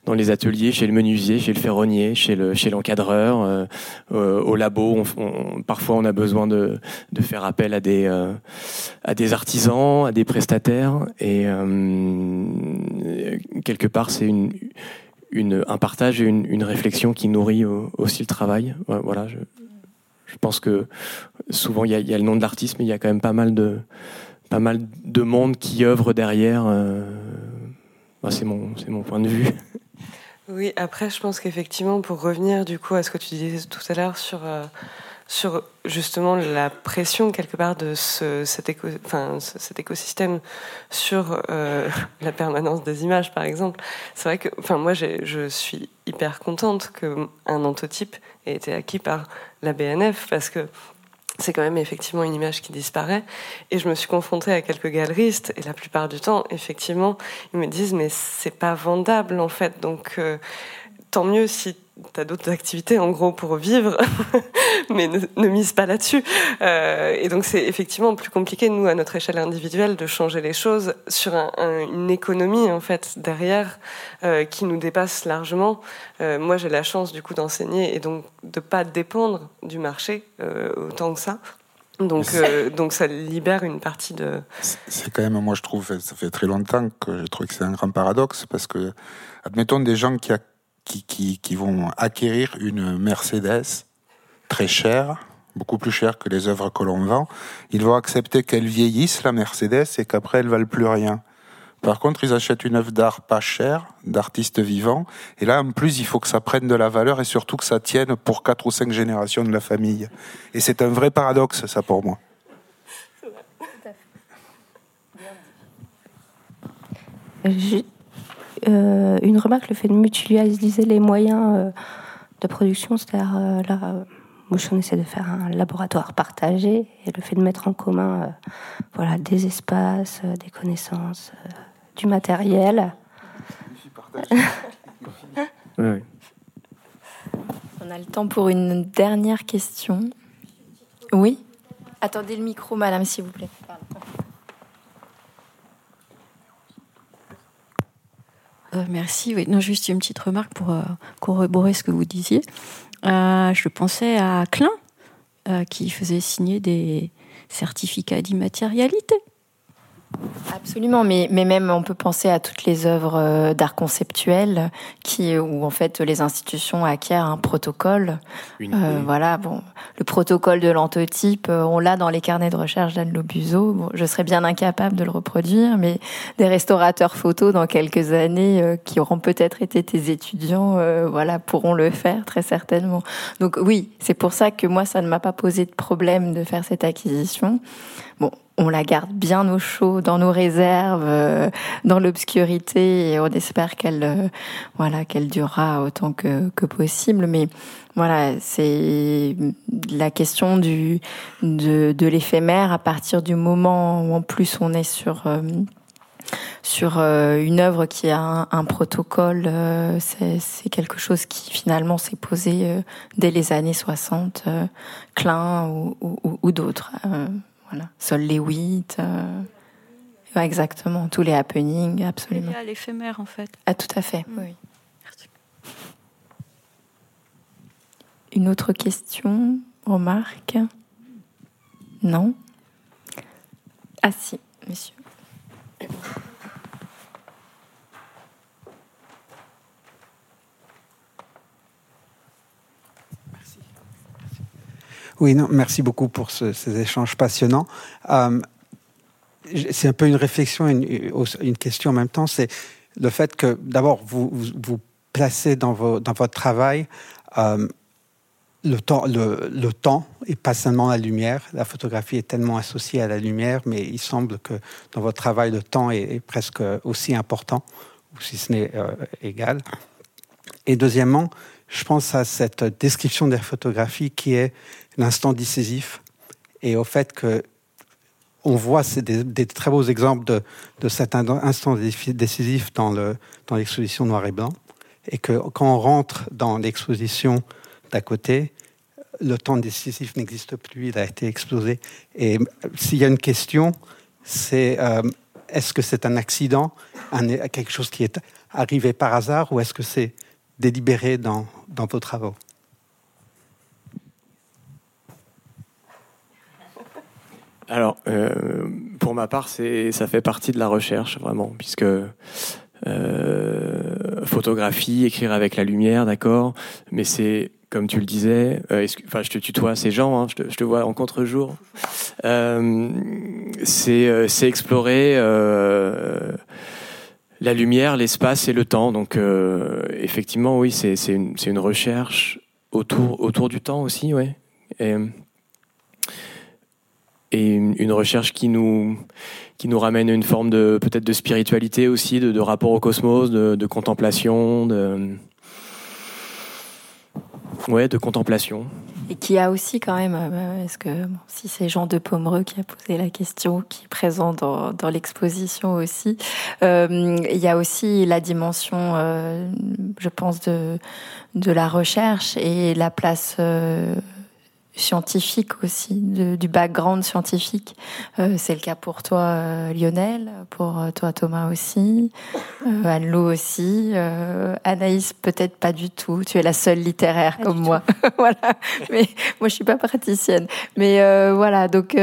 dans les ateliers, chez le menuisier, chez le ferronnier, chez le, chez l'encadreur, euh, euh au labo. On, parfois, on a besoin de, de faire appel à des, euh, à des artisans, à des prestataires. Et quelque part, c'est une une, un partage et une, une, réflexion qui nourrit aussi le travail. Voilà, je, je pense que souvent il y, a, le nom de l'artiste, mais il y a quand même pas mal de, pas mal de monde qui œuvre derrière. Euh, c'est mon, c'est mon point de vue. Oui, après, je pense qu'effectivement, pour revenir du coup à ce que tu disais tout à l'heure sur euh, sur justement la pression quelque part de ce, cet, écosystème sur euh, la permanence des images, par exemple. C'est vrai que, enfin, moi, je suis hyper contente qu'un antotype ait été acquis par la BNF parce que c'est quand même effectivement une image qui disparaît. Et je me suis confrontée à quelques galeristes, et la plupart du temps, effectivement, ils me disent mais c'est pas vendable en fait. Donc euh, tant mieux si tu as d'autres activités en gros pour vivre, mais ne, mise pas là-dessus. Euh, et donc c'est effectivement plus compliqué, nous, à notre échelle individuelle, de changer les choses sur une économie, en fait, derrière, euh, qui nous dépasse largement. Euh, moi, j'ai la chance, du coup, d'enseigner et donc de pas dépendre du marché autant que ça. Donc, donc ça libère une partie de. C'est quand même, moi je trouve, ça fait très longtemps que je trouve que c'est un grand paradoxe parce que, admettons des gens qui, qui, vont acquérir une Mercedes très chère, beaucoup plus chère que les œuvres que l'on vend. Ils vont accepter qu'elle vieillisse, la Mercedes, et qu'après, elle valent plus rien. Par contre, ils achètent une œuvre d'art pas chère, d'artiste vivant, et là, en plus, il faut que ça prenne de la valeur et surtout que ça tienne pour quatre ou cinq générations de la famille. Et c'est un vrai paradoxe, ça, pour moi. Euh, une remarque, le fait de mutualiser les moyens euh, de production, c'est-à-dire euh, là, moi on essaie de faire un laboratoire partagé et le fait de mettre en commun voilà, des espaces, des connaissances, du matériel. On a le temps pour une dernière question. Oui? Attendez le micro, madame, s'il vous plaît. Euh, merci. Oui. Non, juste une petite remarque pour euh, corroborer ce que vous disiez. Euh, je pensais à Klein, qui faisait signer des certificats d'immatérialité. Absolument, mais, mais même on peut penser à toutes les œuvres euh, d'art conceptuel qui, où en fait les institutions acquièrent un protocole. Euh, voilà, bon, le protocole de l'antotype, euh, on l'a dans les carnets de recherche d'Anne Lobuzo. Bon, je serais bien incapable de le reproduire, mais des restaurateurs photos dans quelques années qui auront peut-être été tes étudiants, voilà, pourront le faire très certainement. Donc oui, c'est pour ça que moi ça ne m'a pas posé de problème de faire cette acquisition. Bon, on la garde bien au chaud dans nos réserves, euh, dans l'obscurité, et on espère qu'elle, euh, voilà, qu'elle durera autant que, possible. Mais voilà, c'est la question du de, de l'éphémère à partir du moment où en plus on est sur euh, sur une œuvre qui a un, protocole, c'est quelque chose qui finalement s'est posé dès les années 60, Klein ou, ou d'autres. Voilà. Sol Lewitt. Euh... exactement. Tous les happenings, absolument. à l'éphémère, en fait. Ah, tout à fait, mm. oui. Merci. Une autre question, remarque? Non? Ah si, monsieur. Oui, non, merci beaucoup pour ces échanges passionnants. Euh, c'est un peu une réflexion et une, question en même temps. C'est le fait que, d'abord, vous, placez dans, votre travail euh, le, temps, le, temps et pas seulement la lumière. La photographie est tellement associée à la lumière, mais il semble que dans votre travail, le temps est, presque aussi important, ou si ce n'est euh, égal. Et deuxièmement, je pense à cette description des photographies qui est l'instant décisif et au fait que on voit des, des, très beaux exemples de, de cet instant décisif dans l'exposition dans noir et blanc et que quand on rentre dans l'exposition d'à côté, le temps décisif n'existe plus, il a été explosé. Et s'il y a une question, c'est euh, est-ce que c'est un accident, quelque chose qui est arrivé par hasard, ou est-ce que c'est délibéré dans, dans vos travaux? Alors, euh, pour ma part, c'est, ça fait partie de la recherche, vraiment, puisque euh, photographie, écrire avec la lumière, d'accord, mais c'est, comme tu le disais, euh, enfin, je te tutoie, ces gens, hein, je, te, vois en contre-jour, euh, c'est, euh, c'est explorer la lumière, l'espace et le temps. Donc, effectivement, oui, c'est, c'est, une, c'est une recherche autour, autour du temps aussi, ouais. Et, et une, recherche qui nous qui nous ramène à une forme de peut-être de spiritualité aussi, de, rapport au cosmos, de, contemplation, de ouais, de contemplation. et qui a aussi quand même, euh, est-ce que si c'est Jean de Pomereux qui a posé la question, qui est présent dans, dans l'exposition aussi, euh, il y a aussi la dimension, euh, je pense, de, de la recherche et la place scientifique aussi, du background scientifique. Euh, c'est le cas pour toi, euh, Lionel, pour euh, toi, Thomas aussi, Anne-Lou aussi, Anaïs peut-être pas du tout. Tu es la seule littéraire comme moi, voilà. Mais moi, je suis pas praticienne. Mais voilà, donc.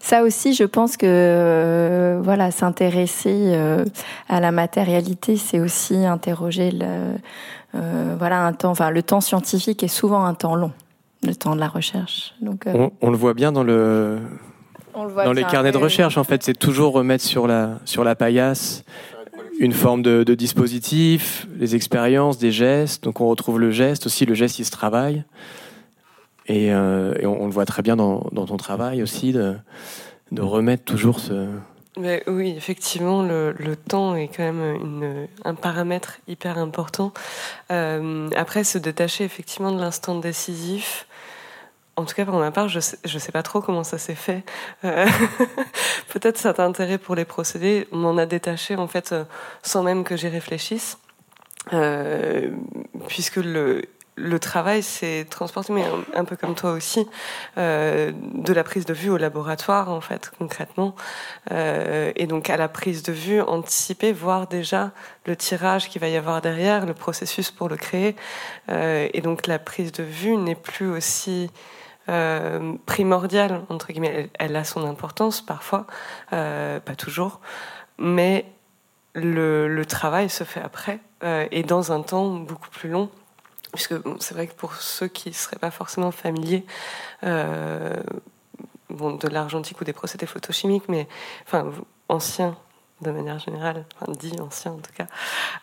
Ça aussi, je pense que voilà, s'intéresser à la matérialité, c'est aussi interroger le, voilà un temps. Enfin, le temps scientifique est souvent un temps long le temps de la recherche. Donc, euh, on, le voit bien dans le, dans les carnets de recherche. En fait, c'est toujours remettre sur la sur la paillasse une forme de, dispositif, les expériences, des gestes. Donc on retrouve le geste aussi. Le geste, il se travaille. Et, euh, on, le voit très bien dans, ton travail aussi de, de remettre toujours ce. Mais oui, effectivement, le, temps est quand même une, un paramètre hyper important. Euh, après, se détacher effectivement de l'instant décisif, en tout cas, pour ma part, je sais, sais pas trop comment ça s'est fait. Euh, peut-être t'a intérêt pour les procédés. M'en a détaché, en fait, euh, sans même que j'y réfléchisse. Euh, puisque le, le travail s'est transporté, mais un, peu comme toi aussi, de la prise de vue au laboratoire, en fait, concrètement. et donc, à la prise de vue, anticiper, voir déjà le tirage qu'il va y avoir derrière, le processus pour le créer. et donc, la prise de vue n'est plus aussi euh, primordiale, entre guillemets. Elle, a son importance parfois, euh, pas toujours, mais le, travail se fait après euh, et dans un temps beaucoup plus long. Puisque c'est vrai que pour ceux qui ne seraient pas forcément familiers de l'argentique ou des procédés photochimiques, mais enfin anciens de manière générale, enfin, dit ancien en tout cas,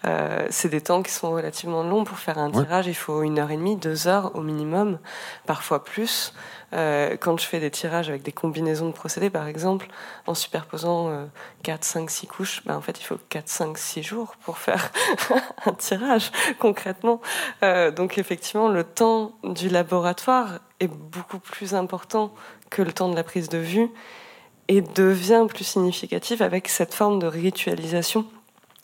euh, c'est des temps qui sont relativement longs. Pour faire un tirage, il faut une heure et demie, deux heures au minimum, parfois plus. Euh, quand je fais des tirages avec des combinaisons de procédés, par exemple, en superposant euh, 4, 5, 6 couches, ben, en fait, il faut 4, 5, 6 jours pour faire un tirage, concrètement. Euh, donc, effectivement, le temps du laboratoire est beaucoup plus important que le temps de la prise de vue et devient plus significatif avec cette forme de ritualisation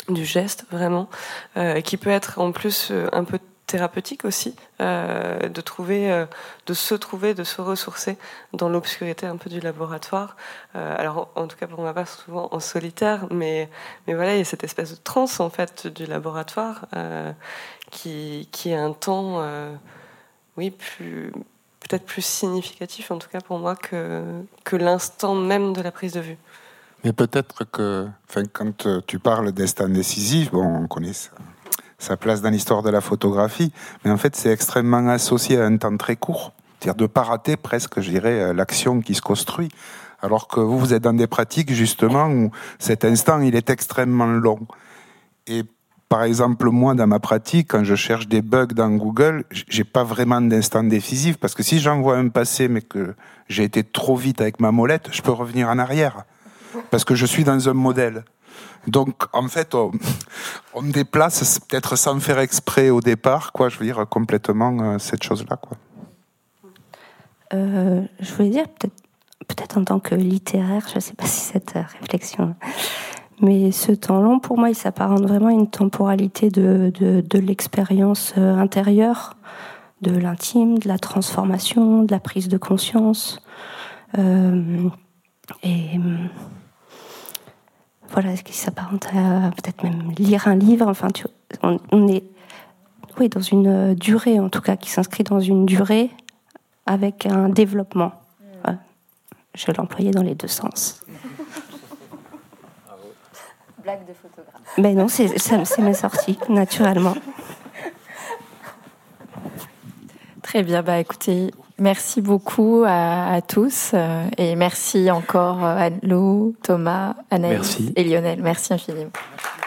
du geste, vraiment, euh, qui peut être en plus euh, un peu thérapeutique aussi, euh, de trouver, de se trouver, de se ressourcer dans l'obscurité un peu du laboratoire. alors, en, tout cas pour ma part, souvent en solitaire, mais mais voilà, il y a cette espèce de transe en fait du laboratoire qui qui est un temps, oui, plus peut-être plus significatif, en tout cas pour moi, que, que l'instant même de la prise de vue. Mais peut-être que, quand euh, tu parles d'instant décisif, bon, on connaît sa place dans l'histoire de la photographie, mais en fait, c'est extrêmement associé à un temps très court. C'est-à-dire de ne pas rater presque, je dirais, euh, l'action qui se construit. Alors que vous, vous êtes dans des pratiques, justement, où cet instant, il est extrêmement long. Et par exemple, moi, dans ma pratique, quand je cherche des bugs dans Google, j'ai pas vraiment d'instant décisif parce que si j'envoie un passé mais que j'ai été trop vite avec ma molette, je peux revenir en arrière parce que je suis dans un modèle. Donc, en fait, on, déplace peut-être sans faire exprès au départ, quoi. Je veux dire complètement euh, cette chose-là, quoi. Euh, je voulais dire peut-être, peut-être en tant que littéraire, je ne sais pas si cette réflexion mais ce temps long, pour moi, il s'apparente vraiment à une temporalité de, de, de l'expérience euh, intérieure, de l'intime, de la transformation, de la prise de conscience. Euh, et voilà, ce qui s'apparente à peut-être même lire un livre. Enfin, tu, on, est oui, dans une durée, en tout cas, qui s'inscrit dans une durée avec un développement. Je l'employais dans les deux sens de photographe. Mais non, c'est mes sorties, naturellement. Très bien, bah écoutez, merci beaucoup à, tous euh, et merci encore à euh, Lou, Thomas, Anaïs et Lionel. Merci infiniment. Vous